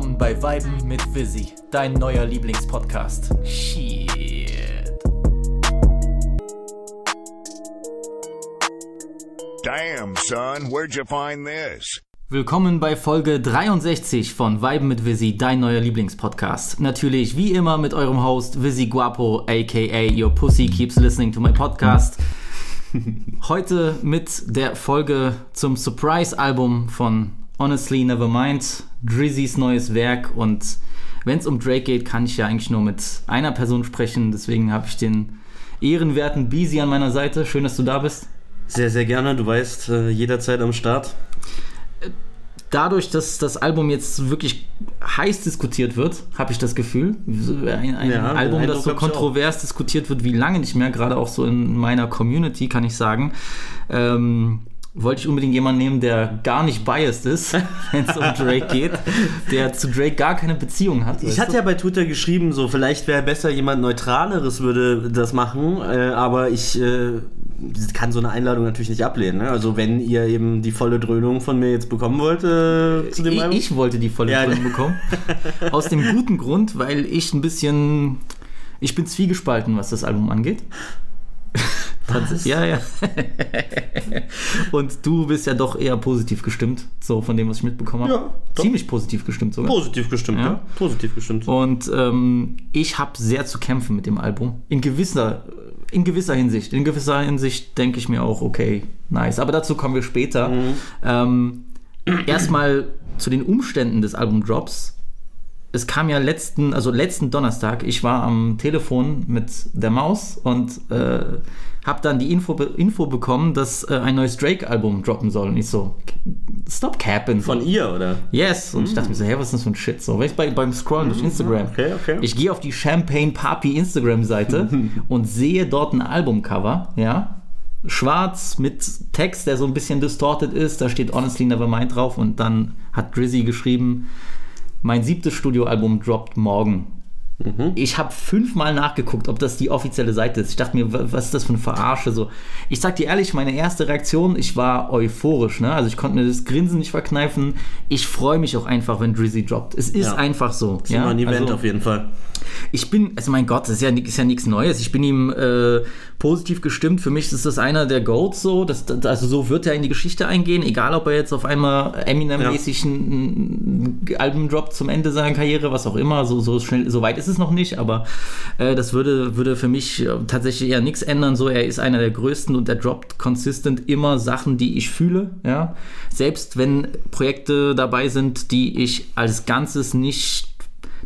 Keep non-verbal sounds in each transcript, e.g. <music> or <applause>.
Willkommen bei Weiben mit Visi, dein neuer Lieblingspodcast. Shit. Damn, son, where'd you find this? Willkommen bei Folge 63 von Weiben mit Visi, dein neuer Lieblingspodcast. Natürlich wie immer mit eurem Host Visi Guapo, aka Your Pussy Keeps Listening to My Podcast. <laughs> Heute mit der Folge zum Surprise-Album von Honestly Nevermind, Drizzys neues Werk und wenn es um Drake geht, kann ich ja eigentlich nur mit einer Person sprechen, deswegen habe ich den ehrenwerten Beezy an meiner Seite. Schön, dass du da bist. Sehr, sehr gerne. Du weißt, äh, jederzeit am Start. Dadurch, dass das Album jetzt wirklich heiß diskutiert wird, habe ich das Gefühl. Ein, ein Ja, Album, das so kontrovers diskutiert wird wie lange nicht mehr, gerade auch so in meiner Community, kann ich sagen. Ähm, wollte ich unbedingt jemanden nehmen, der gar nicht biased ist, <laughs> wenn es um Drake geht, der zu Drake gar keine Beziehung hat. Ich hatte du? ja bei Twitter geschrieben, so vielleicht wäre besser jemand Neutraleres würde das machen, äh, aber ich äh, kann so eine Einladung natürlich nicht ablehnen. Ne? Also wenn ihr eben die volle Dröhnung von mir jetzt bekommen wollt äh, zu dem ich, Album. ich wollte die volle Ja. Dröhnung bekommen. <laughs> Aus dem guten Grund, weil ich ein bisschen. Ich bin zwiegespalten, was das Album angeht. <laughs> Was? Ja, ja. <laughs> Und du bist ja doch eher positiv gestimmt, so von dem, was ich mitbekommen habe. Ja, doch. Ziemlich positiv gestimmt sogar. Positiv gestimmt, Ja. ja. Positiv gestimmt. Und ähm, ich habe sehr zu kämpfen mit dem Album. In gewisser, in gewisser Hinsicht. In gewisser Hinsicht denke ich mir auch, okay, nice. Aber dazu kommen wir später. Ähm, Erstmal zu den Umständen des Albumdrops. Es kam ja letzten, also letzten Donnerstag, ich war am Telefon mit der Maus und äh, habe dann die Info, Info bekommen, dass äh, ein neues Drake-Album droppen soll. Und ich so, stop capping. Von ihr, oder? Yes. Und ich dachte mir so, hä, was ist das für ein Shit? So, du, bei, beim Scrollen durch Instagram. okay, okay. Ich gehe auf die Champagne Papi Instagram-Seite <laughs> und sehe dort ein Albumcover, ja. Schwarz mit Text, der so ein bisschen distorted ist. Da steht Honestly Nevermind drauf und dann hat Drizzy geschrieben, mein siebtes Studioalbum droppt morgen. Ich habe fünfmal nachgeguckt, ob das die offizielle Seite ist. Ich dachte mir, wa- was ist das für eine Verarsche? So, ich sag dir ehrlich, meine erste Reaktion, ich war euphorisch. Ne? Also ich konnte mir das Grinsen nicht verkneifen. Ich freue mich auch einfach, wenn Drizzy droppt. Es ist Ja. einfach so. Das ist immer ein Event Also, auf jeden Fall. ich bin, also mein Gott, das ist ja, ist ja nichts Neues. Ich bin ihm äh, positiv gestimmt. Für mich ist das einer der Goats so. Das, das, also so wird er in die Geschichte eingehen, egal ob er jetzt auf einmal Eminem-mäßig ein, ein Album droppt zum Ende seiner Karriere, was auch immer. So, so schnell, so weit ist es noch nicht, aber äh, das würde, würde für mich äh, tatsächlich eher nichts ändern. So, er ist einer der größten und er droppt consistent immer Sachen, die ich fühle. Ja? Selbst wenn Projekte dabei sind, die ich als Ganzes nicht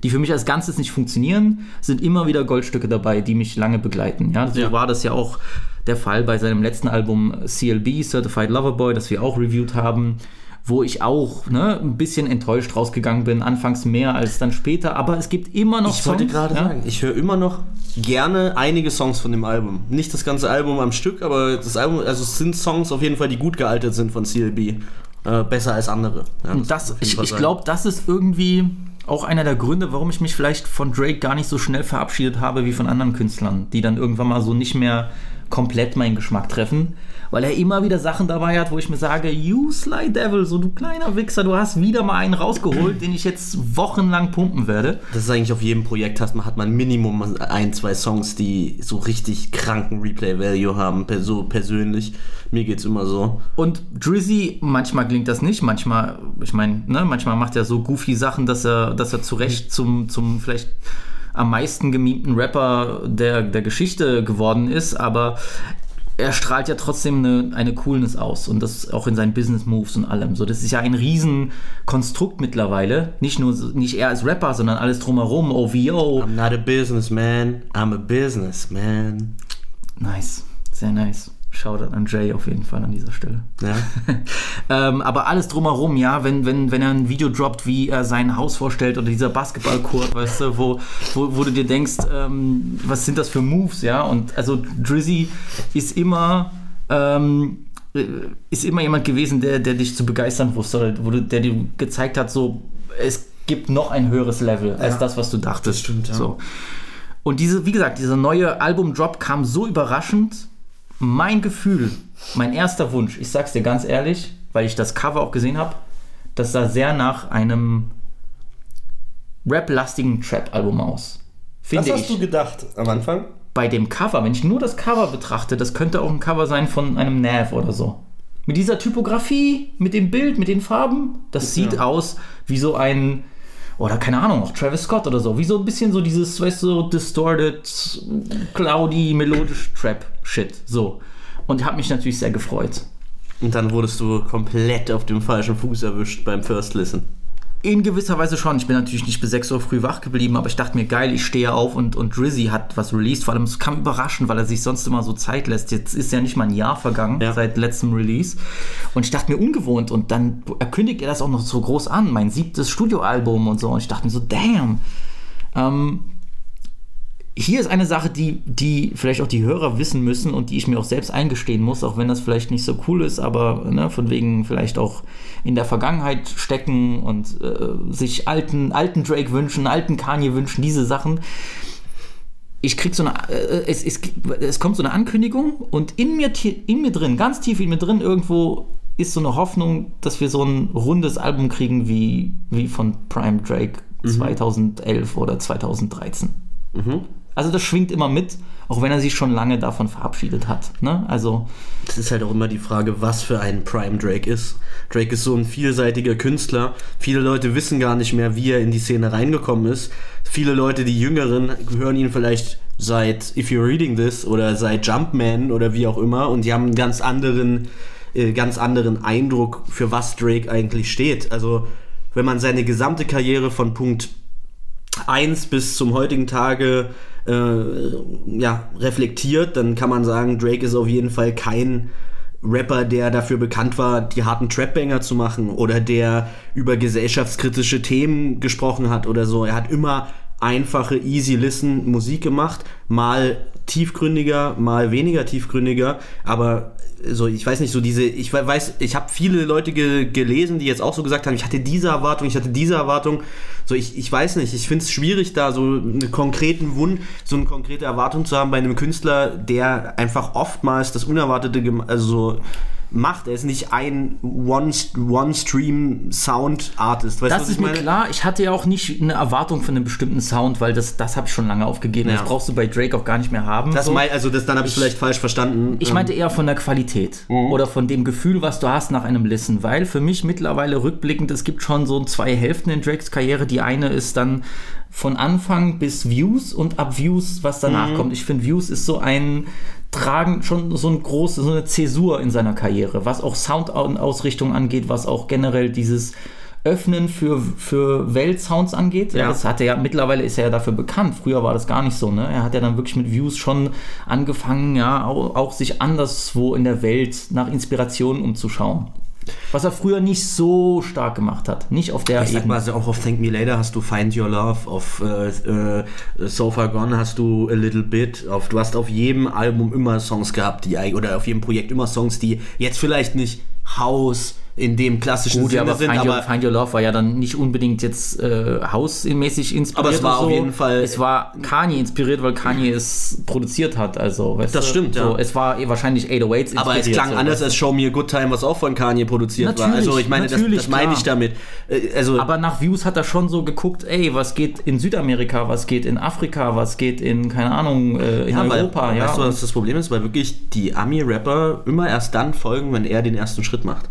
die für mich als Ganzes nicht funktionieren, sind immer wieder Goldstücke dabei, die mich lange begleiten. Ja, so Ja. war das ja auch der Fall bei seinem letzten Album CLB, Certified Lover Boy, das wir auch reviewed haben, wo ich auch ne, ein bisschen enttäuscht rausgegangen bin, anfangs mehr als dann später, aber es gibt immer noch Ich wollte Songs, gerade ja, sagen, ich höre immer noch gerne einige Songs von dem Album. Nicht das ganze Album am Stück, aber das Album, also es sind Songs auf jeden Fall, die gut gealtert sind von CLB. Äh, besser als andere. Ja, Und das, ich, ich glaube, das ist irgendwie auch einer der Gründe, warum ich mich vielleicht von Drake gar nicht so schnell verabschiedet habe wie von anderen Künstlern, die dann irgendwann mal so nicht mehr komplett meinen Geschmack treffen, weil er immer wieder Sachen dabei hat, wo ich mir sage, you Sly Devil, so du kleiner Wichser, du hast wieder mal einen rausgeholt, den ich jetzt wochenlang pumpen werde. Das ist eigentlich auf jedem Projekt, hat man, hat man Minimum ein, zwei Songs, die so richtig kranken Replay-Value haben, so persönlich. Mir geht's immer so. Und Drizzy, manchmal klingt das nicht, manchmal, ich meine, ne, manchmal macht er so goofy Sachen, dass er, dass er zu Recht zum, zum vielleicht am meisten gememten Rapper der, der Geschichte geworden ist, aber er strahlt ja trotzdem eine, eine Coolness aus und das auch in seinen Business Moves und allem. So, das ist ja ein Riesenkonstrukt mittlerweile. Nicht nur nicht er als Rapper, sondern alles drumherum. OVO. I'm not a businessman, I'm a businessman. Nice, sehr nice. Shoutout an Jay auf jeden Fall an dieser Stelle. Ja. <laughs> Ähm, aber alles drumherum, ja, wenn, wenn, wenn er ein Video droppt, wie er sein Haus vorstellt oder dieser Basketballcourt, weißt du, wo, wo, wo du dir denkst, ähm, was sind das für Moves, ja? Und also Drizzy ist immer, ähm, äh, ist immer jemand gewesen, der, der dich zu begeistern wusste, oder wo du, der dir gezeigt hat, so, es gibt noch ein höheres Level als Ja. das, was du dachtest. Das stimmt, ja. So. Und diese, wie gesagt, dieser neue Album-Drop kam so überraschend. Mein Gefühl, mein erster Wunsch, ich sag's dir ganz ehrlich, weil ich das Cover auch gesehen habe, das sah sehr nach einem rap-lastigen Trap-Album aus. Was Finde hast ich. du gedacht am Anfang? bei dem Cover, wenn ich nur das Cover betrachte, das könnte auch ein Cover sein von einem Nav oder so. Mit dieser Typografie, mit dem Bild, mit den Farben, das sieht aus wie so ein, oder keine Ahnung, auch Travis Scott oder so, wie so ein bisschen so dieses, weißt du, so distorted, cloudy, melodisch Trap-Shit, so. Und habe mich natürlich sehr gefreut. Und dann wurdest du komplett auf dem falschen Fuß erwischt beim First Listen. In gewisser Weise schon. Ich bin natürlich nicht bis 6 Uhr früh wach geblieben, aber ich dachte mir, geil, ich stehe auf und, und Drizzy hat was released. Vor allem, es kam überraschend, weil er sich sonst immer so Zeit lässt. Jetzt ist ja nicht mal ein Jahr vergangen Ja. seit letztem Release. Und ich dachte mir, ungewohnt. Und dann erkündigt er das auch noch so groß an, mein siebtes Studioalbum und so. Und ich dachte mir so, damn. Ähm, hier ist eine Sache, die, die vielleicht auch die Hörer wissen müssen und die ich mir auch selbst eingestehen muss, auch wenn das vielleicht nicht so cool ist, aber ne, von wegen vielleicht auch in der Vergangenheit stecken und äh, sich alten, alten Drake wünschen, alten Kanye wünschen, diese Sachen. Ich krieg so eine, äh, es, es, es kommt so eine Ankündigung und in mir, in mir drin, ganz tief in mir drin irgendwo ist so eine Hoffnung, dass wir so ein rundes Album kriegen wie, wie von Prime Drake 2011 oder 2013. Also das schwingt immer mit, auch wenn er sich schon lange davon verabschiedet hat. Ne? Also Es ist halt auch immer die Frage, was für ein Prime Drake ist. Drake ist so ein vielseitiger Künstler. Viele Leute wissen gar nicht mehr, wie er in die Szene reingekommen ist. Viele Leute, die Jüngeren, hören ihn vielleicht seit If You're Reading This oder seit Jumpman oder wie auch immer und die haben einen ganz anderen, äh, ganz anderen Eindruck, für was Drake eigentlich steht. Also wenn man seine gesamte Karriere von Punkt 1 bis zum heutigen Tage äh, ja, reflektiert, dann kann man sagen, Drake ist auf jeden Fall kein Rapper, der dafür bekannt war, die harten Trap-Banger zu machen oder der über gesellschaftskritische Themen gesprochen hat oder so. Er hat immer einfache, easy listen Musik gemacht, mal tiefgründiger, mal weniger tiefgründiger, aber so, ich weiß nicht, so diese, ich we- weiß, ich habe viele Leute ge gelesen, die jetzt auch so gesagt haben, ich hatte diese Erwartung, ich hatte diese Erwartung. So, ich, ich weiß nicht, ich finde es schwierig, da so einen konkreten Wunsch, so eine konkrete Erwartung zu haben bei einem Künstler, der einfach oftmals das Unerwartete also so macht. Er ist nicht ein One-Stream-Sound-Artist. Du, das ist ich mir klar. Ich hatte ja auch nicht eine Erwartung von einem bestimmten Sound, weil das, das habe ich schon lange aufgegeben. Ja. Das brauchst du bei Drake auch gar nicht mehr haben. Das so. mein, also das, dann habe ich vielleicht falsch verstanden. Ich meinte eher von der Qualität oder von dem Gefühl, was du hast nach einem Listen, weil für mich mittlerweile rückblickend, es gibt schon so zwei Hälften in Drakes Karriere. Die eine ist dann von Anfang bis Views und ab Views, was danach kommt. Ich finde, Views ist so ein tragen schon so ein große, so eine Zäsur in seiner Karriere, was auch Soundausrichtung angeht, was auch generell dieses Öffnen für, für Weltsounds angeht. Ja. Das hat er ja, mittlerweile ist er ja dafür bekannt. Früher war das gar nicht so, ne? Er hat ja dann wirklich mit Views schon angefangen, ja, auch, auch sich anderswo in der Welt nach Inspirationen umzuschauen. Was er früher nicht so stark gemacht hat. Nicht auf der Ich sag mal, also auch auf Thank Me Later hast du Find Your Love, auf äh, äh, So Far Gone hast du A Little Bit, auf, du hast auf jedem Album immer Songs gehabt, die oder auf jedem Projekt immer Songs, die jetzt vielleicht nicht House in dem klassischen Gut, Sinne aber sind, Find, Your, aber Find Your Love war ja dann nicht unbedingt jetzt äh, hausmäßig inspiriert. Aber es war oder auf jeden Fall- Es war Kanye inspiriert, weil Kanye es produziert hat. Also, weißt Das du? stimmt, ja. so, Es war eh wahrscheinlich 808s inspiriert. aber es klang so, anders als Show Me a Good Time, was auch von Kanye produziert war. Natürlich, Also ich meine, das, natürlich, das meine ich damit. Äh, Also Aber nach Views hat er schon so geguckt, ey, was geht in Südamerika, was geht in Afrika, was geht in, keine Ahnung, äh, in Ja, weil, Europa, ja. Weißt du, was das Problem ist? Weil wirklich die Ami-Rapper immer erst dann folgen, wenn er den ersten Schritt macht.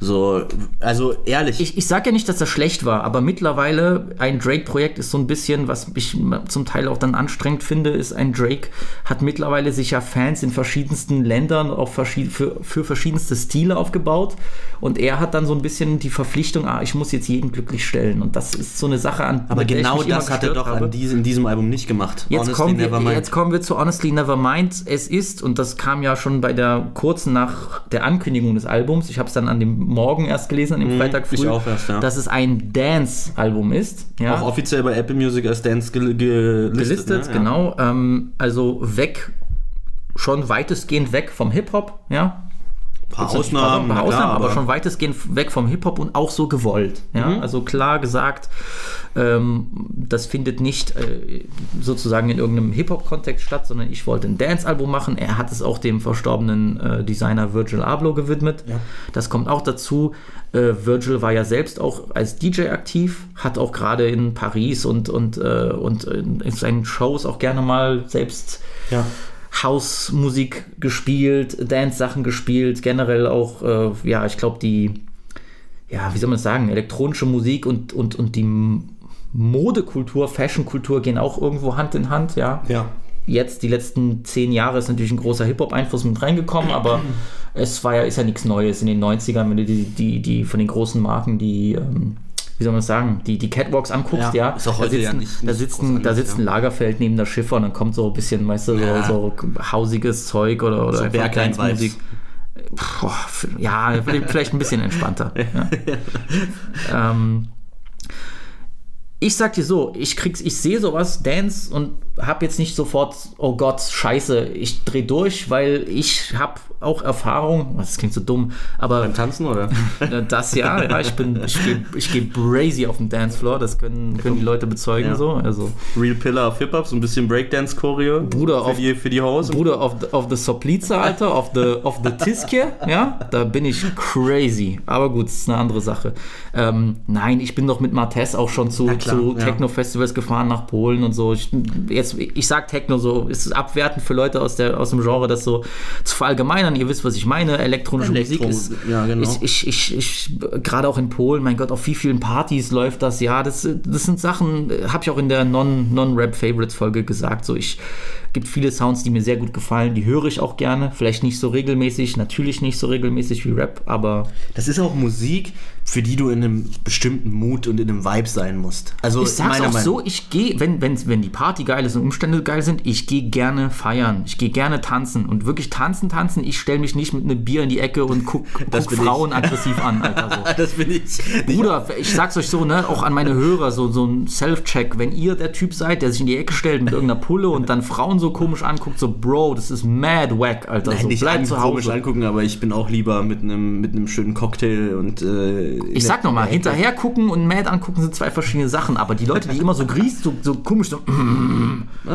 So, also ehrlich. ich, ich sage ja nicht, dass das schlecht war, aber mittlerweile ein Drake-Projekt ist so ein bisschen, was ich zum Teil auch dann anstrengend finde, ist ein Drake hat mittlerweile sich ja Fans in verschiedensten Ländern auch verschied für, für verschiedenste Stile aufgebaut und er hat dann so ein bisschen die Verpflichtung, ah, ich muss jetzt jeden glücklich stellen und das ist so eine Sache an aber genau das hat er doch habe. an diesem, in diesem Album nicht gemacht. Jetzt Honestly kommen, wir, jetzt kommen wir zu Honestly Nevermind. Es ist, und das kam ja schon bei der kurzen nach der Ankündigung des Albums, ich habe es dann an dem Morgen erst gelesen, an dem Freitag früh, Mhm, ich auch erst, ja. dass es ein Dance-Album ist. Ja, Auch offiziell bei Apple Music als Dance gel gelistet. gelistet, ne? Genau. Ähm, also weg, schon weitestgehend weg vom Hip-Hop, ja. Paar natürlich Ausnahmen, paar na klar, Ausnahmen aber, aber- schon weitestgehend weg vom Hip-Hop und auch so gewollt. Ja? Also klar gesagt, ähm, das findet nicht äh, sozusagen in irgendeinem Hip-Hop-Kontext statt, sondern ich wollte ein Dance-Album machen. Er hat es auch dem verstorbenen äh, Designer Virgil Abloh gewidmet. Das kommt auch dazu. Äh, Virgil war ja selbst auch als DJ aktiv, hat auch gerade in Paris und, und, äh, und in seinen Shows auch gerne mal selbst Ja. Hausmusik gespielt, Dance-Sachen gespielt, generell auch, äh, ja, ich glaube, die, ja, wie soll man das sagen, elektronische Musik und, und, und die Modekultur, Fashionkultur gehen auch irgendwo Hand in Hand, ja. Ja. Jetzt, die letzten zehn Jahre, ist natürlich ein großer Hip-Hop-Einfluss mit reingekommen, aber es war ja, ist ja nichts Neues in den 90ern, wenn du die, die, die von den großen Marken, die, ähm, wie soll man das sagen, die, die Catwalks anguckst, Ja, ja. ist auch da heute ja sitzen, nicht- da sitzen, da sitzt ja. ein Lagerfeld neben der Schiffer und dann kommt so ein bisschen, weißt du, so, Ja. so hausiges Zeug oder, oder So f- ja, vielleicht ein bisschen entspannter. <laughs> ja. ähm, ich sag dir so, ich krieg's, ich sehe sowas, Dance und hab jetzt nicht sofort, oh Gott, scheiße, ich dreh durch, weil ich hab auch Erfahrung, das klingt so dumm, aber Beim Tanzen, oder? äh, das ja, <laughs> ja, ich bin, ich gehe ich geh brazy auf dem Dancefloor, das können, können die Leute bezeugen Ja. so, also Real Pillar of Hip-Hop, so ein bisschen Breakdance-Choreo. Bruder, für auf- die, für die Hose. Bruder auf the, auf the Soplica, Alter, auf the, auf the Tiske, <laughs> ja, da bin ich crazy. Aber gut, das ist eine andere Sache. Ähm, nein, ich bin doch mit Martes auch schon zu, klar, zu ja. Techno-Festivals gefahren nach Polen und so. Ich, jetzt, ich sag Techno so, ist es abwertend für Leute aus, der, aus dem Genre, das so zu verallgemeinern. Ihr wisst, was ich meine. Elektronische Elektro, Musik ist, ja, genau. ich, ich, ich, ich gerade auch in Polen, mein Gott, auf wie vielen Partys läuft das? Ja, das, das sind Sachen, habe ich auch in der Non- Non-Rap-Favorites-Folge gesagt. So, ich gibt viele Sounds, die mir sehr gut gefallen, die höre ich auch gerne. Vielleicht nicht so regelmäßig, natürlich nicht so regelmäßig wie Rap, aber Das ist auch Musik, für die du in einem bestimmten Mut und in einem Vibe sein musst. Also ich sag's auch Meinung- so, ich gehe, wenn, wenn, wenn die Party geil ist und Umstände geil sind, ich gehe gerne feiern. Ich gehe gerne tanzen und wirklich tanzen, tanzen. Ich stelle mich nicht mit einem Bier in die Ecke und guck, <laughs> Das guck bin ich. Frauen aggressiv an, Alter. So. <laughs> Das bin ich. Bruder, ich sag's euch so, ne, auch an meine Hörer, so, so ein Self-Check. Wenn ihr der Typ seid, der sich in die Ecke stellt mit irgendeiner Pulle und dann Frauen so komisch anguckt, so, Bro, das ist mad wack, Alter. Nein, so, nicht bleib an, zu komisch Hause. angucken, aber ich bin auch lieber mit einem mit einem schönen Cocktail und äh, Ich sag nochmal, hinterher gucken und mad angucken sind zwei verschiedene Sachen, aber die Leute, die immer so grießt, so, so komisch, so,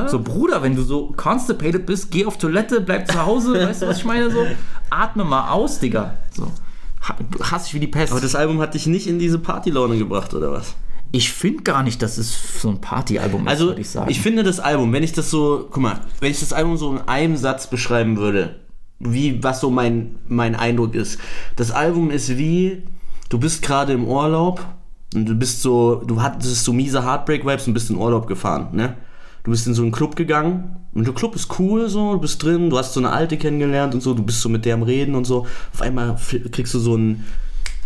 so, Bruder, wenn du so constipated bist, geh auf Toilette, bleib zu Hause, <laughs> weißt du, was ich meine? So, atme mal aus, Digga. So, ha- hasse ich wie die Pest. Aber das Album hat dich nicht in diese Partylaune gebracht, oder was? Ich finde gar nicht, dass es so ein Partyalbum ist, Also, würde ich sagen. ich finde das Album, wenn ich das so, guck mal, wenn ich das Album so in einem Satz beschreiben würde, wie, was so mein, mein Eindruck ist. Das Album ist wie, du bist gerade im Urlaub und du bist so, du hattest so miese Heartbreak-Vibes und bist in Urlaub gefahren, ne? Du bist in so einen Club gegangen und der Club ist cool so, du bist drin, du hast so eine Alte kennengelernt und so, du bist so mit der am Reden und so. Auf einmal kriegst du so ein,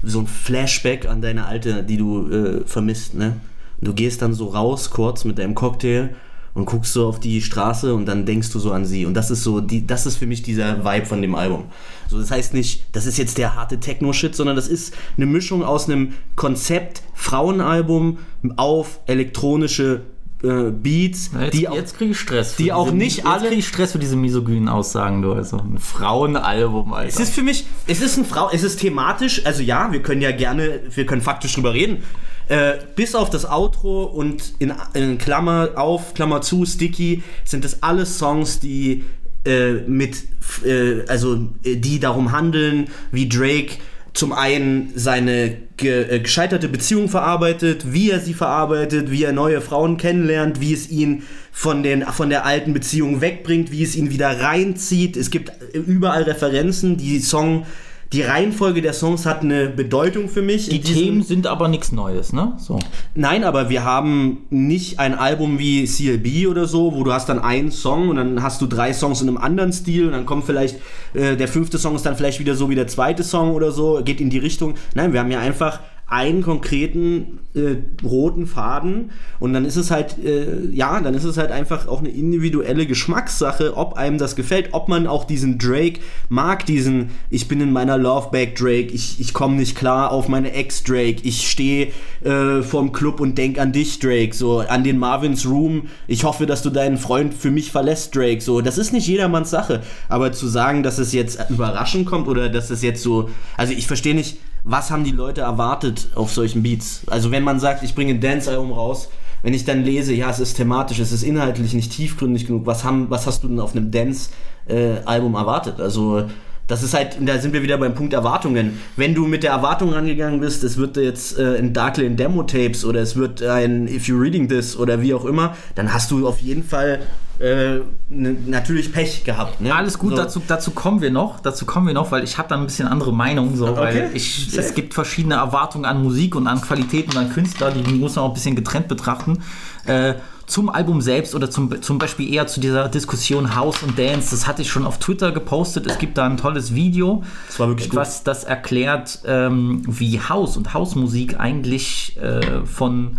so ein Flashback an deine Alte, die du äh, vermisst, ne? Und du gehst dann so raus kurz mit deinem Cocktail und guckst so auf die Straße und dann denkst du so an sie. Und das ist so, die, das ist für mich dieser Vibe von dem Album. So, das heißt nicht, das ist jetzt der harte Techno-Shit, sondern das ist eine Mischung aus einem Konzept Frauenalbum auf elektronische äh, Beats, Ja, Jetzt, die auch, jetzt kriege ich Stress. die auch nicht jetzt alle- kriege ich Stress für diese misogynen Aussagen, du. Also ein Frauenalbum, Alter. Es ist für mich, es ist ein Frau, es ist thematisch, also ja, wir können ja gerne, wir können faktisch drüber reden. Äh, bis auf das Outro und in, in Klammer auf, Klammer zu, Sticky, sind das alles Songs, die äh, mit, äh, also äh, die darum handeln, wie Drake zum einen seine ge äh, gescheiterte Beziehung verarbeitet, wie er sie verarbeitet, wie er neue Frauen kennenlernt, wie es ihn von, den, von der alten Beziehung wegbringt, wie es ihn wieder reinzieht. Es gibt überall Referenzen. Die Song, die Reihenfolge der Songs hat eine Bedeutung für mich. die Themen sind aber nichts Neues, ne? So. Nein, aber wir haben nicht ein Album wie CLB oder so, wo du hast dann einen Song und dann hast du drei Songs in einem anderen Stil und dann kommt vielleicht äh, der fünfte Song ist dann vielleicht wieder so wie der zweite Song oder so, geht in die Richtung. Nein, wir haben ja einfach einen konkreten äh, roten Faden und dann ist es halt, äh, ja, dann ist es halt einfach auch eine individuelle Geschmackssache, ob einem das gefällt, ob man auch diesen Drake mag, diesen, ich bin in meiner Loveback Drake, ich, ich komme nicht klar auf meine Ex Drake, ich stehe äh, vorm Club und denk an dich Drake, so an den Marvins Room, ich hoffe, dass du deinen Freund für mich verlässt Drake, so, das ist nicht jedermanns Sache, aber zu sagen, dass es jetzt überraschend kommt oder dass es jetzt so, also ich verstehe nicht, was haben die Leute erwartet auf solchen Beats? Also wenn man sagt, ich bringe ein Dance-Album raus, wenn ich dann lese, ja, es ist thematisch, es ist inhaltlich nicht tiefgründig genug, was, haben, was hast du denn auf einem Dance-Album erwartet? Also das ist halt, da sind wir wieder beim Punkt Erwartungen. Wenn du mit der Erwartung rangegangen bist, es wird jetzt äh, ein Darkland Demo Tapes oder es wird ein If You Reading This oder wie auch immer, dann hast du auf jeden Fall äh, natürlich Pech gehabt. Ne? Alles gut, so. dazu, dazu kommen wir noch. Dazu kommen wir noch, weil ich habe da ein bisschen andere Meinung. So, Okay. weil ich, es gibt verschiedene Erwartungen an Musik und an Qualität und an Künstler, die muss man auch ein bisschen getrennt betrachten. Äh, zum Album selbst oder zum, zum Beispiel eher zu dieser Diskussion House und Dance, das hatte ich schon auf Twitter gepostet. Es gibt da ein tolles Video, Das war wirklich gut. was das erklärt, ähm, wie House und Hausmusik eigentlich äh, von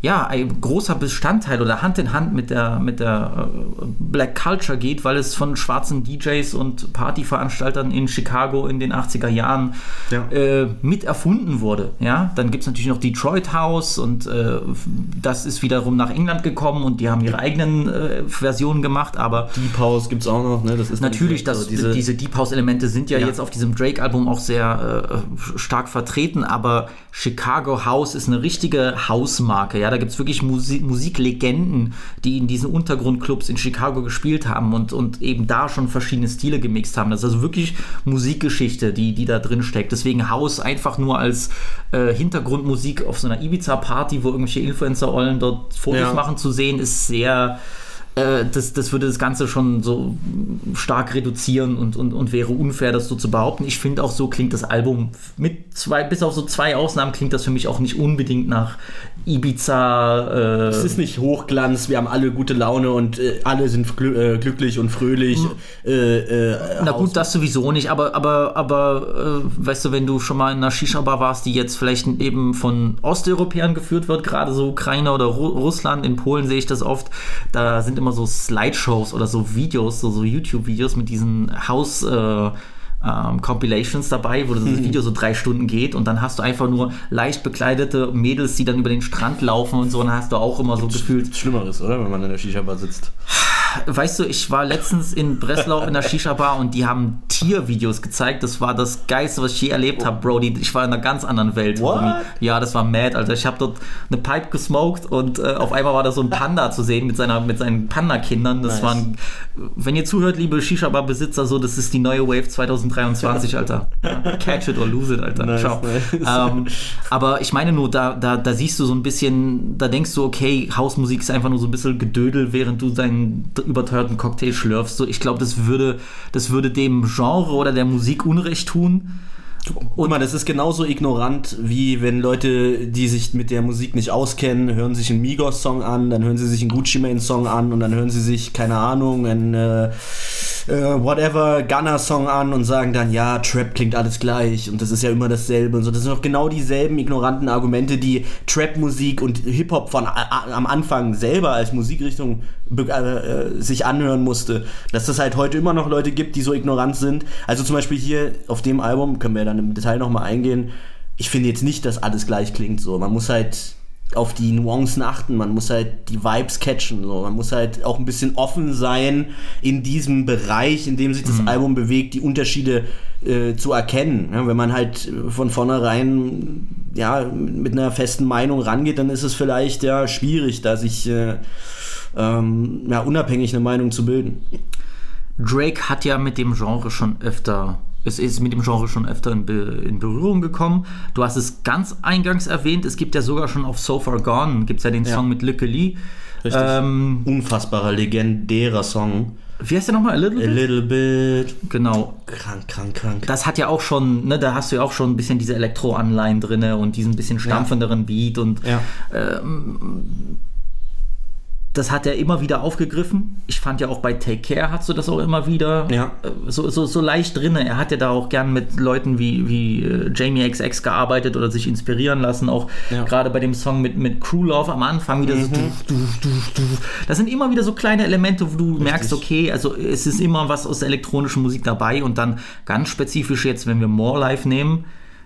ja, ein großer Bestandteil oder Hand in Hand mit der, mit der äh, Black Culture geht, weil es von schwarzen DJs und Partyveranstaltern in Chicago in den 80er Jahren Ja. äh, mit erfunden wurde. Ja? Dann gibt es natürlich noch Detroit House und äh, das ist wiederum nach England gekommen und die haben ihre eigenen äh, Versionen gemacht, aber Deep House gibt's auch noch, ne? Das ist Natürlich, das, so diese, diese Deep House-Elemente sind ja, Ja. jetzt auf diesem Drake-Album auch sehr äh, stark vertreten, aber Chicago House ist eine richtige Hausmarke. Ja, da gibt es wirklich Musi Musiklegenden, die in diesen Untergrundclubs in Chicago gespielt haben und, und eben da schon verschiedene Stile gemixt haben. Das ist also wirklich Musikgeschichte, die, die da drin steckt. Deswegen House einfach nur als äh, Hintergrundmusik auf so einer Ibiza-Party, wo irgendwelche Influencer-Ollen dort Fotos Ja. machen zu sehen, ist sehr äh, das, das würde das Ganze schon so stark reduzieren und, und, und wäre unfair, das so zu behaupten. Ich finde auch so klingt das Album mit zwei, bis auf so zwei Ausnahmen klingt das für mich auch nicht unbedingt nach Ibiza. Äh, Es ist nicht Hochglanz, wir haben alle gute Laune und äh, alle sind glü äh, glücklich und fröhlich. Äh, äh, na gut, das sowieso nicht, aber, aber, aber weißt du, wenn du schon mal in einer Shisha-Bar warst, die jetzt vielleicht eben von Osteuropäern geführt wird, gerade so Ukraine oder Ru Russland, in Polen sehe ich das oft, da sind immer so Slideshows oder so Videos, so, so YouTube-Videos mit diesen Haus- äh, ähm, Compilations dabei, wo das Video so drei Stunden geht und dann hast du einfach nur leicht bekleidete Mädels, die dann über den Strand laufen und so, und dann hast du auch immer so gefühlt, Schlimmeres, oder? Wenn man in der Shisha-Bar sitzt. Weißt du, ich war letztens in Breslau in der <laughs> Shisha-Bar und die haben Tiervideos gezeigt. Das war das Geilste, was ich je erlebt habe, Brody. Ich war in einer ganz anderen Welt. Ja, das war mad, Alter. Ich habe dort eine Pipe gesmoked und äh, auf einmal war da so ein Panda zu sehen mit, seiner, mit seinen Panda-Kindern. Das Nice. waren, wenn ihr zuhört, liebe Shisha-Bar-Besitzer, so, das ist die neue Wave 2023, Alter. <laughs> Catch it or lose it, Alter. Nice, Ciao. nice. Ähm, aber ich meine nur, da, da, da siehst du so ein bisschen, da denkst du, okay, Hausmusik ist einfach nur so ein bisschen Gedödel, während du deinen überteuerten Cocktail schlürfst. So, ich glaube, das würde, das würde dem Genre oder der Musik Unrecht tun. Guck mal, das ist genauso ignorant, wie wenn Leute, die sich mit der Musik nicht auskennen, hören sich einen Migos-Song an, dann hören sie sich einen Gucci Mane-Song an und dann hören sie sich, keine Ahnung, einen äh, äh, whatever Gunner-Song an und sagen dann, ja, Trap klingt alles gleich und das ist ja immer dasselbe und so. Das sind doch genau dieselben ignoranten Argumente, die Trap-Musik und Hip-Hop von a- a- am Anfang selber als Musikrichtung äh, äh, sich anhören musste. Dass es halt heute immer noch Leute gibt, die so ignorant sind. Also zum Beispiel hier auf dem Album, können wir dann im Detail nochmal eingehen, ich finde jetzt nicht, dass alles gleich klingt so. Man muss halt auf die Nuancen achten, man muss halt die Vibes catchen, so. man muss halt auch ein bisschen offen sein in diesem Bereich, in dem sich das Album bewegt, die Unterschiede äh, zu erkennen. Ja, wenn man halt von vornherein ja, mit einer festen Meinung rangeht, dann ist es vielleicht ja schwierig, da sich äh, ähm, ja, unabhängig eine Meinung zu bilden. Drake hat ja mit dem Genre schon öfter, es ist mit dem Genre schon öfter in, Be in Berührung gekommen. Du hast es ganz eingangs erwähnt, es gibt ja sogar schon auf So Far Gone, gibt es ja den Ja. Song mit Lücke Lee. Richtig. Ähm, Unfassbarer, legendärer Song. wie heißt der nochmal? A Little A Bit? little bit. Genau. Krank, krank, krank. Das hat ja auch schon, ne, da hast du ja auch schon ein bisschen diese Elektro-Anleihen drinne und diesen bisschen stampfenderen Beat und Ja. ähm, das hat er immer wieder aufgegriffen. Ich fand ja auch bei Take Care hast du das auch immer wieder Ja. äh, so, so, so leicht drinne. Er hat ja da auch gern mit Leuten wie, wie äh, Jamie XX gearbeitet oder sich inspirieren lassen. Auch Ja. Mhm. gerade bei dem Song mit, mit Crew Love am Anfang wieder so. Duf, duf, duf, duf. Das sind immer wieder so kleine Elemente, wo du merkst, okay, also es ist immer was aus der elektronischen Musik dabei und dann ganz spezifisch jetzt, wenn wir More Life nehmen.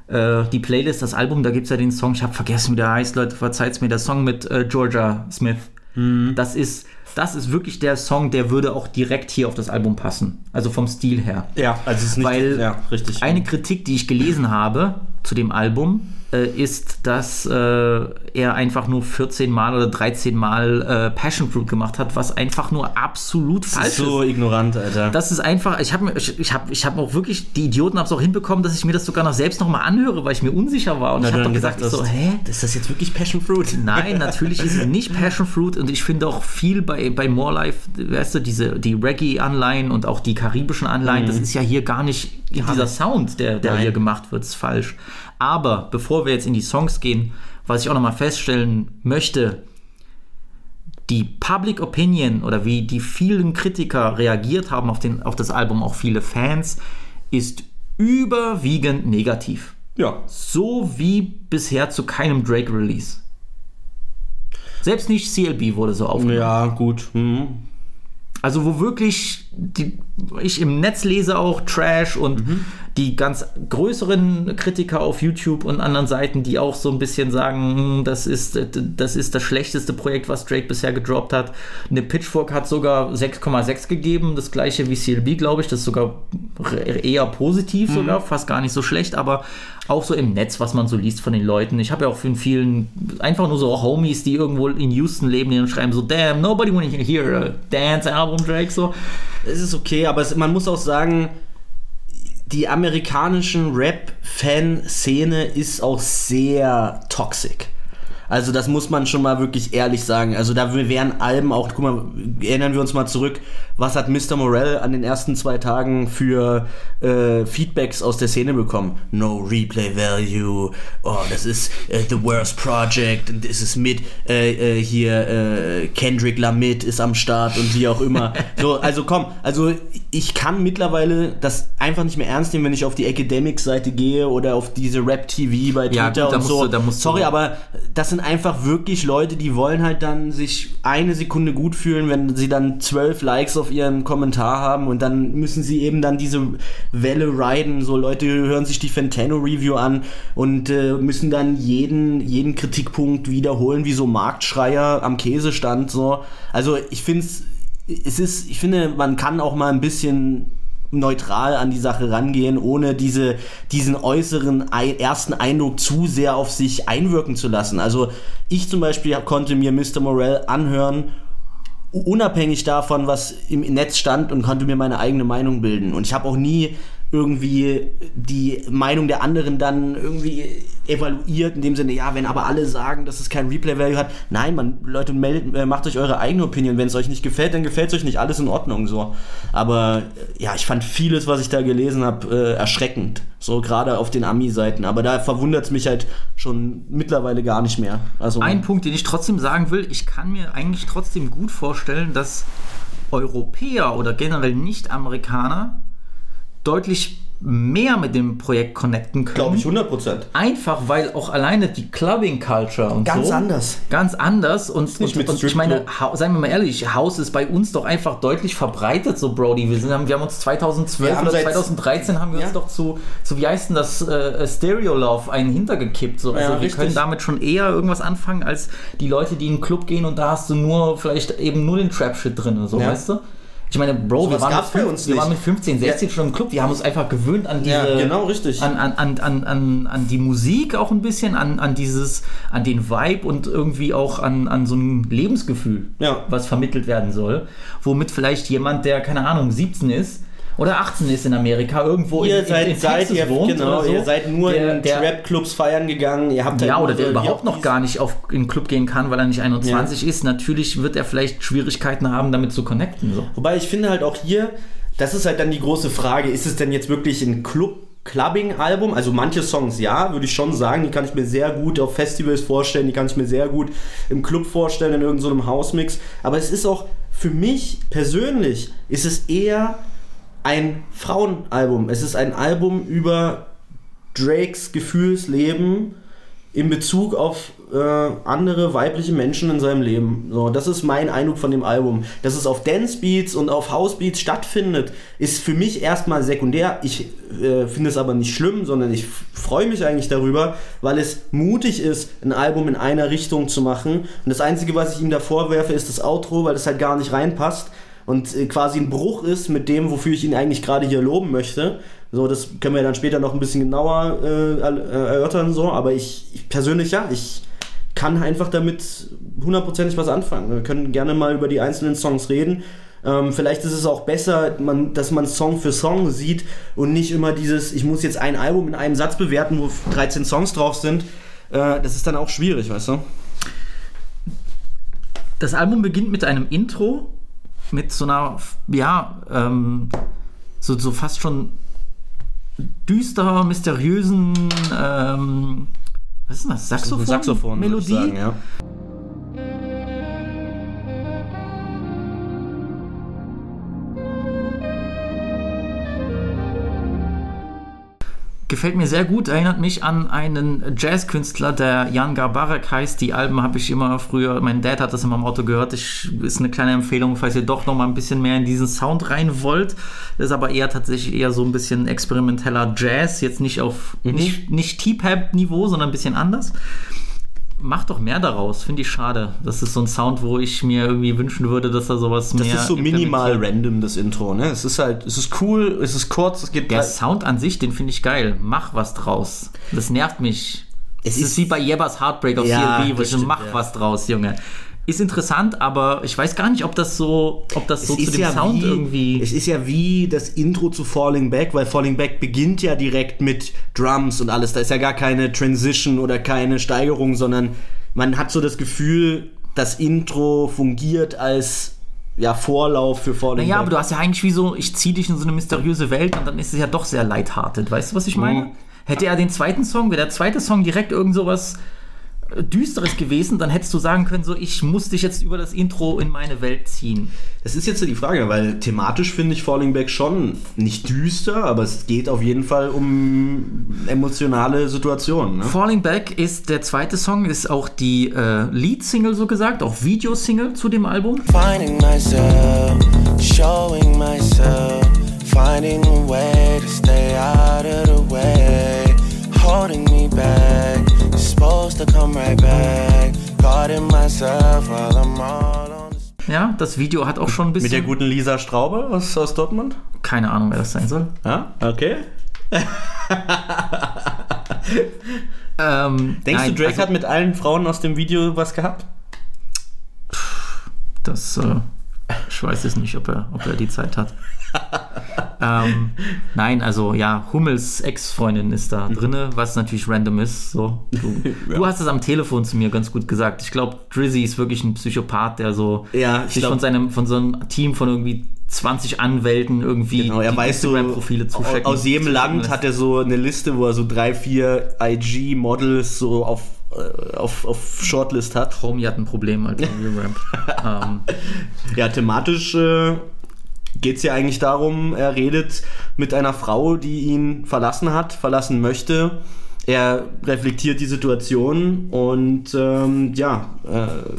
äh, Die Playlist, das Album, da gibt es ja den Song, ich habe vergessen, wie der heißt, Leute, verzeiht's mir, der Song mit äh, Georgia Smith. Mhm. Das ist, das ist wirklich der Song, der würde auch direkt hier auf das Album passen. Also vom Stil her. Ja, also es ist nicht. Weil ja, richtig. Eine Kritik, die ich gelesen habe zu dem Album, ist, dass äh, er einfach nur 14 Mal oder 13 Mal äh, Passion Fruit gemacht hat, was einfach nur absolut das falsch ist so ignorant, Alter. das ist einfach, ich habe ich, ich hab, ich hab auch wirklich, die Idioten haben es auch hinbekommen, dass ich mir das sogar noch selbst nochmal anhöre, weil ich mir unsicher war. Und Weil ich habe dann gesagt, gesagt so, hä? ist das jetzt wirklich Passion Fruit? <laughs> Nein, natürlich ist es nicht Passion Fruit und ich finde auch viel bei, bei More Life, weißt du, diese, die Reggae-Anleihen und auch die karibischen Anleihen, das ist ja hier gar nicht dieser Sound, der, der Nein. hier gemacht wird, ist falsch. Aber bevor wir jetzt in die Songs gehen, was ich auch nochmal feststellen möchte, die Public Opinion oder wie die vielen Kritiker reagiert haben auf, den, auf das Album, auch viele Fans, ist überwiegend negativ. Ja. So wie bisher zu keinem Drake-Release. Selbst nicht CLB wurde so aufgenommen. Ja, gut. Mhm. Also wo wirklich die, ich im Netz lese auch Trash und die ganz größeren Kritiker auf YouTube und anderen Seiten, die auch so ein bisschen sagen, hm, das ist das ist das schlechteste Projekt, was Drake bisher gedroppt hat. Eine Pitchfork hat sogar 6,6 gegeben, das gleiche wie CLB, glaube ich, das ist sogar eher positiv sogar, fast gar nicht so schlecht, aber auch so im Netz, was man so liest von den Leuten. Ich habe ja auch von vielen einfach nur so Homies, die irgendwo in Houston leben, die dann schreiben so, damn, nobody wanna hear a dance album Drake so. Es ist okay, aber es, man muss auch sagen, die amerikanischen Rap-Fan-Szene ist auch sehr toxic. Also das muss man schon mal wirklich ehrlich sagen. Also da wären Alben auch, guck mal, erinnern wir uns mal zurück, was hat Mr. Morell an den ersten zwei Tagen für äh, Feedbacks aus der Szene bekommen? No Replay Value, oh, das ist äh, The Worst Project und es ist mit äh, äh, hier äh, Kendrick Lamid ist am Start und wie auch immer. <laughs> so, also komm, also ich kann mittlerweile das einfach nicht mehr ernst nehmen, wenn ich auf die Academic-Seite gehe oder auf diese Rap-TV bei Twitter Ja, gut, und so. du- Sorry, aber das sind einfach wirklich Leute, die wollen halt dann sich eine Sekunde gut fühlen, wenn sie dann zwölf Likes auf ihren Kommentar haben und dann müssen sie eben dann diese Welle riden. So Leute hören sich die Fantano Review an und äh, müssen dann jeden, jeden Kritikpunkt wiederholen, wie so Marktschreier am Käsestand. So. Also ich finde es ist, ich finde, man kann auch mal ein bisschen neutral an die Sache rangehen, ohne diese, diesen äußeren ersten Eindruck zu sehr auf sich einwirken zu lassen. Also ich zum Beispiel konnte mir Mr. Morell anhören, unabhängig davon, was im Netz stand und konnte mir meine eigene Meinung bilden. Und ich habe auch nie irgendwie die Meinung der anderen dann irgendwie evaluiert, in dem Sinne, ja, wenn aber alle sagen, dass es kein Replay-Value hat. Nein, man, Leute, meldet, äh, macht euch eure eigene Opinion. Wenn es euch nicht gefällt, dann gefällt es euch nicht. Alles in Ordnung so. Aber äh, ja, ich fand vieles, was ich da gelesen habe, äh, erschreckend. So gerade auf den Ami-Seiten. Aber da verwundert es mich halt schon mittlerweile gar nicht mehr. Also, Ein Punkt, den ich trotzdem sagen will, ich kann mir eigentlich trotzdem gut vorstellen, dass Europäer oder generell Nicht-Amerikaner deutlich mehr mit dem Projekt connecten können. glaube ich 100 Prozent. Einfach, weil auch alleine die Clubbing-Culture und Ganz so anders. ganz anders und, nicht und, mit und ich meine, seien wir mal ehrlich, House ist bei uns doch einfach deutlich verbreitet, so Brody. Wir, sind, haben, wir haben uns 2012 Wir haben oder seit- 2013 haben wir Ja. uns doch zu, zu, wie heißt denn das, äh, Stereo Love einen hintergekippt. So. Also Ja, wir richtig. können damit schon eher irgendwas anfangen, als die Leute, die in den Club gehen und da hast du nur, vielleicht eben nur den Trap-Shit drin, so, Ja. weißt du? Ich meine, Bro, wir Sowas waren, mit gab's bei fünf- uns wir nicht. waren mit 15, 16 schon im Club. Wir haben uns einfach gewöhnt an diese, Ja, genau, richtig. an, an, an, an, an, an die Musik auch ein bisschen, an, an dieses, an den Vibe und irgendwie auch an, an so ein Lebensgefühl, Ja. was vermittelt werden soll. Womit vielleicht jemand, der, keine Ahnung, 17 ist oder 18 ist in Amerika, irgendwo Ihr in, seid, in, in seid Texas ihr, wohnt genau, so, ihr seid nur der, in Trap-Clubs feiern gegangen. Ihr habt ja, halt oder der überhaupt noch gar nicht auf, in den Club gehen kann, weil er nicht 21 ist. Natürlich wird er vielleicht Schwierigkeiten haben, damit zu connecten. So. Wobei ich finde halt auch hier, das ist halt dann die große Frage, ist es denn jetzt wirklich ein Club Clubbing-Album. Also manche Songs ja, würde ich schon sagen. Die kann ich mir sehr gut auf Festivals vorstellen. Die kann ich mir sehr gut im Club vorstellen, in irgendeinem so Hausmix. Aber es ist auch für mich persönlich, ist es eher ein Frauenalbum. Es ist ein Album über Drakes Gefühlsleben in Bezug auf äh, andere weibliche Menschen in seinem Leben. So, das ist mein Eindruck von dem Album. Dass es auf Dance Beats und auf House Beats stattfindet, ist für mich erstmal sekundär. Ich äh, finde es aber nicht schlimm, sondern ich freue mich eigentlich darüber, weil es mutig ist, ein Album in einer Richtung zu machen. Und das Einzige, was ich ihm da vorwerfe, ist das Outro, weil das halt gar nicht reinpasst und äh, quasi ein Bruch ist mit dem, wofür ich ihn eigentlich gerade hier loben möchte. So, das können wir dann später noch ein bisschen genauer äh, erörtern, so, aber ich, ich persönlich ja, ich kann einfach damit hundertprozentig was anfangen. Wir können gerne mal über die einzelnen Songs reden. Ähm, vielleicht ist es auch besser, man, dass man Song für Song sieht und nicht immer dieses, ich muss jetzt ein Album in einem Satz bewerten, wo 13 Songs drauf sind. Äh, das ist dann auch schwierig, weißt du? Das Album beginnt mit einem Intro, mit so einer, ja, ähm, so, so fast schon düster, mysteriösen, ähm, was ist das? Saxophon? Saxophon Melodie. Sagen, ja. Gefällt mir sehr gut, erinnert mich an einen Jazzkünstler, der Jan Garbarek heißt. Die Alben habe ich immer früher, mein Dad hat das immer im Auto gehört. Ich, ist eine kleine Empfehlung, falls ihr doch noch mal ein bisschen mehr in diesen Sound rein wollt. Das ist aber eher tatsächlich eher so ein bisschen experimenteller Jazz, jetzt nicht auf, Mhm. nicht, nicht T-Pap-Niveau, sondern ein bisschen anders. Macht doch mehr daraus, finde ich schade. Das ist so ein Sound, wo ich mir irgendwie wünschen würde, dass da sowas Das mehr. ist so minimal random, das Intro, ne? Es ist halt, es ist cool, es ist kurz, es geht Der drei- Sound an sich, den finde ich geil. Mach was draus. Das nervt mich. Es Es ist, ist- wie bei Jebbers Heartbreak auf Ja, CLB, wo das ich mach ja. was draus, Junge. Ist interessant, aber ich weiß gar nicht, ob das so, ob das so zu dem Sound wie, irgendwie. Es ist ja wie das Intro zu Falling Back, weil Falling Back beginnt ja direkt mit Drums und alles. Da ist ja gar keine Transition oder keine Steigerung, sondern man hat so das Gefühl, das Intro fungiert als ja, Vorlauf für Falling naja, Back. aber du hast ja eigentlich wie so, ich zieh dich in so eine mysteriöse Welt und dann ist es ja doch sehr lighthearted. Weißt du, was ich meine? Mhm. Hätte er den zweiten Song, wäre der zweite Song direkt irgend sowas äh, Düsteres gewesen, dann hättest du sagen können, so, ich muss dich jetzt über das Intro in meine Welt ziehen. Das ist jetzt so die Frage, weil thematisch finde ich Falling Back schon nicht düster, aber es geht auf jeden Fall um emotionale Situationen. Ne? Falling Back ist der zweite Song, ist auch die äh, Lead-Single so gesagt, auch Videosingle zu dem Album. Finding myself, showing myself, finding a way to stay out of the way, to come right back, guarding myself while I'm all on the Ja, das Video hat auch schon ein bisschen. Mit der guten Lisa Straube aus, aus Dortmund? Keine Ahnung, wer das sein soll. Ja, okay. Ähm, Denkst nein, du, Drake also, hat mit allen Frauen aus dem Video was gehabt? Das, äh, ich weiß es nicht, ob er, ob er die Zeit hat. <laughs> ähm, nein, also ja, Hummels Ex-Freundin ist da drinne, was natürlich random ist. So. Du, <laughs> du hast es am Telefon zu mir ganz gut gesagt. Ich glaube, Drizzy ist wirklich ein Psychopath, der so Ja, ich sich glaub- von seinem von so einem Team von irgendwie 20 Anwälten irgendwie Genau, er weiß so, Instagram-Profile zuchecken. aus jedem zuschicken Land lässt. hat er so eine Liste, wo er so drei, vier IG-Models so auf, äh, auf, auf Shortlist hat. Homie hat ein Problem Ramp. <laughs> ähm, Ja, thematisch äh, geht es ja eigentlich darum, er redet mit einer Frau, die ihn verlassen hat, verlassen möchte. Er reflektiert die Situation und ähm, ja, äh,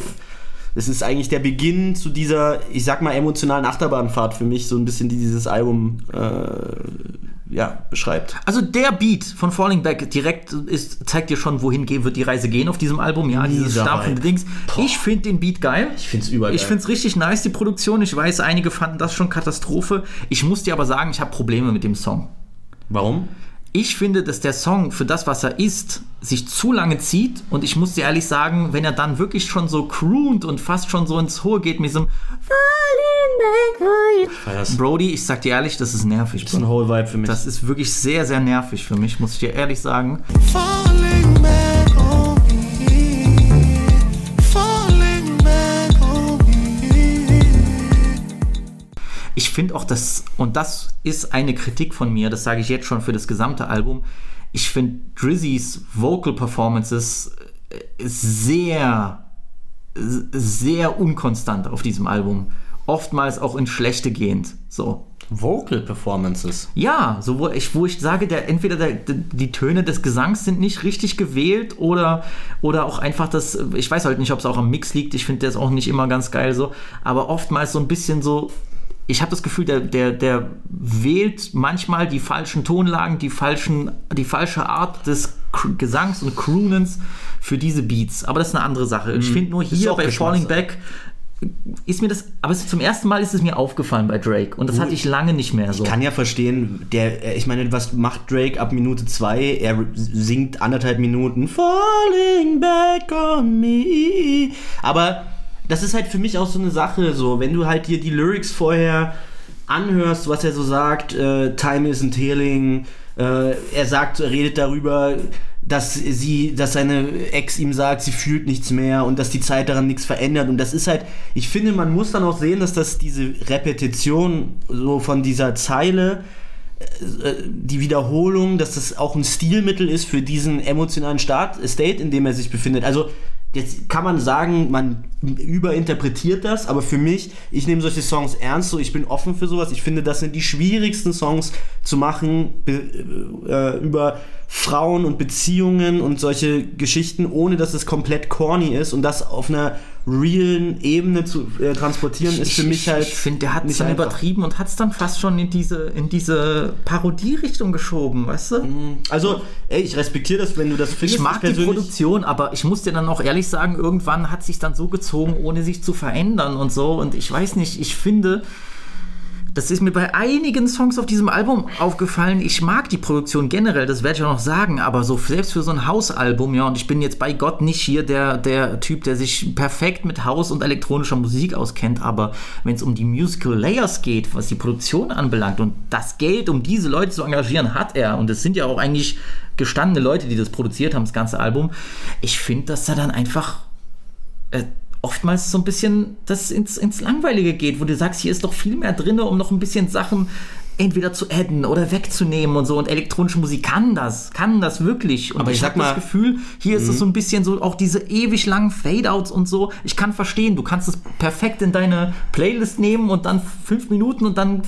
es ist eigentlich der Beginn zu dieser, ich sag mal, emotionalen Achterbahnfahrt für mich, so ein bisschen, die dieses Album äh, ja, beschreibt. Also der Beat von Falling Back direkt ist, zeigt dir schon, wohin gehen wird die Reise gehen auf diesem Album. Ja, dieses Mieser stampfende Vibe. Dings. Ich finde den Beat geil. Ich find's übergeil. Ich finde es richtig nice, die Produktion. Ich weiß, einige fanden das schon Katastrophe. Ich muss dir aber sagen, ich habe Probleme mit dem Song. Warum? Ich finde, dass der Song für das, was er ist, sich zu lange zieht. Und ich muss dir ehrlich sagen, wenn er dann wirklich schon so croont und fast schon so ins Hohe geht mit diesem Das Brody, ich sag dir ehrlich, das ist nervig. ist ein Whole Vibe für mich. Das ist wirklich sehr, sehr nervig für mich, muss ich dir ehrlich sagen. Falling back Ich finde auch das, und das ist eine Kritik von mir, das sage ich jetzt schon für das gesamte Album. Ich finde Drizzys Vocal Performances äh, sehr, sehr unkonstant auf diesem Album. Oftmals auch in schlechte gehend. So. Vocal Performances. Ja, so wo ich, wo ich sage, der, entweder der, die Töne des Gesangs sind nicht richtig gewählt oder, oder auch einfach das, ich weiß halt nicht, ob es auch am Mix liegt, ich finde ist auch nicht immer ganz geil so, aber oftmals so ein bisschen so, ich habe das Gefühl, der, der, der wählt manchmal die falschen Tonlagen, die, falschen, die falsche Art des Gesangs und Croonens für diese Beats. Aber das ist eine andere Sache. Ich finde nur hier bei Falling Back ist mir das, aber zum ersten Mal ist es mir aufgefallen bei Drake und das hatte ich lange nicht mehr so. Ich kann ja verstehen, der, ich meine, was macht Drake ab Minute 2? Er singt anderthalb Minuten Falling back on me. Aber das ist halt für mich auch so eine Sache, so, wenn du halt dir die Lyrics vorher anhörst, was er so sagt, äh, Time isn't healing, äh, er sagt, er redet darüber, dass sie, dass seine Ex ihm sagt, sie fühlt nichts mehr und dass die Zeit daran nichts verändert. Und das ist halt, ich finde, man muss dann auch sehen, dass das diese Repetition so von dieser Zeile, äh, die Wiederholung, dass das auch ein Stilmittel ist für diesen emotionalen Start, State, in dem er sich befindet. Also jetzt kann man sagen, man überinterpretiert das, aber für mich, ich nehme solche Songs ernst, so ich bin offen für sowas. Ich finde, das sind die schwierigsten Songs zu machen äh, über Frauen und Beziehungen und solche Geschichten, ohne dass es komplett corny ist und das auf einer realen Ebene zu äh, transportieren, ist für mich halt. Ich finde, der hat es dann einfach. übertrieben und hat es dann fast schon in diese, in diese Parodie-Richtung geschoben, weißt du? Mm, also, ey, ich respektiere das, wenn du das findest. Ich mag die Produktion, aber ich muss dir dann auch ehrlich sagen, irgendwann hat sich dann so gezogen, ohne sich zu verändern und so. Und ich weiß nicht, ich finde das ist mir bei einigen Songs auf diesem Album aufgefallen. Ich mag die Produktion generell, das werde ich auch noch sagen, aber so selbst für so ein Hausalbum, ja, und ich bin jetzt bei Gott nicht hier der, der Typ, der sich perfekt mit Haus und elektronischer Musik auskennt, aber wenn es um die Musical Layers geht, was die Produktion anbelangt und das Geld, um diese Leute zu engagieren, hat er. Und es sind ja auch eigentlich gestandene Leute, die das produziert haben, das ganze Album. Ich finde, dass er dann einfach. Äh, oftmals so ein bisschen das ins, ins Langweilige geht, wo du sagst, hier ist doch viel mehr drin, um noch ein bisschen Sachen entweder zu adden oder wegzunehmen und so. Und elektronische Musik kann das, kann das wirklich. Und aber ich, ich habe das Gefühl, hier ist es so ein bisschen so, auch diese ewig langen Fade-Outs und so. Ich kann verstehen, du kannst es perfekt in deine Playlist nehmen und dann fünf Minuten und dann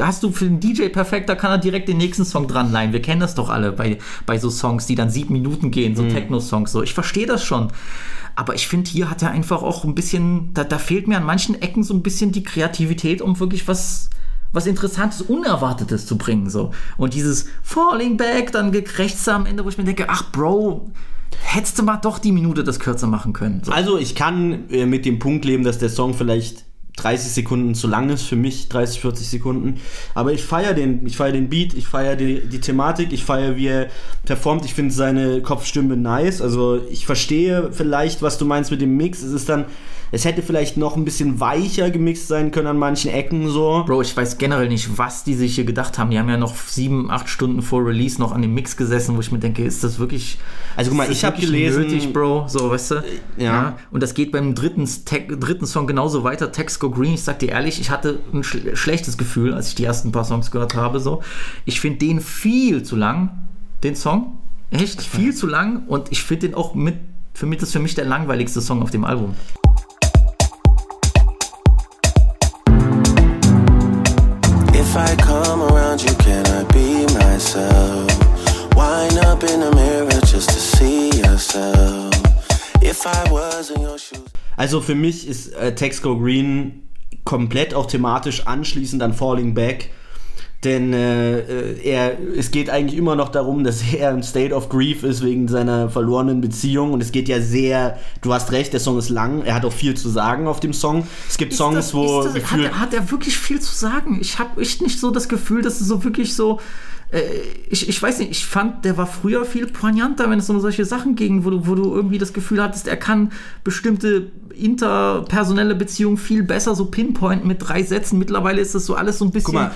hast du für den DJ perfekt, da kann er direkt den nächsten Song dran leihen. Wir kennen das doch alle bei, bei so Songs, die dann sieben Minuten gehen, so mhm. Techno-Songs. So. Ich verstehe das schon. Aber ich finde, hier hat er einfach auch ein bisschen, da, da fehlt mir an manchen Ecken so ein bisschen die Kreativität, um wirklich was, was Interessantes, Unerwartetes zu bringen. So. Und dieses Falling Back, dann gekrächzt am Ende, wo ich mir denke, ach Bro, hättest du mal doch die Minute das kürzer machen können. So. Also ich kann äh, mit dem Punkt leben, dass der Song vielleicht 30 Sekunden zu lang ist für mich, 30, 40 Sekunden. Aber ich feiere den, ich feiere den Beat, ich feiere die, die Thematik, ich feiere, wie er performt. Ich finde seine Kopfstimme nice. Also ich verstehe vielleicht, was du meinst mit dem Mix. Es ist dann es hätte vielleicht noch ein bisschen weicher gemixt sein können an manchen Ecken so. Bro, ich weiß generell nicht, was die sich hier gedacht haben. Die haben ja noch sieben, acht Stunden vor Release noch an dem Mix gesessen, wo ich mir denke, ist das wirklich. Also guck mal, ich habe gelesen. Nötig, Bro, so, weißt du? Ja. ja. Und das geht beim dritten, dritten Song genauso weiter. Text Go Green. Ich sag dir ehrlich, ich hatte ein schl schlechtes Gefühl, als ich die ersten paar Songs gehört habe. So. Ich finde den viel zu lang, den Song. Echt viel zu lang. Und ich finde den auch mit. Für mich das ist für mich der langweiligste Song auf dem Album. If I come around you, can I be myself? Wind up in the mirror just to see yourself. If I was in your shoes. Also für mich ist äh, Texco Green komplett auch thematisch anschließend an Falling Back denn äh, äh, er, es geht eigentlich immer noch darum, dass <laughs> er im State of Grief ist wegen seiner verlorenen Beziehung. Und es geht ja sehr, du hast recht, der Song ist lang. Er hat auch viel zu sagen auf dem Song. Es gibt ist Songs, das, wo. Das, hat, er, hat er wirklich viel zu sagen? Ich habe echt nicht so das Gefühl, dass es so wirklich so äh, ich, ich weiß nicht, ich fand, der war früher viel poignanter, wenn es um solche Sachen ging, wo du, wo du irgendwie das Gefühl hattest, er kann bestimmte interpersonelle Beziehungen viel besser so pinpointen mit drei Sätzen. Mittlerweile ist das so alles so ein bisschen.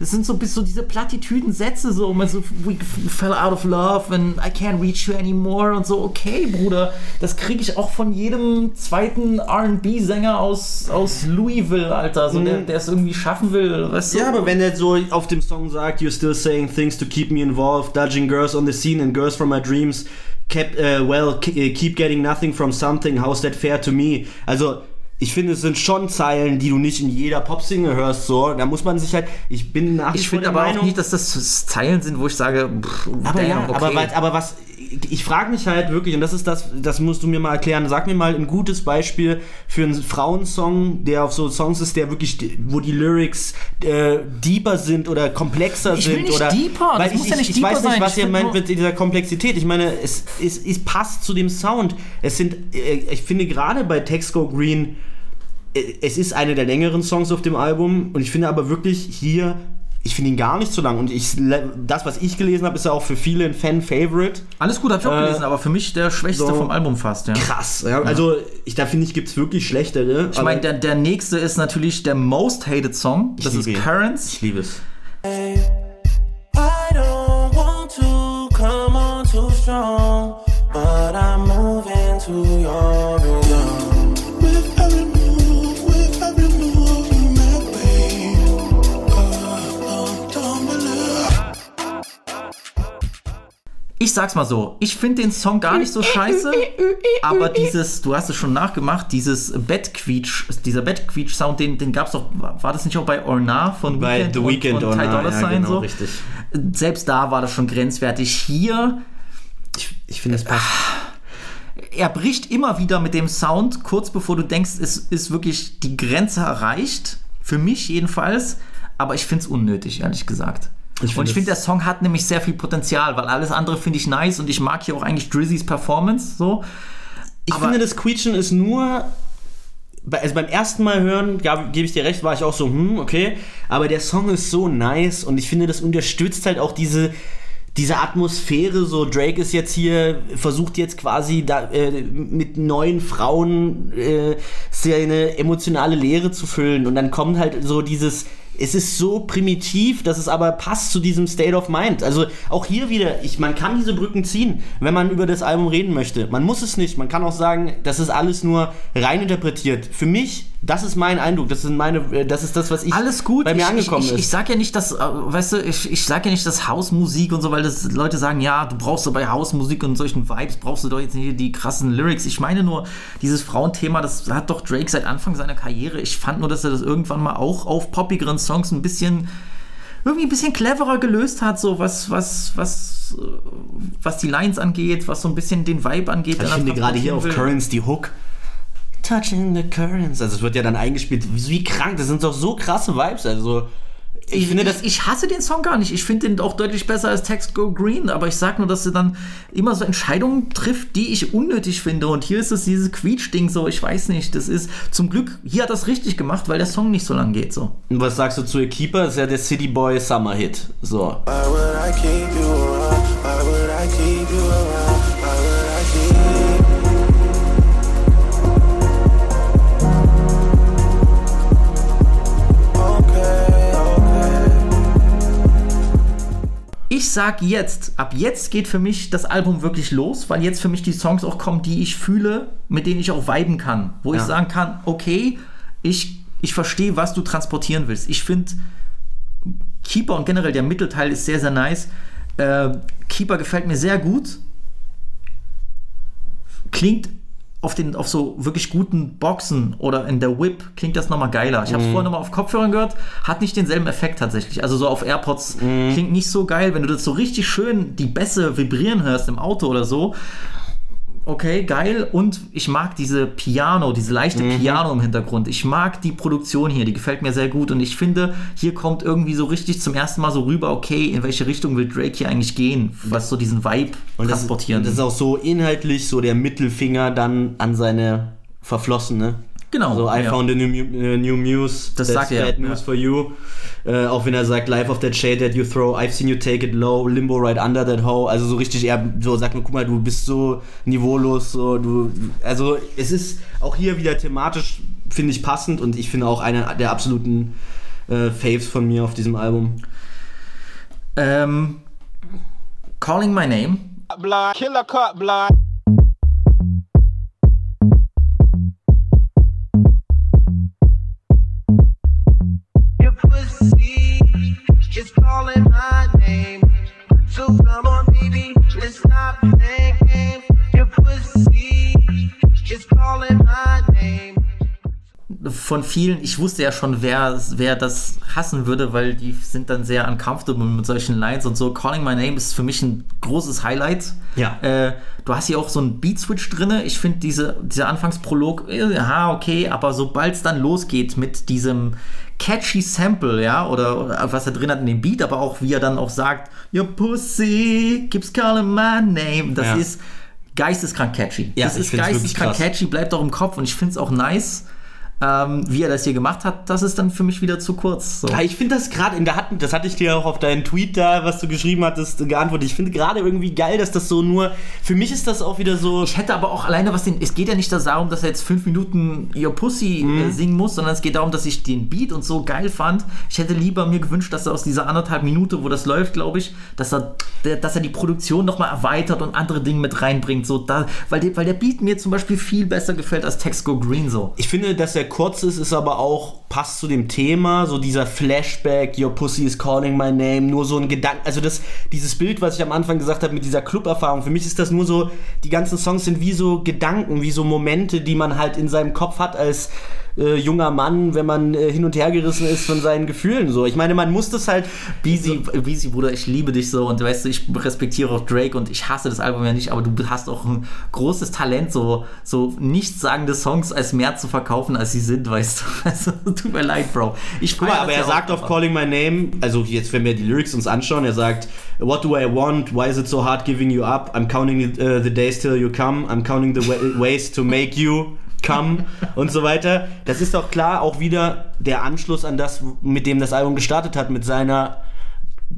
Es sind so bis so diese Plattitüden-Sätze, so, man so, we fell out of love and I can't reach you anymore und so, okay, Bruder, das kriege ich auch von jedem zweiten RB-Sänger aus, aus Louisville, Alter, so, der, der es irgendwie schaffen will, weißt du? Ja, aber wenn er so auf dem Song sagt, you're still saying things to keep me involved, dodging girls on the scene and girls from my dreams, kept, uh, well, uh, keep getting nothing from something, how's that fair to me? Also, ich finde, es sind schon Zeilen, die du nicht in jeder Popsingle hörst, so. Da muss man sich halt, ich bin nach Ich finde aber auch Meinung, nicht, dass das Zeilen sind, wo ich sage, pff, aber damn, ja, okay. aber, was, aber was, ich frage mich halt wirklich, und das ist das, das musst du mir mal erklären, sag mir mal ein gutes Beispiel für einen Frauensong, der auf so Songs ist, der wirklich, wo die Lyrics äh, deeper sind oder komplexer Ich sind. nicht oder, deeper, weil ich, ja ich, nicht ich weiß nicht, sein, was ich ihr meint mit dieser Komplexität. Ich meine, es, es, es passt zu dem Sound. Es sind, äh, ich finde gerade bei Texco Green, es ist einer der längeren Songs auf dem Album und ich finde aber wirklich hier, ich finde ihn gar nicht so lang und ich, das, was ich gelesen habe, ist ja auch für viele ein Fan-Favorite. Alles gut, hab ich auch Äh, gelesen, aber für mich der schwächste so. vom Album fast, ja. Krass. Ja, also, ich, da finde ich, gibt es wirklich schlechtere. Ich meine, der, der nächste ist natürlich der most hated Song. Das ist. Currents. ich liebe es. Ich sag's mal so, ich finde den Song gar nicht so scheiße, aber dieses, du hast es schon nachgemacht, dieses Bettquietsch, dieser Bettquietsch-Sound, den, den gab's doch, war das nicht auch bei Ornar von Bei Weekend The Weeknd und, und Ty Dolla ja, Sign genau, so? richtig. Selbst da war das schon grenzwertig. Hier, Ich, ich finde, es passt. er bricht immer wieder mit dem Sound, kurz bevor du denkst, es ist wirklich die Grenze erreicht. Für mich jedenfalls. Aber ich finde es unnötig, ehrlich gesagt. Ich und ich finde, der Song hat nämlich sehr viel Potenzial, weil alles andere finde ich nice und ich mag hier auch eigentlich Drizzys Performance so. Ich Aber- finde, das Quietschen ist nur. Also beim ersten Mal hören, gebe ich dir recht, war ich auch so, hm, okay. Aber der Song ist so nice und ich finde, das unterstützt halt auch diese, diese Atmosphäre. So, Drake ist jetzt hier, versucht jetzt quasi da, äh, mit neuen Frauen äh, seine emotionale Leere zu füllen. Und dann kommt halt so dieses. Es ist so primitiv, dass es aber passt zu diesem State of Mind. Also auch hier wieder, ich, man kann diese Brücken ziehen, wenn man über das Album reden möchte. Man muss es nicht. Man kann auch sagen, das ist alles nur rein interpretiert. Für mich, das ist mein Eindruck. Das, sind meine, äh, das ist das, was ich Alles gut. bei mir ich, angekommen ich, ich, ist. Ich sag ja nicht, dass, äh, weißt du, ich, ich sag ja nicht, dass Hausmusik und so, weil das Leute sagen, ja, du brauchst so bei Hausmusik und solchen Vibes brauchst du doch jetzt nicht die krassen Lyrics. Ich meine nur, dieses Frauenthema, das hat doch Drake seit Anfang seiner Karriere. Ich fand nur, dass er das irgendwann mal auch auf poppigeren Songs ein bisschen irgendwie ein bisschen cleverer gelöst hat, so was, was, was, äh, was die Lines angeht, was so ein bisschen den Vibe angeht. Also ich finde gerade hier auf will. Currents die Hook. Touching the Currents. Also es wird ja dann eingespielt. Wie krank. Das sind doch so krasse Vibes. Also ich, Ich, finde das. ich hasse den Song gar nicht. Ich finde den auch deutlich besser als Text Go Green, aber ich sag nur, dass er dann immer so Entscheidungen trifft, die ich unnötig finde. Und hier ist es dieses Quietsch-Ding so, ich weiß nicht. Das ist zum Glück, hier hat das richtig gemacht, weil der Song nicht so lang geht. So. Und was sagst du zu A Keeper? Das ist ja der City Boy Summer Hit. So. Why would I keep you around? Why would I keep you around? Ich sag jetzt, ab jetzt geht für mich das Album wirklich los, weil jetzt für mich die Songs auch kommen, die ich fühle, mit denen ich auch viben kann. Wo ich Ja. sagen kann, okay, ich, ich verstehe, was du transportieren willst. Ich finde, Keeper und generell der Mittelteil ist sehr, sehr nice. Äh, Keeper gefällt mir sehr gut. Klingt auf, den, auf so wirklich guten Boxen oder in der Whip klingt das nochmal geiler. Ich habe es vorher nochmal auf Kopfhörern gehört, hat nicht denselben Effekt tatsächlich. Also so auf AirPods klingt nicht so geil, wenn du das so richtig schön die Bässe vibrieren hörst im Auto oder so. Okay, geil. Und ich mag diese Piano, diese leichte Piano im Hintergrund. Ich mag die Produktion hier, die gefällt mir sehr gut. Und ich finde, hier kommt irgendwie so richtig zum ersten Mal so rüber, okay, in welche Richtung will Drake hier eigentlich gehen, was so diesen Vibe Und das, transportieren. das ist auch so inhaltlich so der Mittelfinger dann an seine Verflossene. Genau, So, I ja. found a new, uh, new muse. Das that's sagt er, Bad news ja. for you. Äh, auch wenn er sagt, life of that shade that you throw, I've seen you take it low, limbo right under that hoe. Also so richtig, er so sagt mir, guck mal, du bist so niveaulos, so du. Also es ist auch hier wieder thematisch, finde ich, passend und ich finde auch einer der absoluten äh, Faves von mir auf diesem Album. Ähm, Calling My Name. blood, killer cut blood. Von vielen, ich wusste ja schon, wer, wer das hassen würde, weil die sind dann sehr uncomfortable mit solchen Lines und so. Calling My Name ist für mich ein großes Highlight. Ja. Äh, du hast hier auch so einen Beat-Switch drin. Ich finde diese, dieser Anfangsprolog, äh, ja, okay, aber sobald es dann losgeht mit diesem catchy Sample, ja, oder, oder was er drin hat in dem Beat, aber auch wie er dann auch sagt, Your pussy keeps calling my name, das Ja. ist geisteskrank catchy. Ja, das ist geisteskrank catchy, bleibt auch im Kopf und ich finde es auch nice. Ähm, wie er das hier gemacht hat, das ist dann für mich wieder zu kurz. So. Ja, ich finde das gerade, das hatte ich dir auch auf deinen Tweet da, was du geschrieben hattest, geantwortet. Ich finde gerade irgendwie geil, dass das so nur, für mich ist das auch wieder so, Ich hätte aber auch alleine was den. Es geht ja nicht darum, dass er jetzt fünf Minuten Your Pussy Mhm. äh, singen muss, sondern es geht darum, dass ich den Beat und so geil fand. Ich hätte lieber mir gewünscht, dass er aus dieser anderthalb Minute, wo das läuft, glaube ich, dass er, dass er die Produktion nochmal erweitert und andere Dinge mit reinbringt. So, da, weil, der, weil der Beat mir zum Beispiel viel besser gefällt als Text Go Green so. Ich finde, dass er kurz ist, ist aber auch, passt zu dem Thema, so dieser Flashback, Your Pussy is calling my name, nur so ein Gedanke, also das, dieses Bild, was ich am Anfang gesagt habe mit dieser Club-Erfahrung, für mich ist das nur so, die ganzen Songs sind wie so Gedanken, wie so Momente, die man halt in seinem Kopf hat als äh, junger Mann, wenn man äh, hin und her gerissen ist von seinen Gefühlen, so. Ich meine, man muss das halt, Beezy, Beezy, Bruder, ich liebe dich so und weißt du, ich respektiere auch Drake und ich hasse das Album ja nicht, aber du hast auch ein großes Talent, so, so nichtssagende Songs als mehr zu verkaufen, als sie sind, weißt du. <laughs> Also, tut mir leid, Bro. Ich Guck mal, aber er sagt auf Calling My Name, also jetzt, wenn wir die Lyrics uns anschauen, er sagt, What do I want? Why is it so hard giving you up? I'm counting uh, the days till you come. I'm counting the wa- ways to make you come und so weiter. Das ist doch klar auch wieder der Anschluss an das, mit dem das Album gestartet hat, mit seiner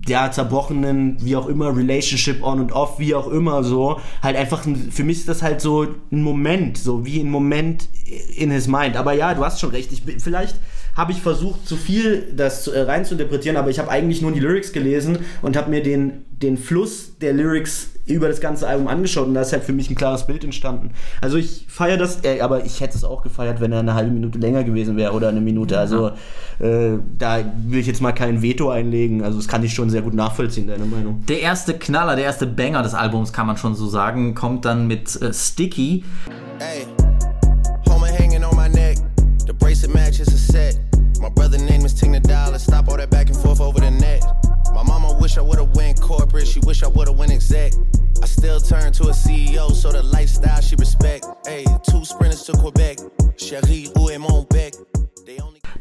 ja, zerbrochenen, wie auch immer, Relationship on und off, wie auch immer so. Halt einfach, ein, für mich ist das halt so ein Moment, so wie ein Moment in his mind. Aber ja, du hast schon recht. Ich, bin- vielleicht habe ich versucht, zu viel das äh, rein zu interpretieren, aber ich habe eigentlich nur die Lyrics gelesen und habe mir den, den Fluss der Lyrics über das ganze Album angeschaut und da ist halt für mich ein klares Bild entstanden. Also ich feiere das, äh, aber ich hätte es auch gefeiert, wenn er eine halbe Minute länger gewesen wäre oder eine Minute. Also äh, da will ich jetzt mal kein Veto einlegen. Also das kann ich schon sehr gut nachvollziehen, deine Meinung. Der erste Knaller, der erste Banger des Albums, kann man schon so sagen, kommt dann mit äh, Sticky. Hey, Homer hanging on my neck. The bracelet match is a set. My brother name is Tina Dollar. Stop all that back and forth over the net. My mama wish I would've went corporate. She wish I would've went exec. I still turn to a CEO, so the lifestyle she respect. Hey, two sprinters to Quebec. Cherie, où est mon bec?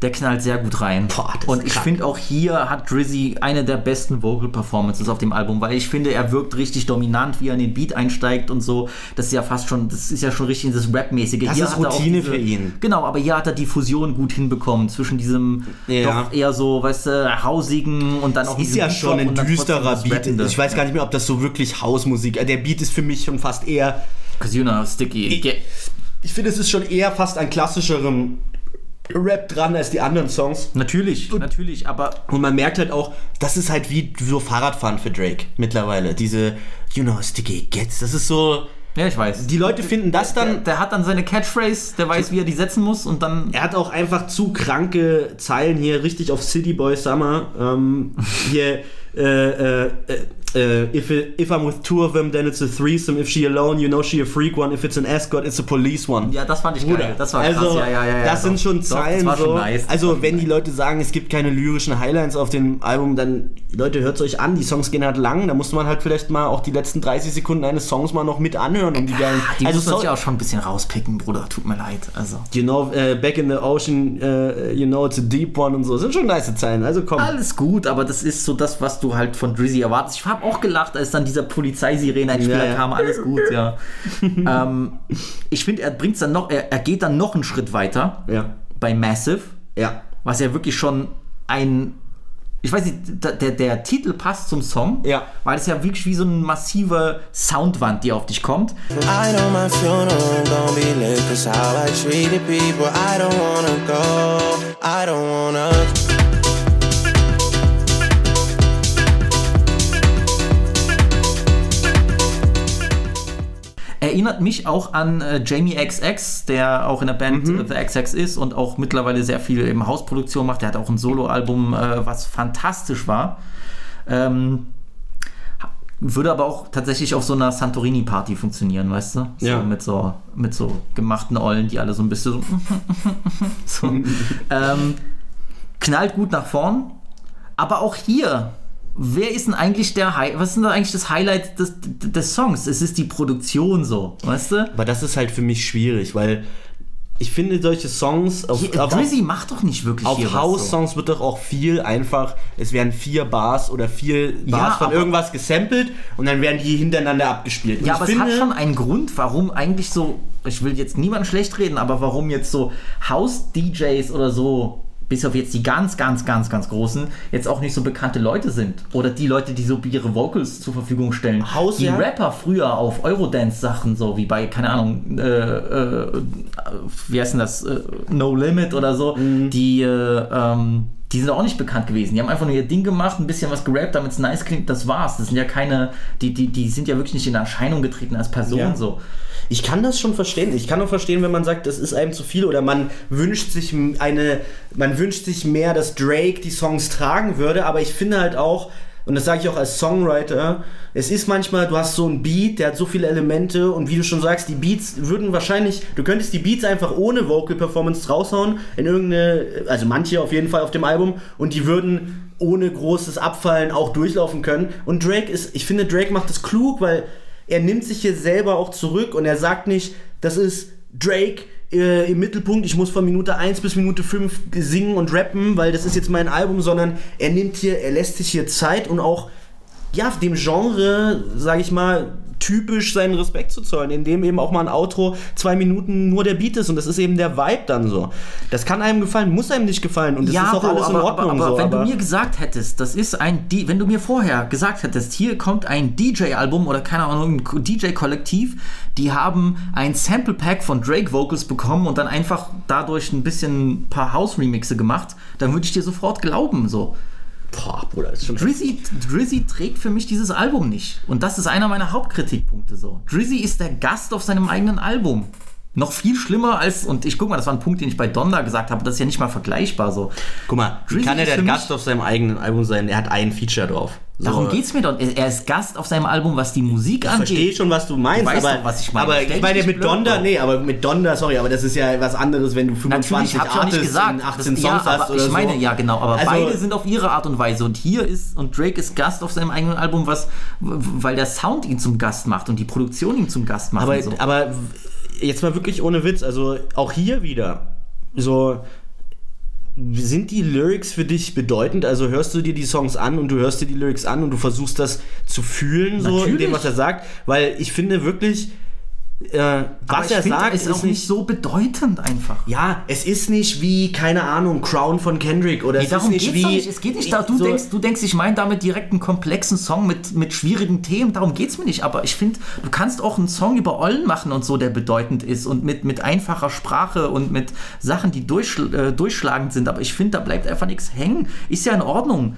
Der knallt sehr gut rein. Boah, das ist und ich finde auch hier hat Drizzy eine der besten Vocal Performances auf dem Album, weil ich finde, er wirkt richtig dominant, wie er in den Beat einsteigt und so. Das ist ja fast schon, das ist ja schon richtig das Rap-mäßige. Das Hier ist Routine für ihn. Genau, aber hier hat er die Fusion gut hinbekommen zwischen diesem Ja. doch eher so, weißt du, hausigen und dann auch ist ja schon ein düsterer das Beat. Ich weiß gar nicht mehr, ob das so wirklich Hausmusik. äh, Der Beat ist für mich schon fast eher. 'Cause you know, Sticky. Ge- Ich finde, es ist schon eher fast an klassischerem Rap dran als die anderen Songs. Natürlich, natürlich, aber Und man merkt halt auch, das ist halt wie so Fahrradfahren für Drake mittlerweile. Diese, you know, sticky gets. Das ist so. ja, ich weiß. Die Leute finden das der, dann. der hat dann seine Catchphrase, der weiß, wie er die setzen muss und dann Er hat auch einfach zu kranke Zeilen hier, richtig auf City Boy Summer. Ähm, hier, äh, äh, äh, if, it, if I'm with two of them, then it's a threesome. If she alone, you know she a freak one. If it's an escort, it's a police one. Ja, das fand ich Bruder, geil. Das war krass. also, ja, ja, ja, ja, das doch. sind schon Doch, Zeilen das war so. nice. Das Also, wenn die. Leute sagen, es gibt keine lyrischen Highlights auf dem Album, dann, Leute, hört es euch an. Die Songs gehen halt lang. Da muss man halt vielleicht mal auch die letzten 30 Sekunden eines Songs mal noch mit anhören, um die geilen. Die also, muss man so, sich auch schon ein bisschen rauspicken, Bruder. Tut mir leid. Also. you know, äh, back in the ocean, äh, you know, it's a deep one und so. Sind schon nice Zeilen. Also komm. Alles gut, aber das ist so das, was du halt von Drizzy erwartest. Ich habe habe auch gelacht, als dann dieser Polizeisirene-Einspieler Ja, ja. kam. Alles gut, ja. <laughs> ähm, ich finde, er bringt's dann noch, er, er geht dann noch einen Schritt weiter Ja. bei Massive, Ja. was ja wirklich schon ein. Ich weiß nicht, der, der Titel passt zum Song, Ja. weil es ja wirklich wie so eine massive Soundwand, die auf dich kommt. I know my funeral gon' be lit, cause how I treated people, I don't wanna go, I don't wanna. Erinnert mich auch an äh, Jamie XX, der auch in der Band äh, The XX ist und auch mittlerweile sehr viel im Hausproduktion macht. Der hat auch ein Soloalbum, äh, was fantastisch war. Ähm, würde aber auch tatsächlich auf so einer Santorini-Party funktionieren, weißt du? So Ja. mit so mit so gemachten Eulen, die alle so ein bisschen so. <laughs> so. <laughs> ähm, knallt gut nach vorn. Aber auch hier, wer ist denn eigentlich der Hi was ist denn eigentlich das Highlight des, des Songs? Es ist die Produktion so, weißt du? Aber das ist halt für mich schwierig, weil ich finde solche Songs auf, Hier, auf, Drizzy macht doch nicht wirklich auf was so. House-Songs wird doch auch viel einfach, es werden vier Bars oder vier Bars Ja, von irgendwas gesampelt und dann werden die hintereinander abgespielt. Und Ja, aber es hat schon einen Grund, warum eigentlich so, ich will jetzt niemand schlecht reden, aber warum jetzt so House-DJs oder so, bis auf jetzt die ganz, ganz, ganz, ganz großen, jetzt auch nicht so bekannte Leute sind. Oder die Leute, die so ihre Vocals zur Verfügung stellen. House, die ja. Rapper früher auf Eurodance-Sachen, so wie bei, keine Ahnung, äh, äh, wie heißt denn das, äh, No Limit oder so, Mhm. die, äh, ähm, die sind auch nicht bekannt gewesen. Die haben einfach nur ihr Ding gemacht, ein bisschen was gerappt, damit es nice klingt, das war's. Das sind ja keine, die, die, die sind ja wirklich nicht in Erscheinung getreten als Person Ja. so. Ich kann das schon verstehen. Ich kann auch verstehen, wenn man sagt, das ist einem zu viel oder man wünscht sich eine, man wünscht sich mehr, dass Drake die Songs tragen würde, aber ich finde halt auch, und das sage ich auch als Songwriter, es ist manchmal, du hast so einen Beat, der hat so viele Elemente und wie du schon sagst, die Beats würden wahrscheinlich, du könntest die Beats einfach ohne Vocal Performance raushauen in irgendeine, also manche auf jeden Fall auf dem Album und die würden ohne großes Abfallen auch durchlaufen können. Und Drake ist, ich finde, Drake macht das klug, weil er nimmt sich hier selber auch zurück und er sagt nicht, das ist Drake äh, im Mittelpunkt, ich muss von Minute 1 bis Minute 5 singen und rappen, weil das ist jetzt mein Album, sondern er nimmt hier, er lässt sich hier Zeit und auch ja, dem Genre, sage ich mal, typisch seinen Respekt zu zollen, indem eben auch mal ein Outro zwei Minuten nur der Beat ist und das ist eben der Vibe dann so. Das kann einem gefallen, muss einem nicht gefallen und das ist auch Bro, alles in aber, Ordnung aber, aber so. wenn aber du mir gesagt hättest, das ist ein, D wenn du mir vorher gesagt hättest, hier kommt ein DJ-Album oder keine Ahnung, ein DJ-Kollektiv, die haben ein Sample-Pack von Drake-Vocals bekommen und dann einfach dadurch ein bisschen ein paar House-Remixe gemacht, dann würde ich dir sofort glauben, so. Boah, Bruder, ist schon Drizzy, Drizzy trägt für mich dieses Album nicht. Und das ist einer meiner Hauptkritikpunkte so. Drizzy ist der Gast auf seinem eigenen Album. Noch viel schlimmer als, und ich guck mal, das war ein Punkt, den ich bei Donda gesagt habe, das ist ja nicht mal vergleichbar so. Guck mal, Drizzy kann er der Gast auf seinem eigenen Album sein? Er hat ein Feature drauf. So. Darum geht's mir doch. Er ist Gast auf seinem Album, was die Musik Ich verstehe angeht. schon, was du meinst, Du weißt aber, doch, was ich meine. aber Stell ich meine mit Donda, nee, aber mit Donda, sorry, aber das ist ja was anderes, wenn du 25 Natürlich, ich auch nicht Artists gesagt. und 18 Das- Songs ja, hast oder ich meine, so. ja genau, aber Also- beide sind auf ihre Art und Weise und hier ist und Drake ist Gast auf seinem eigenen Album, was weil der Sound ihn zum Gast macht und die Produktion ihn zum Gast macht. Aber, so. aber jetzt mal wirklich ohne Witz, also auch hier wieder, so sind die Lyrics für dich bedeutend? Also hörst du dir die Songs an und du hörst dir die Lyrics an und du versuchst das zu fühlen, so in Natürlich. dem, was er sagt? Weil ich finde wirklich, äh, was er sagt, ist auch nicht so bedeutend einfach. Ja, es ist nicht wie, keine Ahnung, Crown von Kendrick oder Nee, es darum ist geht's nicht doch wie. nicht. Es geht nicht da. Du so- denkst, du denkst, ich meine damit direkt einen komplexen Song mit, mit schwierigen Themen. Darum geht's mir nicht. Aber ich finde, du kannst auch einen Song über Ollen machen und so, der bedeutend ist und mit, mit einfacher Sprache und mit Sachen, die durchschl äh, durchschlagend sind. Aber ich finde, da bleibt einfach nichts hängen. Ist ja in Ordnung.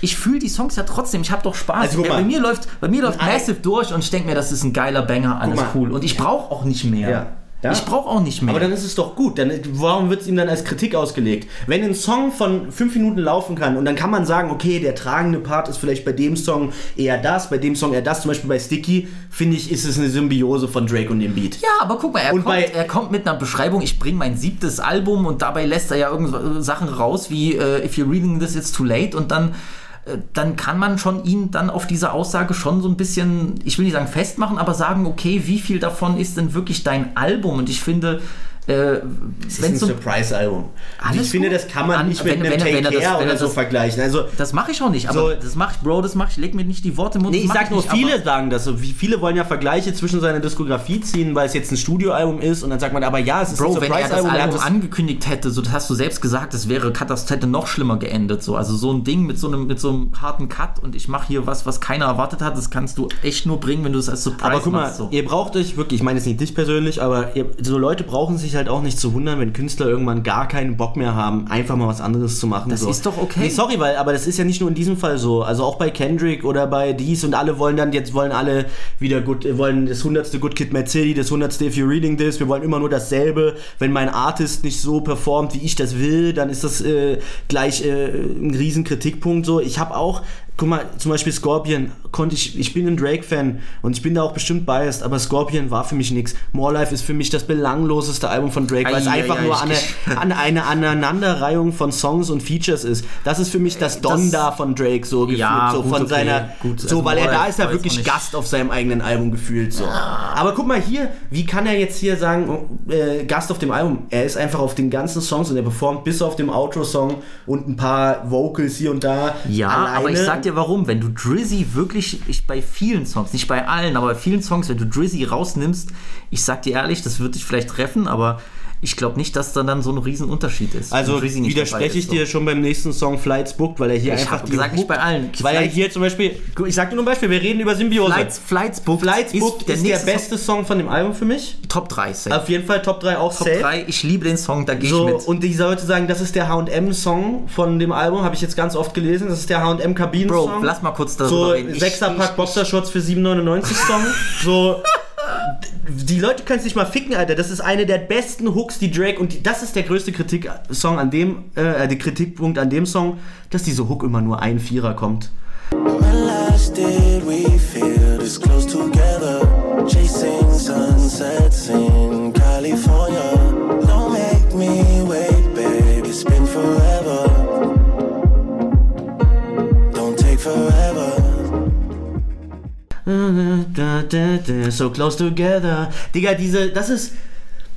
Ich fühle die Songs ja trotzdem. Ich habe doch Spaß. Also Ja, bei mal. mir läuft, bei mir läuft. Massive durch und ich denke mir, das ist ein geiler Banger, alles cool. Und ich brauche auch nicht mehr. Ja. Ja. Ich brauche auch nicht mehr. Aber dann ist es doch gut. Dann, warum wird es ihm dann als Kritik ausgelegt? Wenn ein Song von fünf Minuten laufen kann und dann kann man sagen, okay, der tragende Part ist vielleicht bei dem Song eher das, bei dem Song eher das, zum Beispiel bei Sticky, finde ich, ist es eine Symbiose von Drake und dem Beat. Ja, aber guck mal, er, kommt, bei- er kommt mit einer Beschreibung, ich bringe mein siebtes Album und dabei lässt er ja irgendwelche Sachen raus wie äh, If you're reading this, it's too late und dann, äh, dann kann man schon ihn dann auf diese Aussage schon so ein bisschen, ich will nicht sagen festmachen, aber sagen, okay, wie viel davon ist denn wirklich dein Album? Und ich finde, äh, Es ist ein so Surprise-Album. Ich finde, gut. das kann man An- nicht mit wenn- einem wenn Take wenn das- Care er oder so das- vergleichen. Also, das mache ich auch nicht, aber So- das mache ich, Bro, das mache ich, leg mir nicht die Worte im Mund. Nee, das ich mach sag nur, nicht, viele aber- sagen das so. Viele wollen ja Vergleiche zwischen seiner Diskografie ziehen, weil es jetzt ein Studioalbum ist und dann sagt man, aber ja, es ist Bro, ein wenn er das Surprise-Album. Album das- angekündigt hätte, so das hast du selbst gesagt, das wäre das hätte noch schlimmer geendet. So. Also so ein Ding mit so einem, mit so einem harten Cut und ich mache hier was, was keiner erwartet hat, das kannst du echt nur bringen, wenn du es als Surprise Aber guck mal, machst. So. ihr braucht euch wirklich, ich meine jetzt nicht dich persönlich, aber ihr, so Leute brauchen sich halt auch nicht zu wundern, wenn Künstler irgendwann gar keinen Bock mehr haben, einfach mal was anderes zu machen. Das so. ist doch okay. Nee, sorry, weil, aber das ist ja nicht nur in diesem Fall so. Also auch bei Kendrick oder bei dies und alle wollen dann, jetzt wollen alle wieder gut, wollen das hundertste Good Kid Mad City, das hundertste If You're Reading This, wir wollen immer nur dasselbe. Wenn mein Artist nicht so performt, wie ich das will, dann ist das äh, gleich äh, ein riesen Kritikpunkt so. Ich habe auch Guck mal, zum Beispiel Scorpion konnte ich, ich bin ein Drake-Fan und ich bin da auch bestimmt biased, aber Scorpion war für mich nichts. More Life ist für mich das belangloseste Album von Drake, weil es Ei, ei, einfach ei, nur eine, an eine Aneinanderreihung von Songs und Features ist. Das ist für mich das Don Das- da von Drake so gefühlt, Ja, so gut, von okay, seiner, gut. so Also weil er da ist er weiß wirklich. Gast auf seinem eigenen Album gefühlt so. Aber guck mal hier, wie kann er jetzt hier sagen, äh, Gast auf dem Album? Er ist einfach auf den ganzen Songs und er performt bis auf dem Outro-Song und ein paar Vocals hier und da. Ja, alleine. aber ich sag dir warum. Wenn du Drizzy wirklich, ich bei vielen Songs, nicht bei allen, aber bei vielen Songs, wenn du Drizzy rausnimmst, ich sag dir ehrlich, das wird dich vielleicht treffen, aber ich glaube nicht, dass da dann so ein Riesenunterschied ist. Also widerspreche ich ist, dir schon beim nächsten Song Flights Booked, weil er hier Ich einfach hab gesagt, nicht bei allen. Weil er hier zum Beispiel, ich sag dir nur ein Beispiel, wir reden über Symbiose. Flights, Flights Booked Flights Booked ist, der, nächste beste Song von dem Album für mich. Top 3. Safe. Auf jeden Fall Top 3 auch Top safe. 3, ich liebe den Song, da gehe So, ich mit. und die Leute sagen, das ist der H&M-Song von dem Album, habe ich jetzt ganz oft gelesen. Das ist der H&M-Kabinen-Song. Bro, lass mal kurz darüber So, reden. Ich- Sechserpack ich- Boxershorts für 7,99 Song. <laughs> so, die Leute können sich mal ficken, Alter. Das ist eine der besten Hooks, die Drake und die, das ist der größte Kritik-Song an dem, äh, der Kritikpunkt an dem Song, dass diese Hook immer nur ein Vierer kommt. When So close together. Digga, diese, das ist.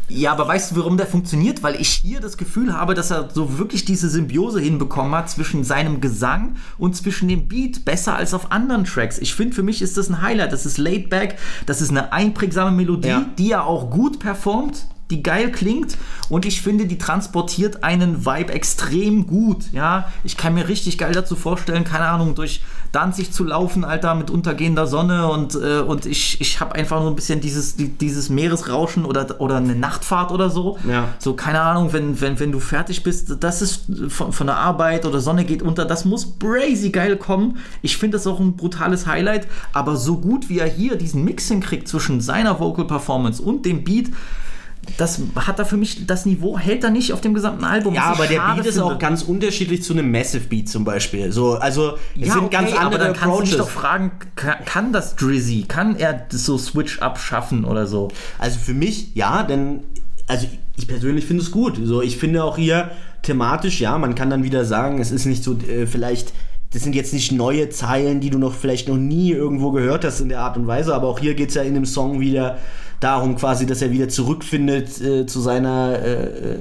Ja, aber weißt du, warum der funktioniert? Weil ich hier das Gefühl habe, dass er so wirklich diese Symbiose hinbekommen hat zwischen seinem Gesang und zwischen dem Beat besser als auf anderen Tracks. Ich finde, für mich ist das ein Highlight. Das ist laid back, das ist eine einprägsame Melodie, Ja. die er auch gut performt, die geil klingt und ich finde, die transportiert einen Vibe extrem gut. Ja, ich kann mir richtig geil dazu vorstellen, keine Ahnung, durch Danzig zu laufen, Alter, mit untergehender Sonne und, äh, und ich, ich habe einfach nur ein bisschen dieses, die, dieses Meeresrauschen oder, oder eine Nachtfahrt oder so. Ja. So, keine Ahnung, wenn, wenn, wenn du fertig bist, das ist von, von der Arbeit oder Sonne geht unter, das muss brazy geil kommen. Ich finde das auch ein brutales Highlight, aber so gut wie er hier diesen Mix hinkriegt zwischen seiner Vocal Performance und dem Beat, das hat er für mich, das Niveau hält er nicht auf dem gesamten Album. Ja, aber der Beat ist finde. auch ganz unterschiedlich zu einem Massive Beat zum Beispiel. So, also es ja, sind okay, ganz andere aber dann kannst du Approaches. dich doch fragen, kann, kann das Drizzy, kann er so Switch-Up schaffen oder so? Also für mich, ja, denn also ich persönlich finde es gut. So, ich finde auch hier thematisch, ja, man kann dann wieder sagen, es ist nicht so äh, vielleicht das sind jetzt nicht neue Zeilen, die du noch vielleicht noch nie irgendwo gehört hast in der Art und Weise, aber auch hier geht es ja in dem Song wieder darum quasi, dass er wieder zurückfindet äh, zu seiner äh, äh,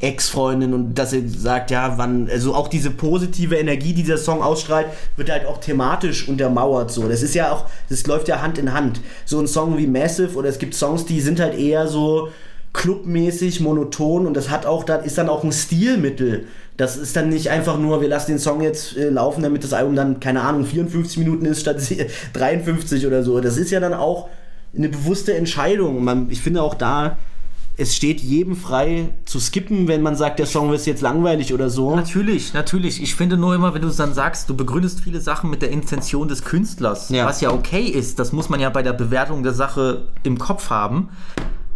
Ex-Freundin und dass er sagt, ja, wann, also auch diese positive Energie, die dieser Song ausstrahlt, wird halt auch thematisch untermauert so. Das ist ja auch, das läuft ja Hand in Hand. So ein Song wie Massive oder es gibt Songs, die sind halt eher so clubmäßig, monoton und das hat auch, das ist dann auch ein Stilmittel. Das ist dann nicht einfach nur, wir lassen den Song jetzt äh, laufen, damit das Album dann, keine Ahnung, 54 Minuten ist statt 53 <laughs> oder so. Das ist ja dann auch eine bewusste Entscheidung. Man, ich finde auch da, es steht jedem frei zu skippen, wenn man sagt, der Song ist jetzt langweilig oder so. Natürlich, natürlich. Ich finde nur immer, wenn du dann sagst, du begründest viele Sachen mit der Intention des Künstlers, Ja. was ja okay ist, das muss man ja bei der Bewertung der Sache im Kopf haben,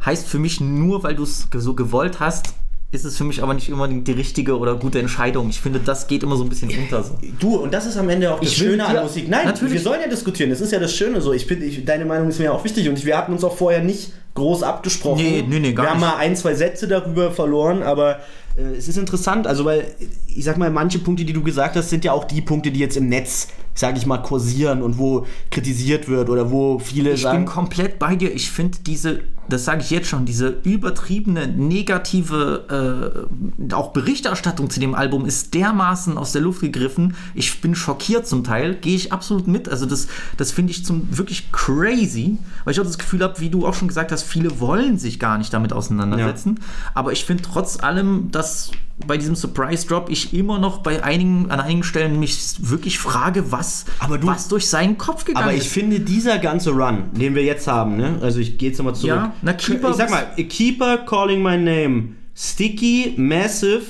heißt für mich nur, weil du es so gewollt hast, ist es für mich aber nicht unbedingt die richtige oder gute Entscheidung. Ich finde, das geht immer so ein bisschen unter. So. <laughs> Du, und das ist am Ende auch das Ich Schöne an Musik. Nein, Natürlich. wir sollen ja diskutieren. Das ist ja das Schöne so. Ich finde, ich, deine Meinung ist mir auch wichtig und wir hatten uns auch vorher nicht groß abgesprochen. Nee, nee, nee, gar Wir haben nicht. mal ein, zwei Sätze darüber verloren, aber äh, es ist interessant, also weil ich sag mal, manche Punkte, die du gesagt hast, sind ja auch die Punkte, die jetzt im Netz sage ich mal, kursieren und wo kritisiert wird oder wo viele Ich sagen. bin komplett bei dir. Ich finde diese, das sage ich jetzt schon, diese übertriebene, negative, äh, auch Berichterstattung zu dem Album ist dermaßen aus der Luft gegriffen. Ich bin schockiert zum Teil, gehe ich absolut mit. Also das, das finde ich zum wirklich crazy, weil ich auch das Gefühl habe, wie du auch schon gesagt hast, viele wollen sich gar nicht damit auseinandersetzen. Aber ich finde trotz allem, dass bei diesem Surprise Drop ich immer noch bei einigen, an einigen Stellen mich wirklich frage, was, Aber du- was durch seinen Kopf gegangen aber ich ist. finde, dieser ganze Run, den wir jetzt haben, ne? also ich gehe jetzt nochmal zurück. Ja, na, Keeper ich sag ist- mal, Keeper, Calling My Name, Sticky, Massive,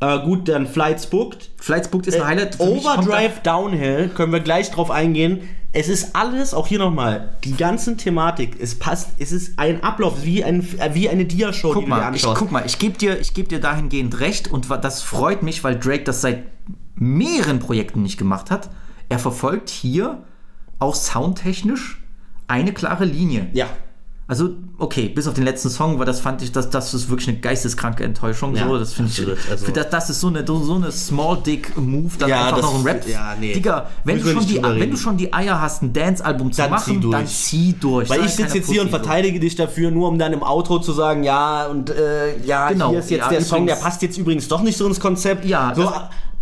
äh, gut, dann Flights Booked. Flights Booked ist ein Highlight. Für mich kommt Overdrive Downhill, können wir gleich drauf eingehen. Es ist alles, auch hier nochmal, die ganzen Thematik, es passt, es ist ein Ablauf, wie, ein, wie eine Dia-Show, Guck die mal, ich, guck mal, ich gebe dir, ich geb dir dahingehend recht und das freut mich, weil Drake das seit mehreren Projekten nicht gemacht hat. Er verfolgt hier auch soundtechnisch eine klare Linie. ja, Also, okay, bis auf den letzten Song, weil das fand ich, das, das ist wirklich eine geisteskranke Enttäuschung. Ja, so, das finde ich. also- das, das ist so eine, so eine Small Dick Move, dann Ja, einfach noch ein Rap. ja, nee. Digga, wenn du, schon die, wenn du schon die Eier hast, ein Dance-Album zu Dann machen, zieh dann zieh durch. Weil ich sitze jetzt hier und Pussy, verteidige dich dafür, nur um dann im Outro zu sagen, ja, und äh, ja, Genau, hier ist jetzt der Song, der passt jetzt übrigens doch nicht so ins Konzept. Ja, so,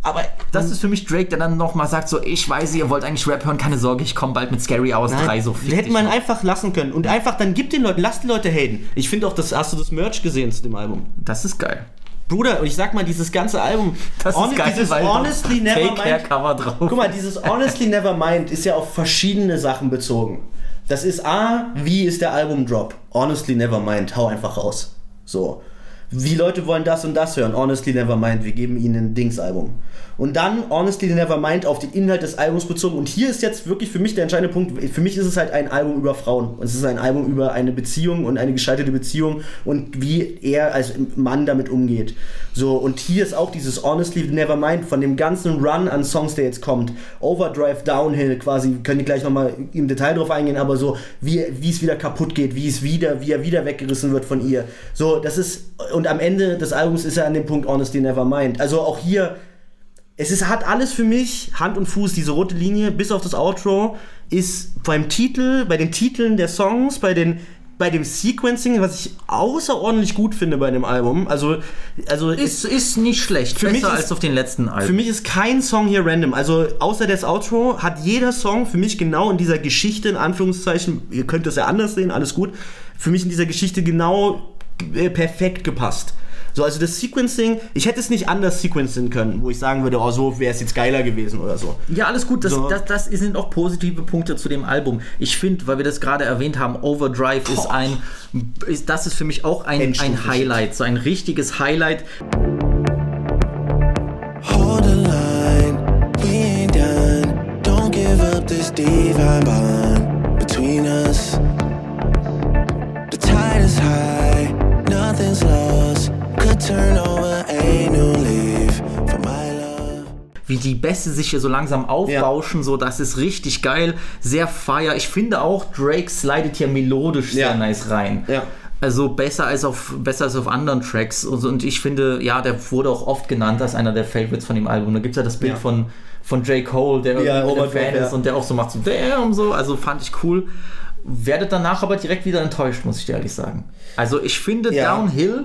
aber Das ist für mich Drake, der dann nochmal sagt: So, ich weiß, ihr wollt eigentlich Rap hören, keine Sorge, ich komme bald mit Scary Hours 3. So fick hätte man noch. einfach lassen können. Und einfach, dann gib den Leuten, lass die Leute haten. Ich finde auch, das, hast du das Merch gesehen zu dem Album? Das ist geil. Bruder, ich sag mal, dieses ganze Album, Das ist geil, dieses Honestly Nevermind, drauf. guck mal, dieses Honestly Nevermind ist ja auf verschiedene Sachen bezogen. Das ist A, wie ist der Albumdrop? Honestly Nevermind, hau einfach raus. So. Wie Leute wollen das und das hören? Honestly Nevermind, wir geben ihnen ein Dings-Album. Und dann Honestly Nevermind auf den Inhalt des Albums bezogen. Und hier ist jetzt wirklich für mich der entscheidende Punkt. Für mich ist es halt ein Album über Frauen. Es ist ein Album über eine Beziehung und eine gescheiterte Beziehung und wie er als Mann damit umgeht. So, und hier ist auch dieses Honestly Nevermind von dem ganzen Run an Songs, der jetzt kommt. Overdrive, Downhill quasi, können die gleich nochmal im Detail drauf eingehen, aber so, wie, wie es wieder kaputt geht, wie es wieder, wie er wieder weggerissen wird von ihr. So, das ist, und am Ende des Albums ist er an dem Punkt Honestly Nevermind. Also auch hier, es ist, hat alles für mich Hand und Fuß, diese rote Linie, bis auf das Outro, ist beim Titel, bei den Titeln der Songs, bei den bei dem Sequencing, was ich außerordentlich gut finde bei dem Album. Also, also Ist, ist nicht schlecht. Für Besser mich ist- als auf den letzten Alben. für mich ist kein Song hier random. Also außer das Outro hat jeder Song für mich genau in dieser Geschichte, in Anführungszeichen, ihr könnt das ja anders sehen, alles gut, für mich in dieser Geschichte genau äh, perfekt gepasst. So, also das Sequencing, ich hätte es nicht anders sequenzen können, wo ich sagen würde, oh, so wäre es jetzt geiler gewesen oder so. Ja, alles gut. Das, So. das, das sind auch positive Punkte zu dem Album. Ich finde, weil wir das gerade erwähnt haben, Overdrive ist ein, ist, das ist für mich auch ein, ein. Highlight, so ein richtiges Highlight. Hold the line, we ain't done. Don't give up this divine bond wie die Bässe sich hier so langsam aufbauschen, so das ist richtig geil, sehr fire. Ich finde auch Drake slidet hier melodisch sehr Ja. nice rein. Ja. Also besser als auf besser als auf anderen Tracks und, und ich finde, ja, der wurde auch oft genannt als einer der Favorites von dem Album. Da gibt es ja das Bild Ja. von von J. Cole, der Ja, irgendwie Fan ja. ist und der auch so macht so damn so, also fand ich cool. Werdet danach aber direkt wieder enttäuscht, muss ich dir ehrlich sagen. Also ich finde Ja. Downhill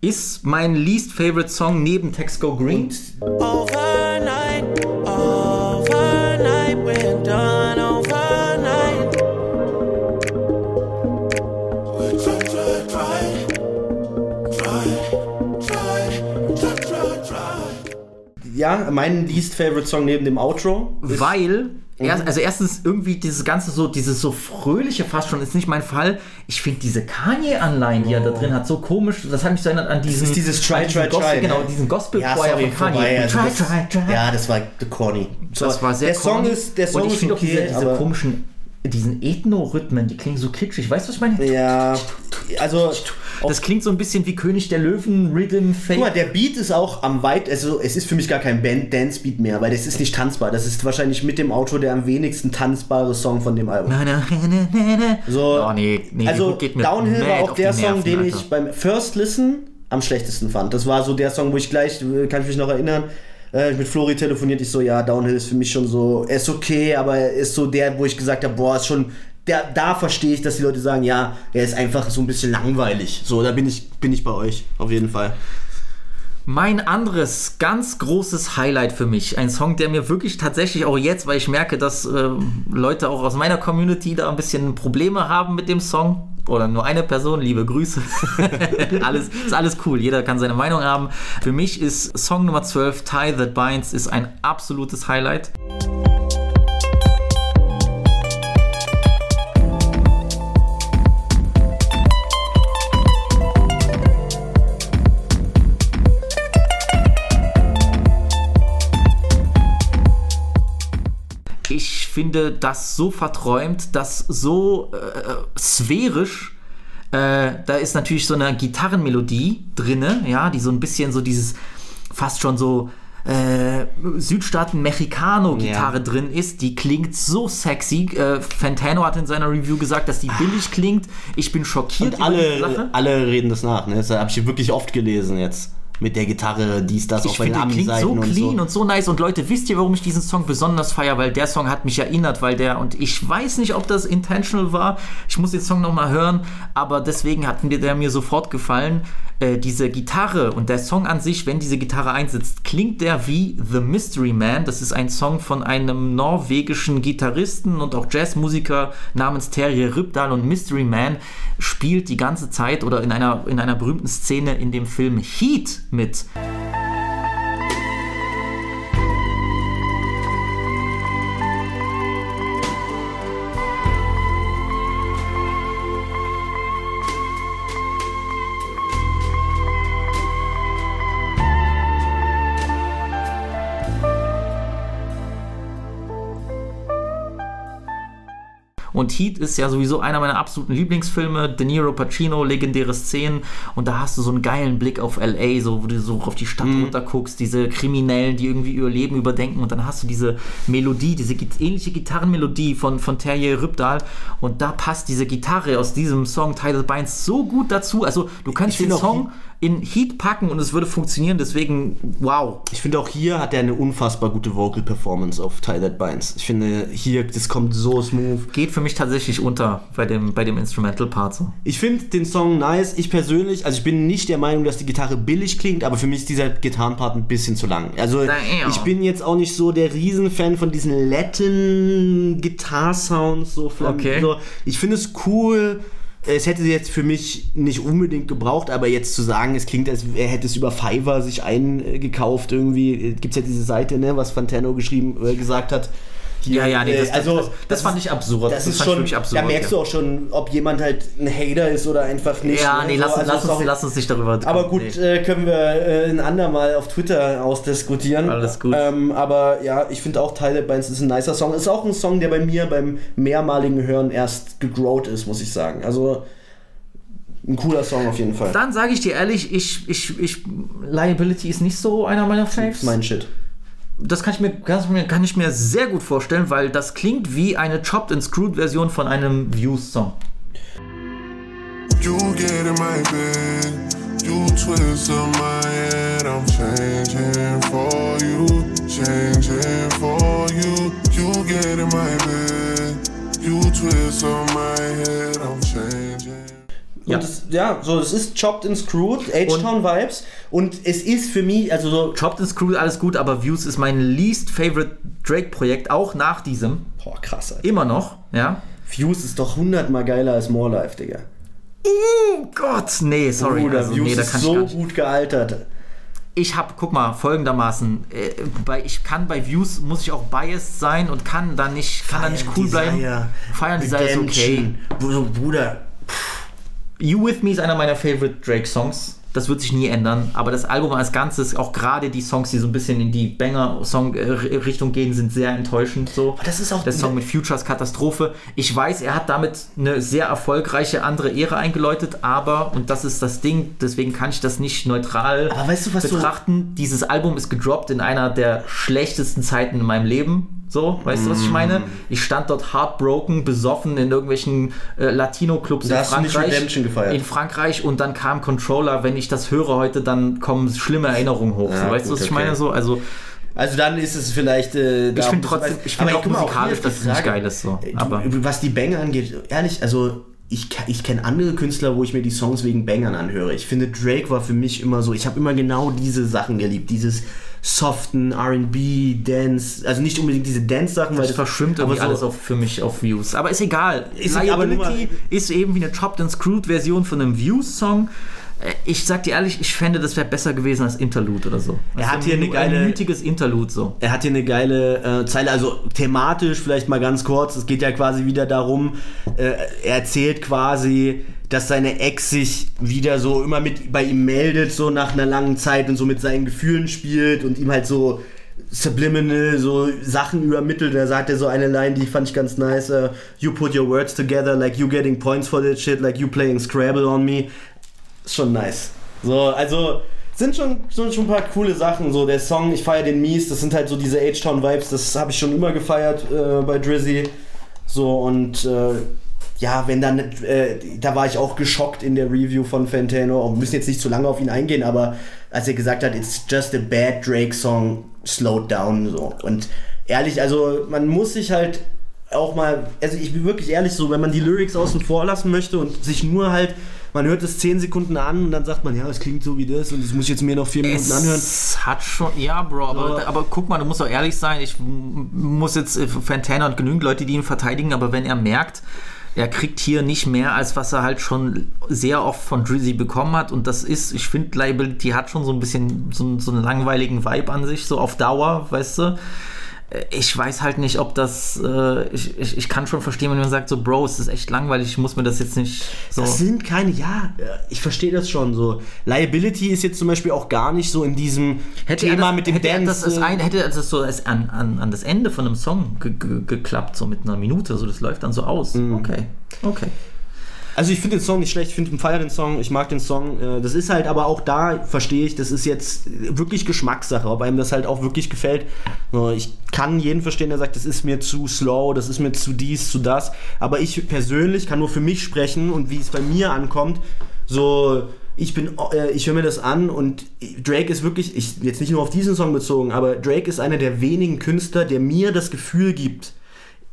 ist mein least favorite Song neben Text Go Green. Overnight, overnight, we're done overnight. Ja, mein least favorite Song neben dem Outro. Weil. Erst, also erstens irgendwie dieses ganze so, dieses so fröhliche fast schon, ist nicht mein Fall. Ich finde diese Kanye-Anleihen, die er da drin hat, so komisch. Das hat mich so erinnert an diesen. ist dieses Try, diesen Try, Gospel, Try, Genau, ne? diesen gospel Ja, sorry, von Kanye. vorbei. Also try, das, try, try. Ja, das war the corny. das war sehr Der Song corny. ist, der Song Und ich finde okay, auch diese, diese komischen, diesen Ethno-Rhythmen, die klingen so kitschig. Weißt du, was ich meine? Ja, also Das klingt so ein bisschen wie König der Löwen, Rhythm, Fake. Guck mal, der Beat ist auch am weit, also es ist für mich gar kein Band Dance Beat mehr, weil das ist nicht tanzbar. Das ist wahrscheinlich mit dem Outro der am wenigsten tanzbare Song von dem Album. Na, na, na, na, na. So, oh, nee, nee, also die geht mir Downhill war auch der Song, Nerven, den Alter. ich beim First Listen am schlechtesten fand. Das war so der Song, wo ich gleich, äh, kann ich mich noch erinnern, Äh, mit Flori telefoniert, ich so, ja, Downhill ist für mich schon so, ist okay, aber er ist so der, wo ich gesagt habe, boah, ist schon, der, da verstehe ich, dass die Leute sagen, ja, er ist einfach so ein bisschen langweilig. So, da bin ich, bin ich bei euch, auf jeden Fall. Mein anderes ganz großes Highlight für mich, ein Song, der mir wirklich tatsächlich auch jetzt, weil ich merke, dass äh, Leute auch aus meiner Community da ein bisschen Probleme haben mit dem Song, oder nur eine Person, liebe Grüße. <laughs> alles, ist alles cool, jeder kann seine Meinung haben. Für mich ist Song Nummer 12, Tie That Binds, ist ein absolutes Highlight. Finde das so verträumt, das so äh, sphärisch. Äh, da ist natürlich so eine Gitarrenmelodie drinne, ja, die so ein bisschen so dieses fast schon so äh, Südstaaten Mexicano-Gitarre Ja. drin ist. Die klingt so sexy. Äh, Fantano hat in seiner Review gesagt, dass die billig klingt. Ich bin schockiert Und alle, alle reden das nach, ne? Das habe ich wirklich oft gelesen jetzt. Mit der Gitarre, dies, das, Ich den finde, der klingt so clean und und so. so. nice. Und Leute, wisst ihr, warum ich diesen Song besonders feiere? Weil der Song hat mich erinnert, weil der, und ich weiß nicht, ob das intentional war. Ich muss den Song nochmal hören, aber deswegen hat mir der mir sofort gefallen. Äh, diese Gitarre und der Song an sich, wenn diese Gitarre einsetzt, klingt der wie The Mystery Man. Das ist ein Song von einem norwegischen Gitarristen und auch Jazzmusiker namens Terje Rypdal und Mystery Man spielt die ganze Zeit oder in einer, in einer berühmten Szene in dem Film Heat mit. Und Heat ist ja sowieso einer meiner absoluten Lieblingsfilme. De Niro, Pacino, legendäre Szenen. Und da hast du so einen geilen Blick auf L.A., so, wo du so auf die Stadt runterguckst, diese Kriminellen, die irgendwie ihr Leben überdenken. Und dann hast du diese Melodie, diese ähnliche Gitarrenmelodie von, von Terje Rypdal. Und da passt diese Gitarre aus diesem Song Tidal Binds so gut dazu. Also du kannst den Song in Heat packen und es würde funktionieren. Deswegen, wow. Ich finde auch hier hat er eine unfassbar gute Vocal Performance auf Tie That Binds. Ich finde hier, das kommt so smooth. Geht für mich tatsächlich unter bei dem, bei dem Instrumental-Part so. Ich finde den Song nice. Ich persönlich, also ich bin nicht der Meinung, dass die Gitarre billig klingt, aber für mich ist dieser Gitarrenpart ein bisschen zu lang. Also ich bin jetzt auch nicht so der Riesenfan von diesen Latin Gitarre-Sounds. So, flam- Okay. so. Ich finde es cool. Es hätte jetzt für mich nicht unbedingt gebraucht, aber jetzt zu sagen, es klingt, als hätte es über Fiverr sich eingekauft irgendwie. Gibt es ja diese Seite, ne, was Fantano geschrieben, äh, gesagt hat. Hier, Ja, ja, nee, das, also, das, das, fand ich absurd. das, ist schon, absurd. da merkst du auch schon, ob jemand halt ein Hater ist oder einfach nicht. Ja, ne? nee, lass, also lass, uns, lass uns nicht darüber Aber gut, Nee. äh, können wir äh, ein andermal auf Twitter ausdiskutieren. Alles gut. Ähm, aber ja, ich finde auch Tyler Banks ist ein nicer Song. Ist auch ein Song, der bei mir beim mehrmaligen Hören erst gegrowt ist, muss ich sagen. Also ein cooler Song auf jeden Fall. Dann sage ich dir ehrlich, ich, ich, ich, Liability ist nicht so einer meiner Faves. mein Shit. Das kann ich, mir, kann, ich mir, sehr gut vorstellen, weil das klingt wie eine Chopped and Screwed Version von einem Views-Song. You get in my bed, you twist up my head. I'm changing for you, changing for you. You get in my bed, you twist up my head. I'm changing. Ja. Das, ja, so, es ist Chopped and Screwed, H-Town Vibes. Und es ist für mich, also so. Chopped and Screwed, alles gut, aber Views ist mein least favorite Drake-Projekt, auch nach diesem. Boah, krass, Alter. Immer noch, ja. Views ist doch hundertmal geiler als More Life, Digga. Oh Gott, nee, sorry. Bruder, also, Views nee, da ist kann ich so gut gealtert. ich habe, guck mal, folgendermaßen, äh, bei, ich kann bei Views, muss ich auch biased sein und kann dann nicht, kann dann nicht cool bleiben. Feiern Desire ist okay. Redemption. Bruder, You With Me ist einer meiner favorite Drake-Songs. Das wird sich nie ändern. Aber das Album als Ganzes, auch gerade die Songs, die so ein bisschen in die Banger-Song-Richtung gehen, sind sehr enttäuschend. So. das ist auch- Der Song mit Futures Katastrophe. Ich weiß, er hat damit eine sehr erfolgreiche andere Ära eingeläutet, aber, und das ist das Ding, deswegen kann ich das nicht neutral weißt du, betrachten. Dieses Album ist gedroppt in einer der schlechtesten Zeiten in meinem Leben. So, weißt du, was ich Mm. meine? Ich stand dort heartbroken, besoffen in irgendwelchen äh, Latino-Clubs in du Frankreich. Redemption gefeiert. In Frankreich und dann kam Controller. Wenn ich das höre heute, dann kommen schlimme Erinnerungen hoch. Ja, so, weißt gut, du, was ich okay. meine? So, also Also dann ist es vielleicht. Äh, Ich finde trotzdem, ich finde Aber auch musikalisch, dass es nicht geil ist so. äh, Aber du, was die Banger angeht, ehrlich, also ich, ich kenne andere Künstler, wo ich mir die Songs wegen Bangern anhöre. Ich finde, Drake war für mich immer so, ich habe immer genau diese Sachen geliebt, dieses soften R&B, Dance, also nicht unbedingt diese Dance-Sachen, weil das verschwimmt aber so, alles auf, für mich auf Views. Aber ist egal. Ist aber Liability ist eben wie eine Chopped and Screwed Version von einem Views-Song. Äh, Ich sag dir ehrlich, ich fände, das wäre besser gewesen als Interlude oder so. Er hat hier eine ein geile- einminütiges Interlude so. Er hat hier eine geile äh, Zeile, also thematisch vielleicht mal ganz kurz. Es geht ja quasi wieder darum, äh, er erzählt quasi, dass seine Ex sich wieder so immer mit bei ihm meldet, so nach einer langen Zeit und so mit seinen Gefühlen spielt und ihm halt so subliminal so Sachen übermittelt. Da sagt er so eine Line, die fand ich ganz nice. äh, you put your words together like you getting points for that shit, like you playing Scrabble on me. Ist schon nice. So, also sind schon, sind schon ein paar coole Sachen. So der Song, ich feiere den Mies, das sind halt so diese H-Town-Vibes, das habe ich schon immer gefeiert äh, bei Drizzy. So und äh, ja, wenn dann, äh, da war ich auch geschockt in der Review von Fantano. Wir müssen jetzt nicht zu lange auf ihn eingehen, aber als er gesagt hat, it's just a bad Drake Song, slowed down so. Und ehrlich, also man muss sich halt auch mal, also ich bin wirklich ehrlich so, wenn man die Lyrics außen vor lassen möchte und sich nur halt, man hört es 10 Sekunden an und dann sagt man, ja, es klingt so wie das und das muss ich jetzt mir noch 4 Minuten anhören. Es hat schon, ja, Bro, aber, So. aber guck mal, du musst auch ehrlich sein. Ich muss jetzt äh, Fantana und genügend Leute, die ihn verteidigen, aber wenn er merkt, er kriegt hier nicht mehr, als was er halt schon sehr oft von Drizzy bekommen hat. Und das ist, ich finde, Liability hat schon so ein bisschen so, so einen langweiligen Vibe an sich, so auf Dauer, weißt du. Äh, Ich weiß halt nicht, ob das. Äh, ich, ich, ich kann schon verstehen, wenn man sagt, so, Bro, es ist echt langweilig, ich muss mir das jetzt nicht so. Das sind keine, ja, äh, ich verstehe das schon so. Liability ist jetzt zum Beispiel auch gar nicht so in diesem Hätte Thema das, mit dem hätte Dance. das, äh, ein, hätte das so als an, an, an das Ende von einem Song ge, ge, geklappt, so mit einer Minute, so das läuft dann so aus. Mhm. Okay, okay. Also ich finde den Song nicht schlecht, ich finde feier den Song, ich mag den Song. Äh, Das ist halt aber auch da, verstehe ich, das ist jetzt wirklich Geschmackssache, ob einem das halt auch wirklich gefällt. Ich kann jeden verstehen, der sagt, das ist mir zu slow, das ist mir zu dies, zu das. Aber ich persönlich kann nur für mich sprechen und wie es bei mir ankommt, so ich bin, äh, ich höre mir das an und Drake ist wirklich, ich, jetzt nicht nur auf diesen Song bezogen, aber Drake ist einer der wenigen Künstler, der mir das Gefühl gibt,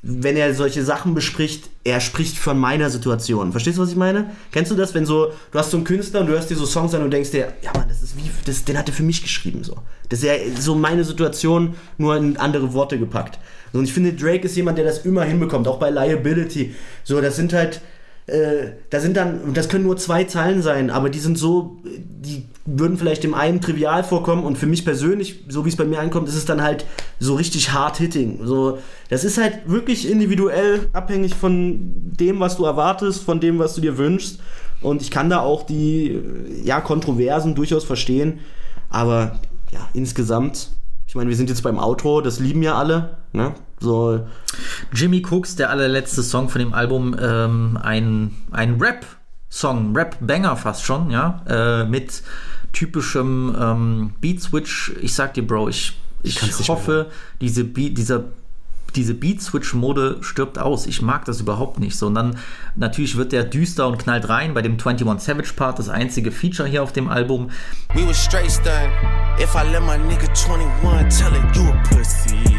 wenn er solche Sachen bespricht, er spricht von meiner Situation. Verstehst du, was ich meine? Kennst du das, wenn so, du hast so einen Künstler und du hörst dir so Songs an und denkst dir, ja Mann, das ist wie, das, den hat er für mich geschrieben, so. Das ist ja so meine Situation, nur in andere Worte gepackt. Und ich finde, Drake ist jemand, der das immer hinbekommt, auch bei Liability. So, das sind halt, äh, da sind dann, das können nur zwei Zeilen sein, aber die sind so, die würden vielleicht dem einen trivial vorkommen und für mich persönlich, so wie es bei mir ankommt, ist es dann halt so richtig hard hitting. So, das ist halt wirklich individuell abhängig von dem, was du erwartest, von dem, was du dir wünschst. Und ich kann da auch die, äh, ja, Kontroversen durchaus verstehen, aber ja, insgesamt, ich meine, wir sind jetzt beim Outro, das lieben ja alle, ne? So, Jimmy Cooks, der allerletzte Song von dem Album, ähm, ein, ein Rap-Song, Rap-Banger fast schon, ja, äh, mit typischem ähm, Beat-Switch. Ich sag dir, Bro, ich, ich, mehr hoffe, diese Beat, dieser diese Beat-Switch-Mode stirbt aus. Ich mag das überhaupt nicht. So, und dann natürlich wird der düster und knallt rein bei dem 21 Savage Part, das einzige Feature hier auf dem Album. We was straight stunned. If I let my nigga 21 tell it, you a pussy.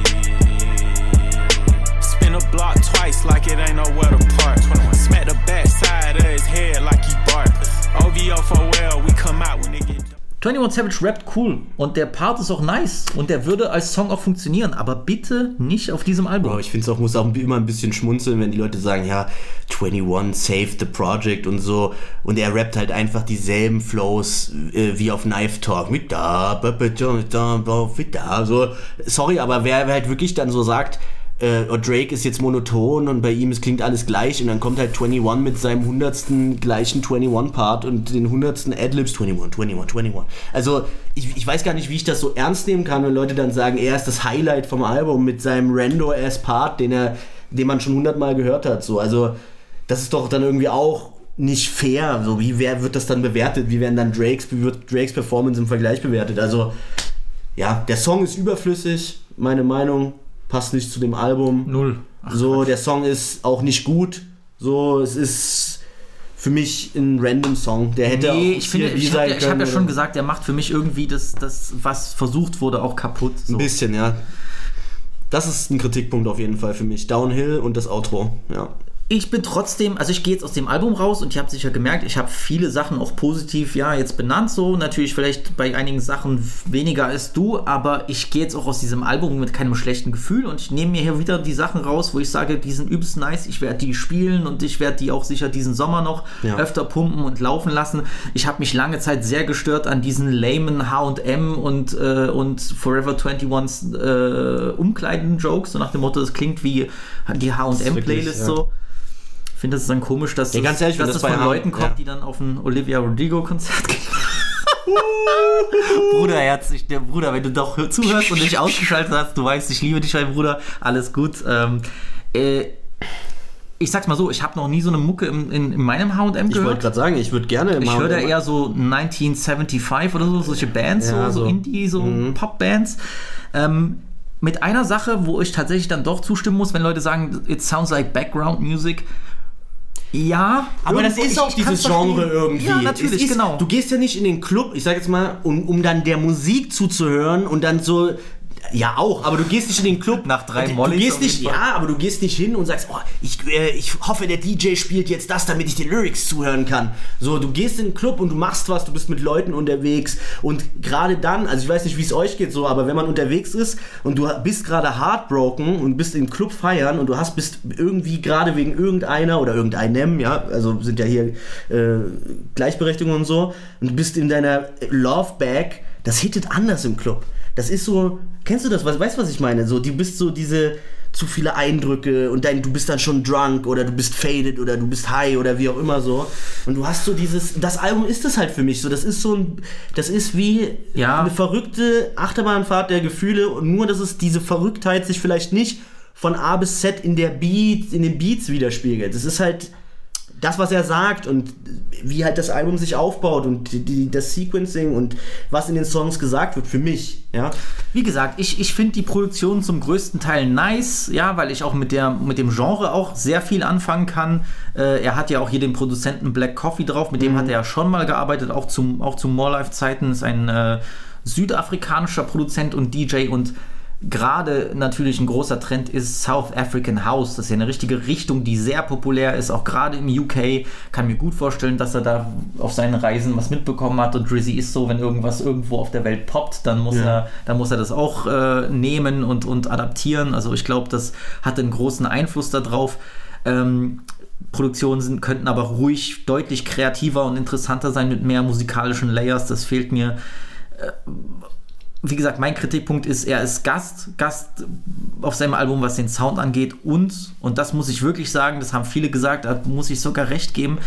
Block twice like it ain't nowhere to park. Smack the back side of his head like he bark. OVO for well, we come out when it get 21 Savage rappt cool und der Part ist auch nice und der würde als Song auch funktionieren, aber bitte nicht auf diesem Album. Bro, ich finde es auch, muss auch immer ein bisschen schmunzeln, wenn die Leute sagen, ja, 21 saved the project und so. Und er rappt halt einfach dieselben Flows äh, wie auf Knife Talk. Mit da, ba, da, da, mit da. So, sorry, aber wer halt wirklich dann so sagt, äh, Drake ist jetzt monoton und bei ihm es klingt alles gleich und dann kommt halt 21 mit seinem hundertsten gleichen 21-Part und den hundertsten Adlibs 21, 21, 21. Also ich, ich weiß gar nicht, wie ich das so ernst nehmen kann, wenn Leute dann sagen, er ist das Highlight vom Album mit seinem Rando-Ass-Part, den er, den man schon hundertmal gehört hat. So, also das ist doch dann irgendwie auch nicht fair. So, wie wer wird das dann bewertet? Wie werden dann Drakes, wie wird Drakes Performance im Vergleich bewertet? Also, ja, der Song ist überflüssig, meine Meinung. Passt nicht zu dem Album. Null. so, der Song ist auch nicht gut. So, es ist für mich ein random Song. Der hätte Nee, auch ich finde, ich habe ja, hab ja schon gesagt, der macht für mich irgendwie das, das was versucht wurde, auch kaputt. So. Ein bisschen, ja. Das ist ein Kritikpunkt auf jeden Fall für mich. Downhill und das Outro, ja. Ich bin trotzdem, also ich gehe jetzt aus dem Album raus und ich habe sicher gemerkt, ich habe viele Sachen auch positiv, ja, jetzt benannt so. Natürlich vielleicht bei einigen Sachen weniger als du, aber ich gehe jetzt auch aus diesem Album mit keinem schlechten Gefühl und ich nehme mir hier wieder die Sachen raus, wo ich sage, die sind übelst nice, ich werde die spielen und ich werde die auch sicher diesen Sommer noch Ja. öfter pumpen und laufen lassen. Ich habe mich lange Zeit sehr gestört an diesen lamen H&M und, äh, und Forever 21s äh, Umkleiden-Jokes, so nach dem Motto, das klingt wie die H&M-Playlist ja. Ich finde, das ist dann komisch, dass Ja, das, ehrlich, dass das das bei von H- Leuten kommt, ja. die dann auf ein Olivia Rodrigo-Konzert gehen. <laughs> Bruder, herzlich, der Bruder, wenn du doch hör- zuhörst und dich ausgeschaltet hast, du weißt, ich liebe dich, mein Bruder, alles gut. Ähm, äh, ich sag's mal so, ich habe noch nie so eine Mucke im, in, in meinem H&M Ich wollte gehört. gerade sagen, ich würde gerne Ich mal- höre da eher so 1975 oder so, solche Bands, Ja, so, so so. Indie, so Mhm. Pop-Bands. Ähm, mit einer Sache, wo ich tatsächlich dann doch zustimmen muss, wenn Leute sagen, it sounds like Background Music. Ja, Aber das ist auch dieses kann's verstehen. Genre irgendwie. Ja, natürlich, ist, genau. Du gehst ja nicht in den Club, ich sag jetzt mal, um, um dann der Musik zuzuhören und dann so. Ja, auch, aber du gehst nicht in den Club. Nach drei Mollys Du gehst nicht, ja, aber du gehst nicht hin und sagst, oh, ich, äh, ich hoffe, der DJ spielt jetzt das, damit ich den Lyrics zuhören kann. So, du gehst in den Club und du machst was, du bist mit Leuten unterwegs und gerade dann, also ich weiß nicht, wie es euch geht so, aber wenn man unterwegs ist und du bist gerade heartbroken und bist im Club feiern und du hast bist irgendwie gerade wegen irgendeiner oder irgendeinem, ja, also sind ja hier äh, Gleichberechtigung und so und du bist in deiner Love Bag, das hittet anders im Club. Das ist so, kennst du das? Weißt du, was ich meine? So, du bist so diese zu viele Eindrücke und dann du bist dann schon drunk oder du bist faded oder du bist high oder wie auch immer so und du hast so dieses das Album ist das halt für mich so das ist so ein das ist wie Ja. eine verrückte Achterbahnfahrt der Gefühle und nur dass es diese Verrücktheit sich vielleicht nicht von A bis Z in der Beat in den Beats widerspiegelt das ist halt das, was er sagt und wie halt das Album sich aufbaut und die, die, das Sequencing und was in den Songs gesagt wird, für mich, ja. Wie gesagt, ich, ich finde die Produktion zum größten Teil nice, ja, weil ich auch mit, der, mit dem Genre auch sehr viel anfangen kann. Äh, er hat ja auch hier den Produzenten Black Coffee drauf, mit dem hat er ja schon mal gearbeitet, auch zum, auch zu More Life Zeiten, ist ein äh, südafrikanischer Produzent und DJ und gerade natürlich ein großer Trend ist South African House. Das ist ja eine richtige Richtung, die sehr populär ist, auch gerade im UK. Kann mir gut vorstellen, dass er da auf seinen Reisen was mitbekommen hat. Und Drizzy ist so, wenn irgendwas irgendwo auf der Welt poppt, dann muss, Ja. er, dann muss er das auch äh, nehmen und, und adaptieren. Also ich glaube, das hat einen großen Einfluss darauf. Ähm, Produktionen sind, könnten aber ruhig deutlich kreativer und interessanter sein mit mehr musikalischen Layers. Das fehlt mir wie gesagt, mein Kritikpunkt ist, er ist Gast, Gast auf seinem Album, was den Sound angeht und, und das muss ich wirklich sagen, das haben viele gesagt, da muss ich sogar recht geben,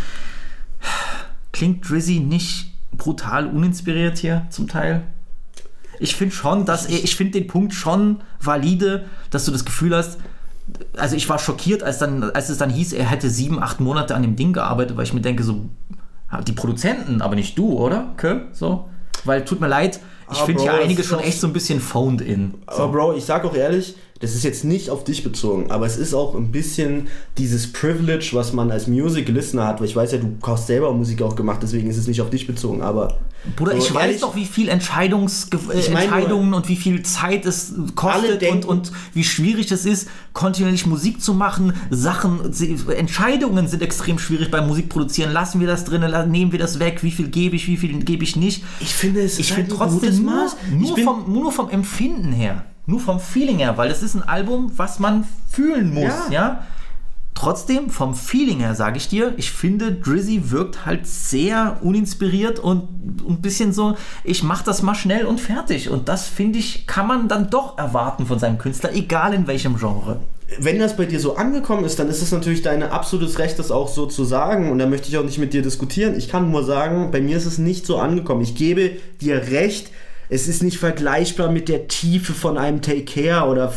klingt Drizzy nicht brutal uninspiriert hier zum Teil? Ich finde schon, dass er, ich finde den Punkt schon valide, dass du das Gefühl hast, also ich war schockiert, als, dann, als es dann hieß, er hätte sieben, acht Monate an dem Ding gearbeitet, weil ich mir denke, so, die Produzenten, aber nicht du, oder? Kö? So? Weil, tut mir leid, ich Ah, finde hier das einige schon echt so ein bisschen phoned in. Aber Bro, ich sag auch ehrlich, das ist jetzt nicht auf dich bezogen, aber es ist auch ein bisschen dieses Privilege, was man als Music Listener hat, weil ich weiß ja, du hast selber Musik auch gemacht, deswegen ist es nicht auf dich bezogen, aber Bruder, so ich weiß ehrlich, doch, wie viel Entscheidungs äh, Ich meine nur- Entscheidungen und wie viel Zeit es kostet denken- und, und wie schwierig es ist, kontinuierlich Musik zu machen. Sachen, Entscheidungen sind extrem schwierig beim Musikproduzieren. Lassen wir das drin, nehmen wir das weg, wie viel gebe ich, wie viel gebe ich nicht. ich finde es Ich finde halt ein trotzdem nur, nur, bin- vom, nur vom Empfinden her, nur vom Feeling her, weil das ist ein Album, was man fühlen muss, ja. Ja. Trotzdem, vom Feeling her sage ich dir, ich finde, Drizzy wirkt halt sehr uninspiriert und ein bisschen so, ich mach das mal schnell und fertig. Und das, finde ich, kann man dann doch erwarten von seinem Künstler, egal in welchem Genre. wenn das bei dir so angekommen ist, dann ist es natürlich dein absolutes Recht, das auch so zu sagen. Und da möchte ich auch nicht mit dir diskutieren. Ich kann nur sagen, bei mir ist es nicht so angekommen. Ich gebe dir recht, es ist nicht vergleichbar mit der Tiefe von einem Take Care oder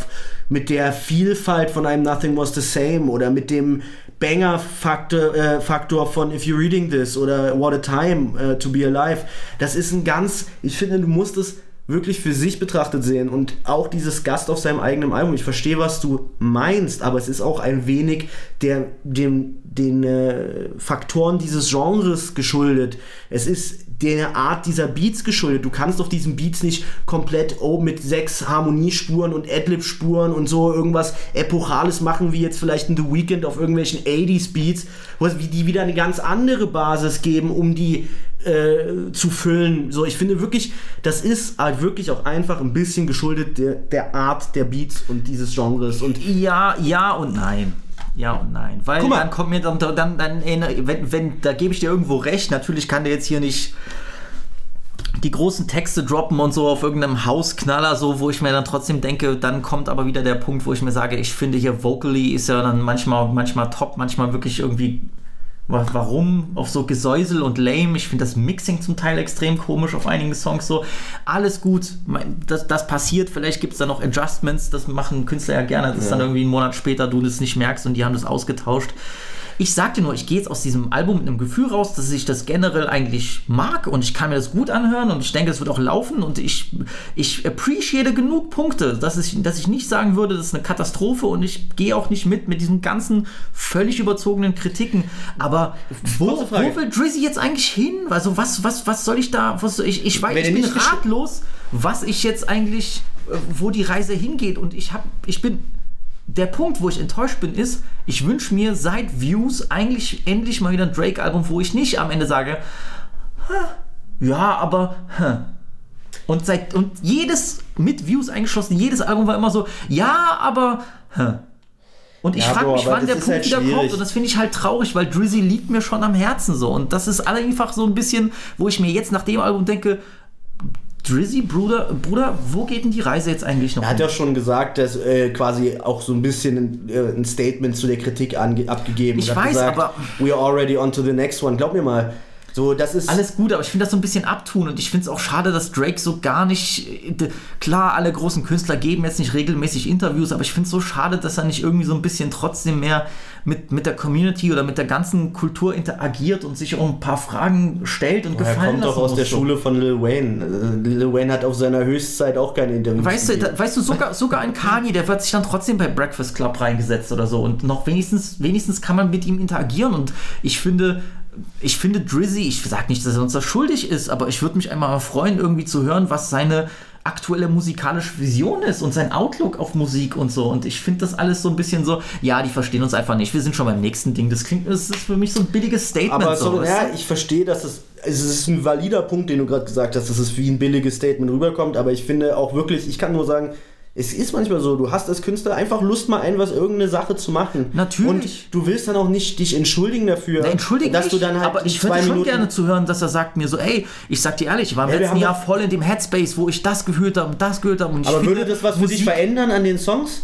mit der Vielfalt von einem Nothing Was the Same oder mit dem Banger-Faktor äh, Faktor von If You're Reading This oder What a Time äh, to Be Alive. Das ist ein ganz, ich finde, du musst es wirklich für sich betrachtet sehen und auch dieses Gast auf seinem eigenen Album. Ich verstehe, was du meinst, aber es ist auch ein wenig der, dem, den äh, Faktoren dieses Genres geschuldet. Es ist der Art dieser Beats geschuldet. Du kannst auf diesen Beats nicht komplett oh, mit sechs Harmoniespuren und Adlib-Spuren und so irgendwas Epochales machen, wie jetzt vielleicht in The Weeknd auf irgendwelchen 80s Beats, wo es- wie die wieder eine ganz andere Basis geben, um die äh, zu füllen. So, ich finde wirklich, das ist halt wirklich auch einfach ein bisschen geschuldet der, der Art der Beats und dieses Genres. Und Ja, ja und nein. Ja und nein. Weil Guck mal. dann kommt mir dann, dann, dann wenn, wenn, da gebe ich dir irgendwo recht, natürlich kann der jetzt hier nicht die großen Texte droppen und so auf irgendeinem Hausknaller, so, wo ich mir dann trotzdem denke, dann kommt aber wieder der Punkt, wo ich mir sage, ich finde hier vocally ist ja dann manchmal, manchmal top, manchmal wirklich irgendwie Warum auf so Gesäusel und lame? Ich finde das Mixing zum Teil extrem komisch auf einigen Songs so. Alles gut, das, das passiert. Vielleicht gibt es da noch Adjustments, das machen Künstler ja gerne, dass dann irgendwie einen Monat später du das nicht merkst und die haben das ausgetauscht. Ich sag dir nur, ich gehe jetzt aus diesem Album mit einem Gefühl raus, dass ich das generell eigentlich mag und ich kann mir das gut anhören und ich denke, es wird auch laufen und ich, ich appreciate genug Punkte, dass ich, dass ich nicht sagen würde, das ist eine Katastrophe und ich gehe auch nicht mit mit diesen ganzen völlig überzogenen Kritiken. Aber wo, wo will Drizzy jetzt eigentlich hin? Also was, was, was soll ich da, was ich, ich weiß, ich bin ratlos, was ich jetzt eigentlich, äh, wo die Reise hingeht und ich habe, ich bin der Punkt, wo ich enttäuscht bin, ist, ich wünsche mir seit Views eigentlich endlich mal wieder ein Drake-Album, wo ich nicht am Ende sage, "Ha, ja, aber hä." und seit und jedes mit Views eingeschlossen, jedes Album war immer so, ja, aber hä." und ich Ja, frage mich, wann der Punkt halt wieder kommt und das finde ich halt traurig, weil Drizzy liegt mir schon am Herzen so und das ist einfach so ein bisschen, wo ich mir jetzt nach dem Album denke, Drizzy, Bruder, Bruder, wo geht denn die Reise jetzt eigentlich noch? Er hat hin? ja schon gesagt, dass äh, quasi auch so ein bisschen ein, äh, ein Statement zu der Kritik abgegeben. Ich weiß, gesagt, aber- We are already on to the next one. Glaub mir mal. So, das ist. Alles gut, aber ich finde das so ein bisschen abtun und ich finde es auch schade, dass Drake so gar nicht. Klar, alle großen Künstler geben jetzt nicht regelmäßig Interviews, aber ich finde es so schade, dass er nicht irgendwie so ein bisschen trotzdem mehr mit, mit der Community oder mit der ganzen Kultur interagiert und sich auch ein paar Fragen stellt und er gefallen kommt doch aus der so. Schule von Lil Wayne. Äh, Lil Wayne hat auf seiner Höchstzeit auch keine Interviews Weißt du, da, weißt du, sogar, sogar ein Kanye, der wird sich dann trotzdem bei Breakfast Club reingesetzt oder so. Und noch wenigstens, wenigstens kann man mit ihm interagieren. Und ich finde, ich finde Drizzy, ich sage nicht, dass er uns da schuldig ist, aber ich würde mich einmal mal freuen, irgendwie zu hören, was seine aktuelle musikalische Vision ist und sein Outlook auf Musik und so. Und ich finde das alles so ein bisschen so, ja, die verstehen uns einfach nicht. Wir sind schon beim nächsten Ding. Das klingt, das ist für mich so ein billiges Statement. Aber so, ja, ich verstehe, dass es, es ist ein valider Punkt, den du gerade gesagt hast, dass es wie ein billiges Statement rüberkommt, aber ich finde auch wirklich, ich kann nur sagen, es ist manchmal so, du hast als Künstler einfach Lust, mal ein, was irgendeine Sache zu machen. Natürlich. Und du willst dann auch nicht dich entschuldigen dafür, Na, entschuldige dass du dann halt aber ich würde schon Minuten gerne zu hören, dass er sagt mir so, ey, ich sag dir ehrlich, ich war im Ja, letzten Jahr voll in dem Headspace, wo ich das gefühlt habe und das gehört habe. Und ich Aber würde das was für dich verändern an den Songs?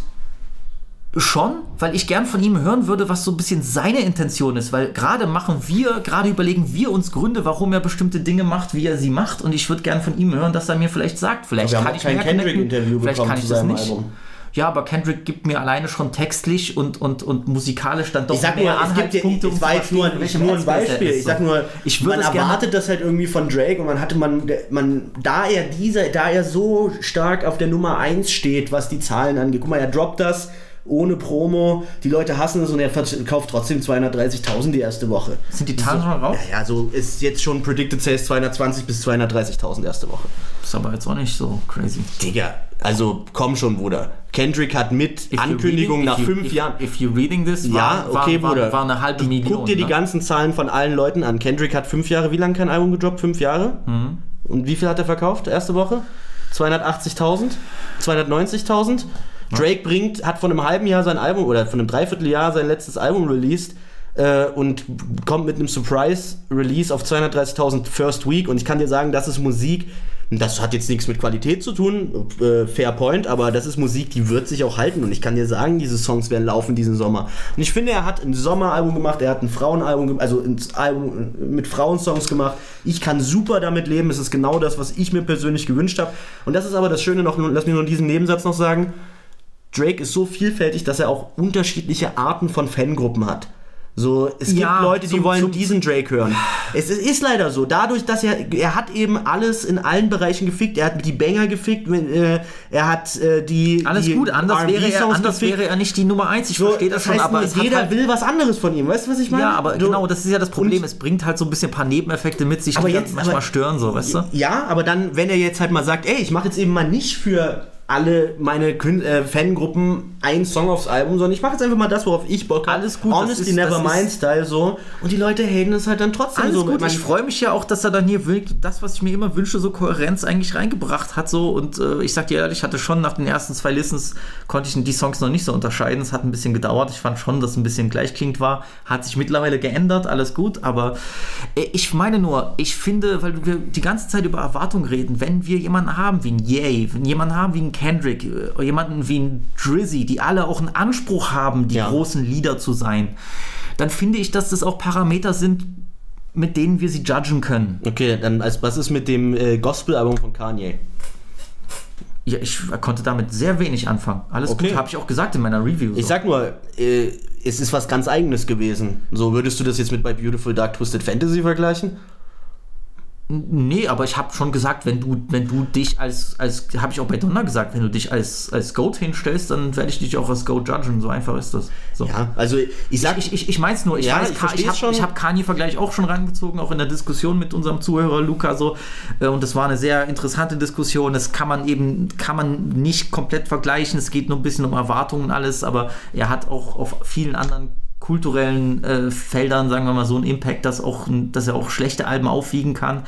Schon, weil ich gern von ihm hören würde, was so ein bisschen seine Intention ist, weil gerade machen wir, gerade überlegen wir uns Gründe, warum er bestimmte Dinge macht, wie er sie macht und ich würde gern von ihm hören, dass er mir vielleicht sagt, vielleicht kann ich kein Kendrick-Interview vielleicht kann ich das nicht. Album. Ja, aber Kendrick gibt mir alleine schon textlich und, und, und musikalisch dann doch Ich sag nur, mehr es gibt ja, Anhaltspunkte, jetzt nur, ein- nur Beispiel. Ich sag nur, ich man erwartet das halt irgendwie von Drake und man hatte man, man, da er dieser, da er so stark auf der Nummer 1 steht, was die Zahlen angeht. Guck mal, er droppt das ohne Promo, die Leute hassen es und er verkauft trotzdem 230.000 die erste Woche. Sind die Zahlen schon raus? Ja, ja, so ist jetzt schon Predicted Sales 220 bis 230.000 erste Woche. Ist aber jetzt auch nicht so crazy. Digga, also komm schon, Bruder. Kendrick hat mit If Ankündigung reading- nach you- fünf if, Jahren. If you reading this, Ja, war, okay, war, Bruder. War, eine halbe Die- Million. Guck dir die ne? ganzen Zahlen von allen Leuten an. Kendrick hat fünf Jahre, wie lange kein Album gedroppt? Fünf Jahre? Mhm. Und wie viel hat er verkauft? Erste Woche? 280.000? 290.000? Drake bringt, hat von einem halben Jahr sein Album oder von einem Dreivierteljahr sein letztes Album released äh, und kommt mit einem Surprise-Release auf 230.000 First Week. Und ich kann dir sagen, das ist Musik, das hat jetzt nichts mit Qualität zu tun, äh, fair point, aber das ist Musik, die wird sich auch halten. Und ich kann dir sagen, diese Songs werden laufen diesen Sommer. Und ich finde, er hat ein Sommeralbum gemacht, er hat ein Frauenalbum, also ein Album mit Frauensongs gemacht. Ich kann super damit leben. Es ist genau das, was ich mir persönlich gewünscht habe. Und das ist aber das Schöne noch, lass mich nur diesen Nebensatz noch sagen. Drake ist so vielfältig, dass er auch unterschiedliche Arten von Fangruppen hat. So, es Ja, gibt Leute, die zum- wollen zum- diesen Drake hören. Es ist, ist leider so. Dadurch, dass er, er hat eben alles in allen Bereichen gefickt. Er hat die Banger gefickt. Äh, er hat äh, die Alles die gut, anders, wäre er, anders gefickt. wäre er nicht die Nummer 1. Ich So, verstehe das, schon, heißt aber es hat jeder halt, will was anderes von ihm. Weißt du, was ich meine? Ja, aber So, genau, das ist ja das Problem. Es bringt halt so ein bisschen ein paar Nebeneffekte mit sich, Aber die jetzt- jetzt manchmal aber- stören, so, weißt du? Ja, aber dann, wenn er jetzt halt mal sagt, ey, ich mache jetzt eben mal nicht für alle meine Kün äh, Fangruppen einen Song aufs Album, sondern ich mache jetzt einfach mal das, worauf ich Bock habe. Alles gut, Honestly ist- Never das ist- Mind Style so. Und die Leute haten es halt dann trotzdem Alles so. gut, ich freue mich ja auch, dass er dann hier wirklich das, was ich mir immer wünsche, so Kohärenz eigentlich reingebracht hat. So. Und äh, ich sag dir ehrlich, ich hatte schon nach den ersten zwei Listens, konnte ich die Songs noch nicht so unterscheiden. Es hat ein bisschen gedauert. Ich fand schon, dass es ein bisschen gleichklingend war. Hat sich mittlerweile geändert, alles gut. Aber äh, ich meine nur, ich finde, weil wir die ganze Zeit über Erwartungen reden, wenn wir jemanden haben wie ein Ye, wenn jemanden haben wie ein Kendrick, äh, jemanden wie ein Drizzy, die alle auch einen Anspruch haben, die Ja. großen Lieder zu sein, dann finde ich, dass das auch Parameter sind, mit denen wir sie judgen können. Okay, dann als, was ist mit dem äh, Gospel-Album von Kanye? Ja, ich konnte damit sehr wenig anfangen. Alles Okay. gut, habe ich auch gesagt in meiner Review. So. Ich sag nur, äh, es ist was ganz Eigenes gewesen. So, würdest du das jetzt mit bei Beautiful Dark Twisted Fantasy vergleichen? Nee, aber ich habe schon gesagt, wenn du, wenn du dich als, als habe ich auch bei Donner gesagt, wenn du dich als, als Goat hinstellst, dann werde ich dich auch als Goat judgen. So einfach ist das. So. Ja, also ich sag, Ich, ich, ich mein's nur, ich Ja, weiß, ich ich habe hab Kanye-Vergleich auch schon reingezogen, auch in der Diskussion mit unserem Zuhörer Luca so. Äh, Und das war eine sehr interessante Diskussion. Das kann man eben, kann man nicht komplett vergleichen. Es geht nur ein bisschen um Erwartungen und alles, aber er hat auch auf vielen anderen kulturellen äh, Feldern, sagen wir mal, so einen Impact, dass, auch, dass er auch schlechte Alben aufwiegen kann.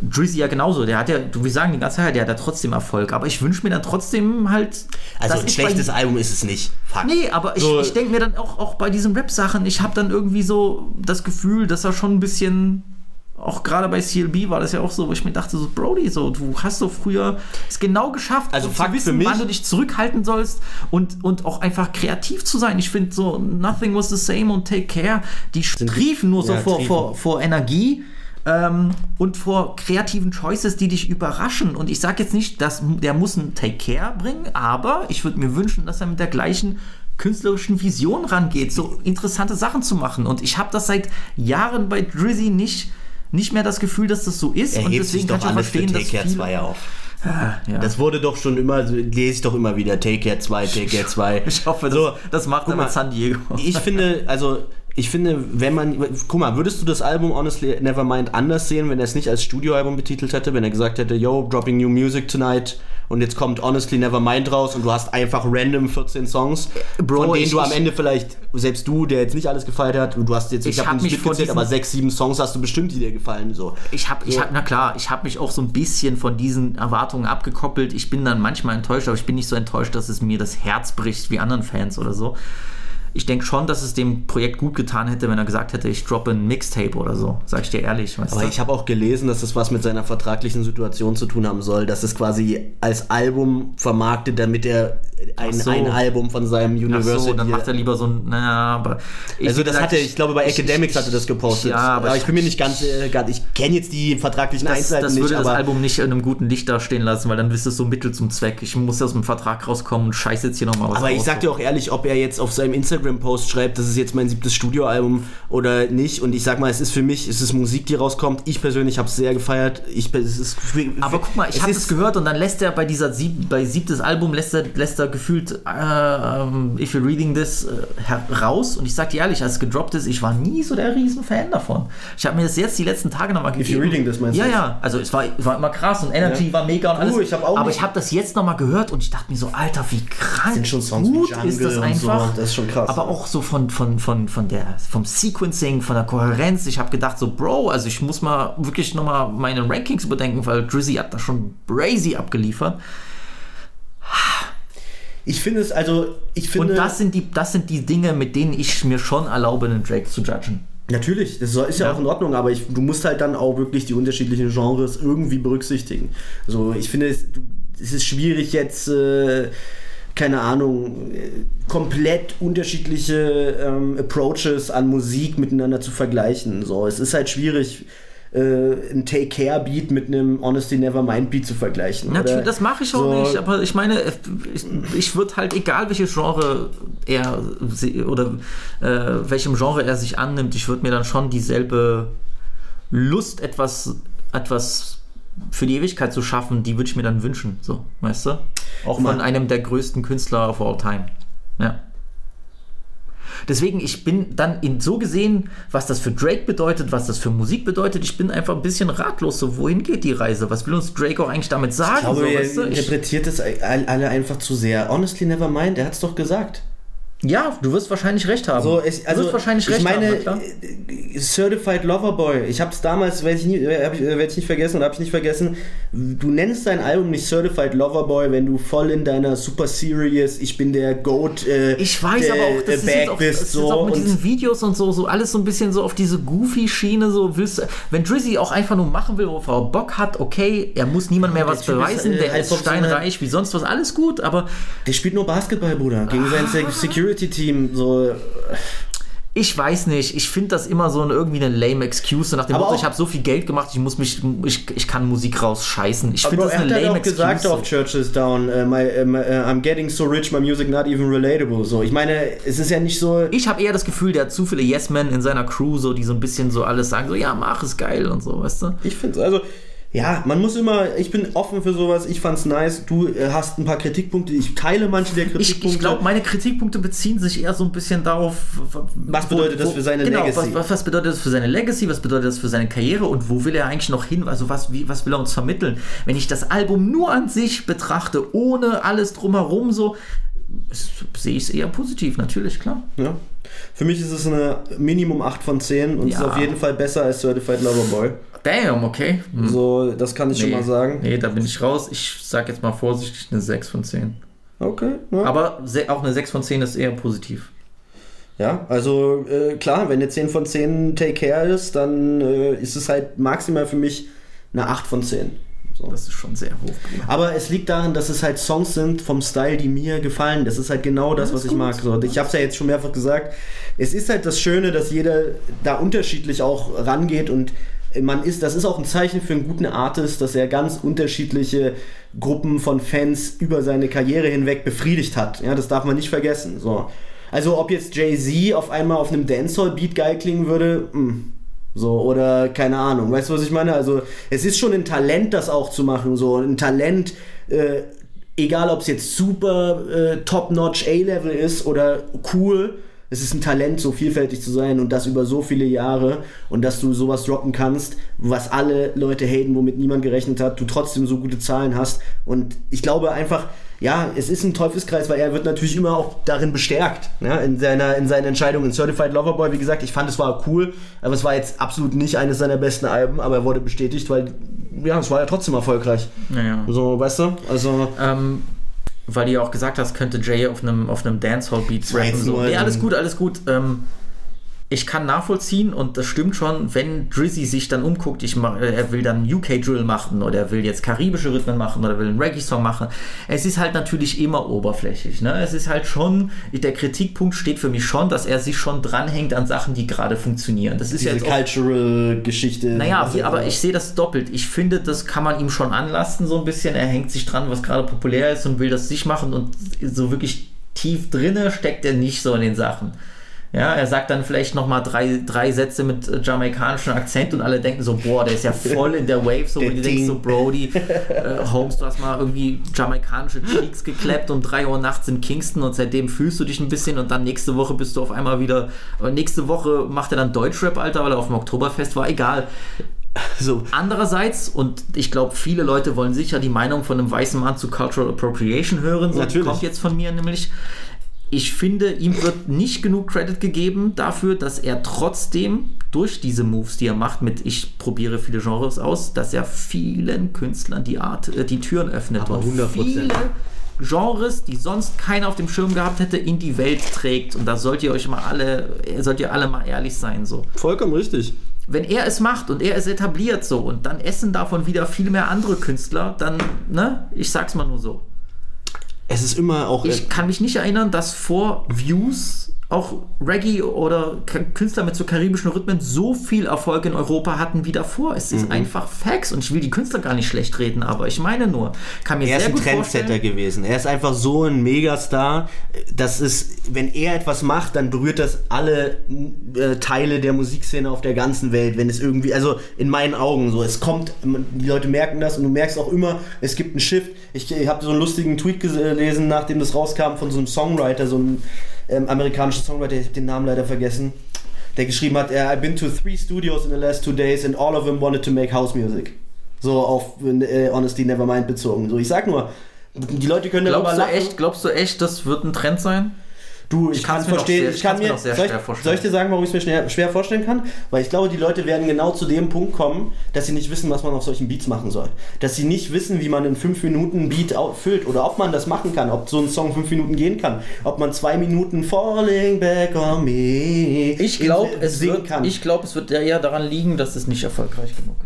Drizzy ja genauso, der hat ja, du wir sagen die ganze Zeit, der hat ja trotzdem Erfolg, aber ich wünsche mir dann trotzdem halt. also ein ist bei- schlechtes Album ist es nicht. Fuck. Nee, aber ich, So- ich denke mir dann auch, auch bei diesen Rap-Sachen, ich habe dann irgendwie so das Gefühl, dass er schon ein bisschen, auch gerade bei CLB war das ja auch so, wo ich mir dachte, so, Brody, so, du hast so früher es genau geschafft, Also so Fakt zu für wissen, mich- wann du dich zurückhalten sollst und, und auch einfach kreativ zu sein. Ich finde so, Nothing was the same und Take Care, die striefen nur so ja, vor, triefen. vor, vor Energie. Ähm, und vor kreativen Choices, die dich überraschen. Und ich sage jetzt nicht, dass der muss einen Take Care bringen, aber ich würde mir wünschen, dass er mit der gleichen künstlerischen Vision rangeht, so interessante Sachen zu machen. Und ich habe das seit Jahren bei Drizzy nicht, nicht mehr das Gefühl, dass das so ist. Er und hebt sich deswegen doch kann ich auch alles für verstehen, dass Care viele, 2 auf. ja. Das wurde doch schon immer, lese ich doch immer wieder, Take Care 2, Take Care 2. ich hoffe, das, So, das macht er mit San Diego. Ich finde, also, ich finde, wenn man, guck mal, würdest du das Album Honestly Nevermind anders sehen, wenn er es nicht als Studioalbum betitelt hätte, wenn er gesagt hätte, yo, dropping new music tonight und jetzt kommt Honestly Nevermind raus und du hast einfach random 14 Songs, Bro, von denen ich- du am Ende vielleicht, selbst du, der jetzt nicht alles gefeiert hat, du hast jetzt, ich, Ich habe hab nicht mitgezählt, aber sechs, sieben Songs hast du bestimmt, die dir gefallen, so. Ich habe, ich So. hab, na klar, ich habe mich auch so ein bisschen von diesen Erwartungen abgekoppelt. Ich bin dann manchmal enttäuscht, aber ich bin nicht so enttäuscht, dass es mir das Herz bricht wie anderen Fans oder so. Ich denke schon, dass es dem Projekt gut getan hätte, wenn er gesagt hätte, ich droppe ein Mixtape oder so. Sag ich dir ehrlich. Weißt Aber du? ich habe auch gelesen, dass das was mit seiner vertraglichen Situation zu tun haben soll, dass es quasi als Album vermarktet, damit er ein, so. ein Album von seinem Universal. so, dann macht er lieber so ein, naja, aber. Ich, also das gesagt, hat er, ich glaube bei Academics hatte das gepostet. Ja, aber ich bin mir nicht ganz, äh, gar- ich kenne jetzt die vertraglichen das, Einzelheiten das nicht, würde das aber Album nicht in einem guten Licht dastehen lassen, weil dann ist es so Mittel zum Zweck. Ich muss aus dem Vertrag rauskommen und scheiße jetzt hier nochmal was aber ich raus. sag dir auch ehrlich, ob er jetzt auf seinem Instagram-Post schreibt, das ist jetzt mein siebtes Studioalbum oder nicht. Und ich sag mal, es ist für mich, es ist Musik, die rauskommt. Ich persönlich habe es sehr gefeiert. Ich, es ist Aber guck mal, ich habe es gehört und dann lässt er bei dieser sieb, bei siebtes Album lässt er, lässt er gefühlt äh, If You're Reading This äh, heraus und ich sag dir ehrlich, als es gedroppt ist, ich war nie so der riesen Fan davon. Ich habe mir das jetzt die letzten Tage nochmal gegeben. You're Reading This, meinst du Ja, ja, also es war, war immer krass und Energy Ja. war mega und alles. Uh, ich aber ich habe das jetzt nochmal gehört und ich dachte mir so, Alter, wie krank sind schon Songs wie gut Jungle ist das einfach. so, das ist schon krass. Aber auch so von, von, von, von der, vom Sequencing, von der Kohärenz. Ich habe gedacht so, Bro, also ich muss mal wirklich nochmal meine Rankings überdenken, weil Drizzy hat da schon brazy abgeliefert. ich finde es, also ich finde. Und das sind, die, das sind die Dinge, mit denen ich mir schon erlaube, einen Drake zu judgen. Natürlich, das ist ja, Ja. auch in Ordnung, aber ich, du musst halt dann auch wirklich die unterschiedlichen Genres irgendwie berücksichtigen. So, ich finde, es, es ist schwierig jetzt, äh, keine Ahnung, äh, komplett unterschiedliche ähm, Approaches an Musik miteinander zu vergleichen. So, es ist halt schwierig. äh, ein Take Care Beat mit einem Honestly Nevermind Beat zu vergleichen. Natürlich, das mache ich auch so. nicht, aber ich meine, ich, ich würde halt, egal welches Genre er oder äh, welchem Genre er sich annimmt, ich würde mir dann schon dieselbe Lust, etwas, etwas für die Ewigkeit zu schaffen, die würde ich mir dann wünschen, so, weißt du? Auch von einem der größten Künstler of all time. Ja. Deswegen, ich bin dann in so gesehen, was das für Drake bedeutet, was das für Musik bedeutet, ich bin einfach ein bisschen ratlos, so wohin geht die Reise? Was will uns Drake auch eigentlich damit sagen? Ich glaube, so, ihr weißt du? interpretiert es alle einfach zu sehr. Honestly Nevermind, er hat es doch gesagt. Ja, du wirst wahrscheinlich recht haben. So, ich, also, du wirst wahrscheinlich ich recht meine, haben, klar. äh, Certified Loverboy, ich habe es damals, werde ich, nie- äh, hab ich, äh, werd ich nicht vergessen und habe ich nicht vergessen, du nennst dein Album nicht Certified Loverboy, wenn du voll in deiner super serious, ich bin der Goat äh, Ich weiß der, aber auch, das äh, ist auch, bist, das ist so. auch mit und diesen Videos und so, so alles so ein bisschen so auf diese Goofy-Schiene, so willst du, wenn Drizzy auch einfach nur machen will, worauf er Bock hat, okay, er muss niemand mehr was Typ ist, beweisen, äh, der ist ob so eine- steinreich wie sonst was, alles gut, aber der spielt nur Basketball, Bruder, gegen sein Se- Security-Team, so. ich weiß nicht, ich finde das immer so irgendwie eine lame Excuse, nach dem Motto, ich habe so viel Geld gemacht, ich muss mich, ich, ich kann Musik rausscheißen. Ich finde das eine halt lame auch gesagt auf Churches Down, äh, my, äh, I'm getting so rich, my music not even relatable. So, ich meine, es ist ja nicht so. Ich habe eher das Gefühl, der hat zu viele Yes-Men in seiner Crew, so, die so ein bisschen so alles sagen, so, ja, mach es geil und so, weißt du? Ich finde es, also, ja, man muss immer, ich bin offen für sowas, ich fand's nice. Du äh, hast ein paar Kritikpunkte, ich teile manche der Ich, Kritikpunkte. ich glaube, meine Kritikpunkte beziehen sich eher so ein bisschen darauf, Was bedeutet das für seine genau, Legacy? Was, was, bedeutet das für seine Legacy? Was bedeutet das für seine Karriere? Und wo will er eigentlich noch hin? Also was, wie, was will er uns vermitteln? Wenn ich das Album nur an sich betrachte, ohne alles drumherum so, sehe ich es eher positiv, natürlich, klar. Ja. Für mich ist es eine Minimum 8 von 10 und Ja. ist auf jeden Fall besser als Certified Lover Boy. Damn, okay. Hm. So, das kann ich schon mal sagen. Nee, da bin ich raus. Ich sag jetzt mal vorsichtig eine 6 von 10. Okay. Ja, Aber auch eine 6 von 10 ist eher positiv. ja also äh, klar, wenn eine 10 von 10 Take Care ist, dann äh, ist es halt maximal für mich eine 8 von 10. So. Das ist schon sehr hoch. Bruder. Aber es liegt daran, dass es halt Songs sind vom Style, die mir gefallen. Das ist halt genau das, was ich mag. So, ich habe es ja jetzt schon mehrfach gesagt. Es ist halt das Schöne, dass jeder da unterschiedlich auch rangeht und man ist, das ist auch ein Zeichen für einen guten Artist, dass er ganz unterschiedliche Gruppen von Fans über seine Karriere hinweg befriedigt hat. Ja, das darf man nicht vergessen. So. Also ob jetzt Jay-Z auf einmal auf einem Dancehall-Beat geil klingen würde, mh. So, oder keine Ahnung, weißt du, was ich meine? Also, es ist schon ein Talent, das auch zu machen. So, ein Talent, äh, egal ob es jetzt super äh, top-notch A-Level ist oder cool, es ist ein Talent, so vielfältig zu sein und das über so viele Jahre und dass du sowas droppen kannst, was alle Leute haten, womit niemand gerechnet hat, du trotzdem so gute Zahlen hast. Und ich glaube einfach, ja, es ist ein Teufelskreis, weil er wird natürlich immer auch darin bestärkt, ja, in seiner, in seinen Entscheidungen. In Certified Loverboy, wie gesagt, ich fand es war cool, aber es war jetzt absolut nicht eines seiner besten Alben, aber er wurde bestätigt, weil, ja, es war ja trotzdem erfolgreich. Naja. So, weißt du? Also, Ähm, weil du ja auch gesagt hast, könnte Jay auf einem auf einem Dancehall-Beat rappen. So. Nee, alles gut, alles gut. Ähm, ich kann nachvollziehen und das stimmt schon, wenn Drizzy sich dann umguckt, ich mach, äh, er will dann UK-Drill machen oder er will jetzt karibische Rhythmen machen oder will einen Reggae-Song machen. Es ist halt natürlich immer oberflächlich. Ne? Es ist halt schon, der Kritikpunkt steht für mich schon, dass er sich schon dranhängt an Sachen, die gerade funktionieren. Das ist ja diese jetzt auch Cultural-Geschichte. naja, was wie, er aber sagt. ich sehe das doppelt. Ich finde, das kann man ihm schon anlasten, so ein bisschen. Er hängt sich dran, was gerade populär ist und will das sich machen und so wirklich tief drinne steckt er nicht so in den Sachen. Ja, er sagt dann vielleicht nochmal drei, drei Sätze mit äh, jamaikanischem Akzent und alle denken so, boah, der ist ja voll in der Wave, so, und du denkst so, Brody, <laughs> äh, Holmes, du hast mal irgendwie jamaikanische Cheeks gekleppt um 3 Uhr nachts in Kingston und seitdem fühlst du dich ein bisschen und dann nächste Woche bist du auf einmal wieder, äh, nächste Woche macht er dann Deutschrap, Alter, weil er auf dem Oktoberfest war, egal. so. Andererseits, und ich glaube, viele Leute wollen sicher die Meinung von einem weißen Mann zu Cultural Appropriation hören, so Natürlich. kommt jetzt von mir nämlich. Ich finde, ihm wird nicht genug Credit gegeben dafür, dass er trotzdem durch diese Moves, die er macht, mit ich probiere viele Genres aus, dass er vielen Künstlern die Art, äh, die Türen öffnet Aber und 100%. viele Genres, die sonst keiner auf dem Schirm gehabt hätte, in die Welt trägt. Und da sollt ihr euch mal alle, sollt ihr alle mal ehrlich sein so Vollkommen richtig. wenn er es macht und er es etabliert so und dann essen davon wieder viel mehr andere Künstler, dann, ne, ich sag's mal nur so. Es ist immer auch. Ich kann mich nicht erinnern, dass vor Views auch Reggae oder Künstler mit so karibischen Rhythmen so viel Erfolg in Europa hatten wie davor. Es Mhm. ist einfach Facts und ich will die Künstler gar nicht schlecht reden, aber ich meine nur, kann mir Er ist sehr ein gut Trendsetter vorstellen, gewesen. Er ist einfach so ein Megastar. Das ist, wenn er etwas macht, dann berührt das alle äh, Teile der Musikszene auf der ganzen Welt. Wenn es irgendwie, also in meinen Augen so, es kommt, die Leute merken das und du merkst auch immer, es gibt einen Shift. Ich, ich habe so einen lustigen Tweet gelesen, nachdem das rauskam von so einem Songwriter, so einem ähm, amerikanischen Songwriter, ich habe den Namen leider vergessen, der geschrieben hat, I've been to three studios in the last two days and all of them wanted to make house music. So auf äh, Honesty Nevermind bezogen. So, ich sag nur, die Leute können darüber Glaubst du lachen. echt, glaubst du echt, das wird ein Trend sein? Du, ich, Ich kann noch verstehen, ich kann mir noch sehr soll, ich, schwer vorstellen. soll ich dir sagen, warum ich es mir schwer, schwer vorstellen kann? Weil ich glaube, die Leute werden genau zu dem Punkt kommen, dass sie nicht wissen, was man auf solchen Beats machen soll. Dass sie nicht wissen, wie man in fünf Minuten einen Beat füllt oder ob man das machen kann, ob so ein Song fünf Minuten gehen kann, ob man zwei Minuten Falling Back on Me Ich glaube, in- es, wird- kann. ich glaub, es wird eher daran liegen, dass es nicht erfolgreich genug ist.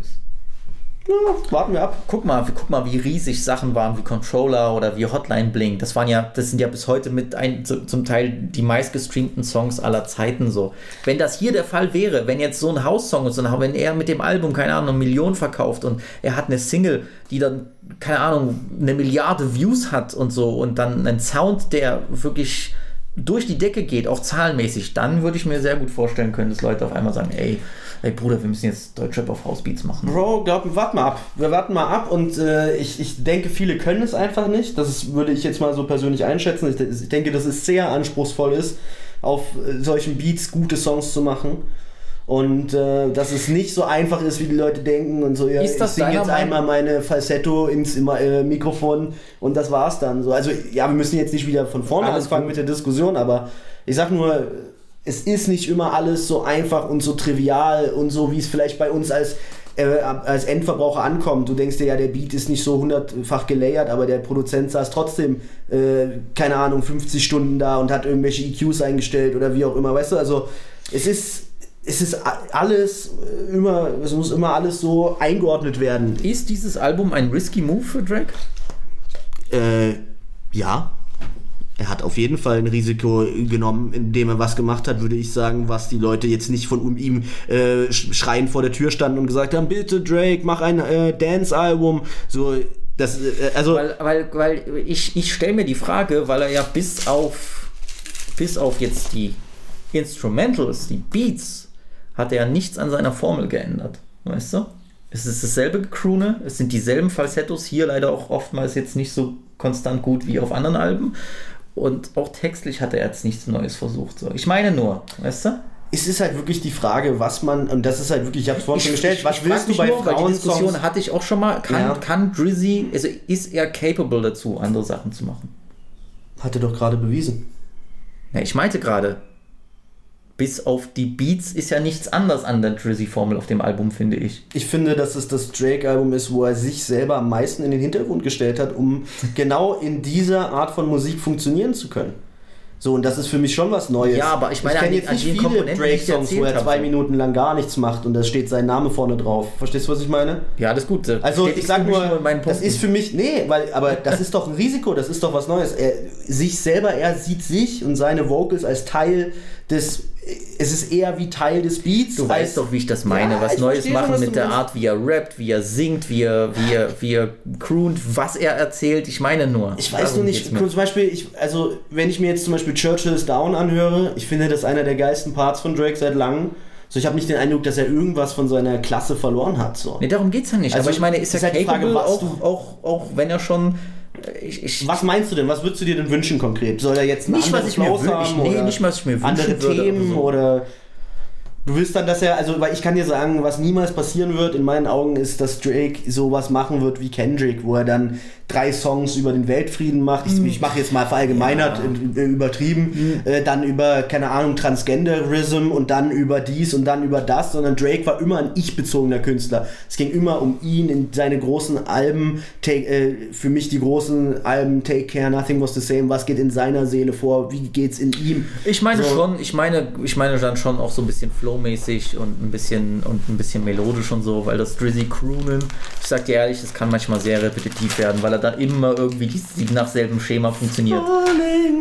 Ja, warten wir ab. Guck mal, guck mal, wie riesig Sachen waren wie Controller oder wie Hotline Bling. Das waren ja, das sind ja bis heute mit ein, zu- zum Teil die meistgestreamten Songs aller Zeiten so. Wenn das hier der Fall wäre, wenn jetzt so ein House-Song und so, ein- wenn er mit dem Album, keine Ahnung, eine Million verkauft und er hat eine Single, die dann, keine Ahnung, eine Milliarde Views hat und so und dann einen Sound, der wirklich durch die Decke geht, auch zahlenmäßig, dann würde ich mir sehr gut vorstellen können, dass Leute auf einmal sagen, ey, ey Bruder, wir müssen jetzt Deutschrap auf Housebeats machen. Bro, glaub, wir warten mal ab. Wir warten mal ab und äh, ich, ich denke, viele können es einfach nicht. Das ist, würde ich jetzt mal so persönlich einschätzen. Ich, ich denke, dass es sehr anspruchsvoll ist, auf äh, solchen Beats gute Songs zu machen. Und äh, dass es nicht so einfach ist, wie die Leute denken und so, ja, Ist ich singe deiner jetzt Meinung- einmal meine Falsetto ins äh, Mikrofon und das war's dann. So, also ja, wir müssen jetzt nicht wieder von vorne Alles anfangen gut. mit der Diskussion, aber ich sag nur, es ist nicht immer alles so einfach und so trivial und so, wie es vielleicht bei uns als, äh, als Endverbraucher ankommt. Du denkst dir ja, der Beat ist nicht so hundertfach gelayert, aber der Produzent saß trotzdem, äh, keine Ahnung, 50 Stunden da und hat irgendwelche EQs eingestellt oder wie auch immer. Weißt du, also es ist. Es ist alles äh, immer, es muss immer alles so eingeordnet werden. Ist dieses Album ein risky Move für Drake? Äh, ja. Er hat auf jeden Fall ein Risiko genommen, indem er was gemacht hat, würde ich sagen, was die Leute jetzt nicht von um ihm äh, sch- schreien vor der Tür standen und gesagt haben, bitte Drake, mach ein äh, Dance-Album. So, das, äh, also, Weil, weil, weil ich, ich stelle mir die Frage, weil er ja bis auf bis auf jetzt die Instrumentals, die Beats, hat er ja nichts an seiner Formel geändert. Weißt du? Es ist dasselbe Croone, es sind dieselben Falsettos, hier leider auch oftmals jetzt nicht so konstant gut wie auf anderen Alben. Und auch textlich hat er jetzt nichts Neues versucht. So. Ich meine nur, weißt du? es ist halt wirklich die Frage, was man, und das ist halt wirklich, ich habe es vorhin schon gestellt, was willst du bei nur, weil Die Frauen Diskussion hatte ich auch schon mal. Kann, Ja. kann Drizzy, also ist er capable dazu, andere Sachen zu machen? Hat er doch gerade bewiesen. Ja, ich meinte gerade, bis auf die Beats ist ja nichts anders an der Drizzy-Formel auf dem Album, finde ich. Ich finde, dass es das Drake-Album ist, wo er sich selber am meisten in den Hintergrund gestellt hat, um <laughs> genau in dieser Art von Musik funktionieren zu können. So, und das ist für mich schon was Neues. Ja, aber ich meine, ich kenne jetzt nicht viele Drake-Songs, wo er zwei. Minuten lang gar nichts macht und da steht sein Name vorne drauf. Verstehst du, was ich meine? Ja, das ist gut. Also ich sag nur, das ist für mich, nee, weil, aber das ist doch ein Risiko, das ist doch was Neues. Er, sich selber, er sieht sich und seine Vocals als Teil des, es ist eher wie Teil des Beats. Du weißt doch, wie ich das meine. Ja, was Neues schon, machen was mit der meinst. Art, wie er rappt, wie er singt, wie er, wie er, wie er croont, was er erzählt. Ich meine nur. Ich weiß nur nicht, zum Beispiel, ich, also wenn ich mir jetzt zum Beispiel Churchill's Down anhöre, ich finde das einer der geilsten Parts von Drake seit langem. So, ich habe nicht den Eindruck, dass er irgendwas von seiner Klasse verloren hat. So. Nee, darum geht's ja nicht. Also, Aber ich meine, ist er ist halt die Frage, capable, was auch, auch, auch wenn er schon. Ich, ich, Was meinst du denn? Was würdest du dir denn wünschen konkret? Soll er jetzt einen Nicht, was ich mir haben ich- nee, nicht, was ich mir wünschen andere Themen oder so. oder du willst dann, dass er, also weil ich kann dir sagen, was niemals passieren wird in meinen Augen ist, dass Drake sowas machen wird wie Kendrick, wo er dann drei Songs über den Weltfrieden macht. Ich, ich mache jetzt mal verallgemeinert, äh, übertrieben, äh, dann über, keine Ahnung, Transgenderism und dann über dies und dann über das, sondern Drake war immer ein ich-bezogener Künstler. Es ging immer um ihn in seine großen Alben, take, äh, für mich die großen Alben Take Care, Nothing Was the Same, was geht in seiner Seele vor, wie geht's in ihm. Ich meine So. schon, ich meine, ich meine dann schon auch so ein bisschen flowmäßig und ein bisschen und ein bisschen melodisch und so, weil das Drizzy Croonen, ich sag dir ehrlich, das kann manchmal sehr repetitiv werden, weil er da immer irgendwie die, nach selben Schema funktioniert.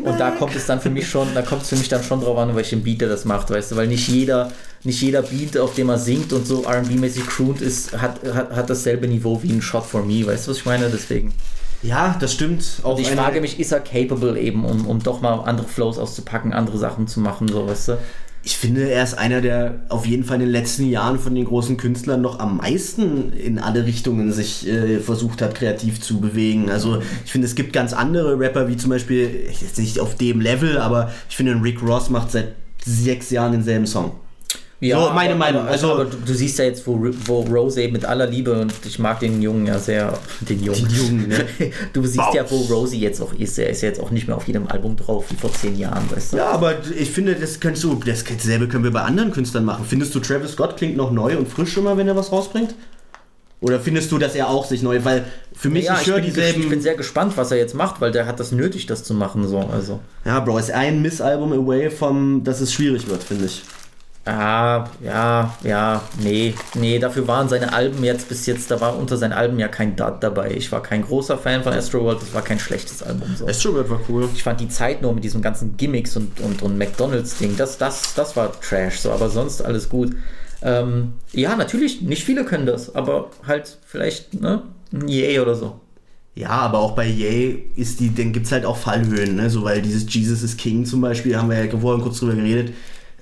Und da kommt es dann für mich schon, da kommt es für mich dann schon drauf an, welchen Beat er das macht, weißt du, weil nicht jeder, nicht jeder Beat, auf dem er singt und so R&B-mäßig croont ist, hat, hat, hat dasselbe Niveau wie ein Shot for Me, weißt du, was ich meine? Deswegen. Ja, das stimmt. Auch Und ich frage mich, ist er capable eben, um, um doch mal andere Flows auszupacken, andere Sachen zu machen, so, weißt du? Ich finde, er ist einer, der auf jeden Fall in den letzten Jahren von den großen Künstlern noch am meisten in alle Richtungen sich äh, versucht hat, kreativ zu bewegen. Also ich finde, es gibt ganz andere Rapper, wie zum Beispiel, jetzt nicht auf dem Level, aber ich finde, Rick Ross macht seit sechs Jahren denselben Song. So, meine aber, Meinung. Also- aber du, du siehst ja jetzt, wo, wo Rose mit aller Liebe und ich mag den Jungen ja sehr, den Jungen. Den Jungen, ne? <laughs> Du siehst ja, wo Rosie jetzt auch ist. Er ist ja jetzt auch nicht mehr auf jedem Album drauf wie vor zehn Jahren, weißt du? Ja, aber ich finde, das könntest du, das dasselbe können wir bei anderen Künstlern machen. Findest du, Travis Scott klingt noch neu und frisch immer, wenn er was rausbringt? Oder findest du, dass er auch sich neu, weil für mich, ja, ich ich, höre bin, dieselben... ich bin sehr gespannt, was er jetzt macht, weil der hat das nötig, das zu machen. So. Also, ja, Bro, ist ein Missalbum away vom, dass es schwierig wird, finde ich. Ah, ja, ja, nee, nee, dafür waren seine Alben jetzt bis jetzt, da war unter seinen Alben ja kein Dud dabei. Ich war kein großer Fan von Astroworld, das war kein schlechtes Album. So. Astroworld war cool. Ich fand die Zeit nur mit diesen ganzen Gimmicks und, und, und McDonalds-Ding, das, das, das war Trash, so, aber sonst alles gut. Ähm, ja, natürlich, nicht viele können das, aber halt vielleicht, ne, ein Yay oder so. Ja, aber auch bei Yay ist die, dann gibt es halt auch Fallhöhen, ne? So, weil dieses Jesus is King zum Beispiel, haben wir ja vorhin kurz drüber geredet.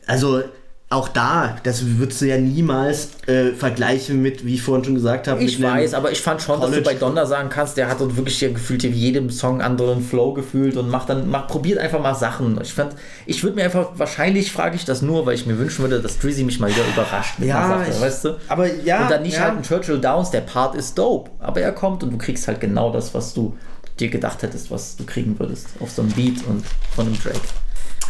Also, auch da, das würdest du ja niemals äh, vergleichen mit, wie ich vorhin schon gesagt habe. Ich weiß, aber ich fand schon, dass du College- bei Donner sagen kannst, der hat dort wirklich ja gefühlt jedem Song anderen Flow gefühlt und macht dann, macht, probiert einfach mal Sachen. Ich fand, ich würde mir einfach, wahrscheinlich frage ich das nur, weil ich mir wünschen würde, dass Drizzy mich mal wieder überrascht mit Ja, einer Sache, ich- weißt du? aber ja, Und dann nicht ja. halt ein Churchill Downs, der Part ist dope, aber er kommt und du kriegst halt genau das, was du dir gedacht hättest, was du kriegen würdest auf so einem Beat und von einem Drake.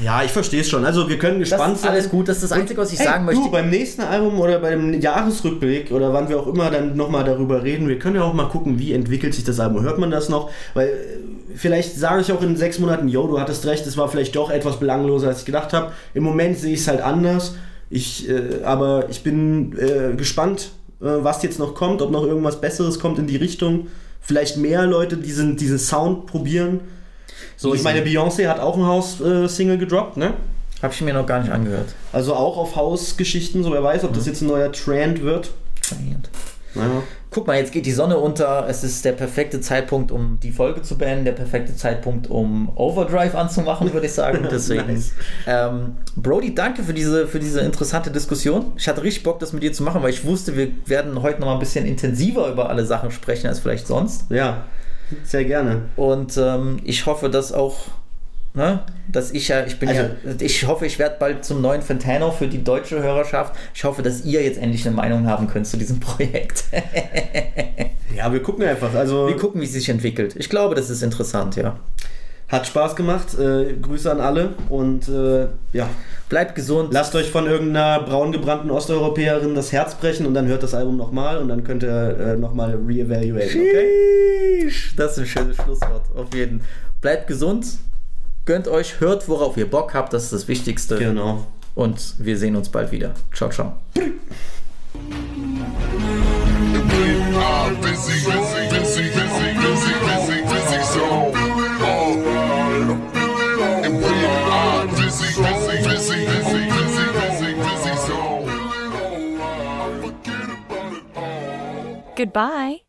Ja, ich verstehe es schon. Also, wir können Das gespannt ist alles gut, das ist das Einzige, was ich Hey, sagen Du, möchte. beim nächsten Album oder beim Jahresrückblick oder wann wir auch immer dann nochmal darüber reden, wir können ja auch mal gucken, wie entwickelt sich das Album. Hört man das noch? Weil äh, vielleicht sage ich auch in sechs Monaten, yo, du hattest recht, es war vielleicht doch etwas belangloser, als ich gedacht habe. Im Moment sehe ich es halt anders. Ich, äh, aber ich bin äh, gespannt, äh, was jetzt noch kommt, ob noch irgendwas Besseres kommt in die Richtung. Vielleicht mehr Leute diesen, diesen Sound probieren. So, ich meine, Beyoncé hat auch ein House-Single gedroppt, ne? Habe ich mir noch gar nicht angehört. Also auch auf Hausgeschichten, so wer weiß, ob das jetzt ein neuer Trend wird. Naja. Guck mal, jetzt geht die Sonne unter. Es ist der perfekte Zeitpunkt, um die Folge zu beenden. Der perfekte Zeitpunkt, um Overdrive anzumachen, würde ich sagen. <laughs> Deswegen. Nice. ähm, Brody, danke für diese, für diese interessante Diskussion. Ich hatte richtig Bock, das mit dir zu machen, weil ich wusste, wir werden heute noch mal ein bisschen intensiver über alle Sachen sprechen als vielleicht sonst. Ja, sehr gerne. Und ähm, ich hoffe, dass auch, ne, dass ich ja, ich bin Also- ja, ich hoffe, ich werde bald zum neuen Fantano für die deutsche Hörerschaft. Ich hoffe, dass ihr jetzt endlich eine Meinung haben könnt zu diesem <laughs> Projekt. Ja, wir gucken einfach. Also Wir gucken, wie es sich entwickelt. Ich glaube, das ist interessant, ja. hat Spaß gemacht. Äh, Grüße an alle und äh, ja, Bleibt gesund. lasst euch von irgendeiner braun gebrannten Osteuropäerin das Herz brechen und dann hört das Album nochmal und dann könnt ihr äh, nochmal reevaluaten, okay? Das ist ein schönes Schlusswort. Auf jeden. Bleibt gesund. Gönnt euch, hört, worauf ihr Bock habt. Das ist das Wichtigste. Genau. Und wir sehen uns bald wieder. Ciao, ciao. Busy, busy, busy, busy, Goodbye.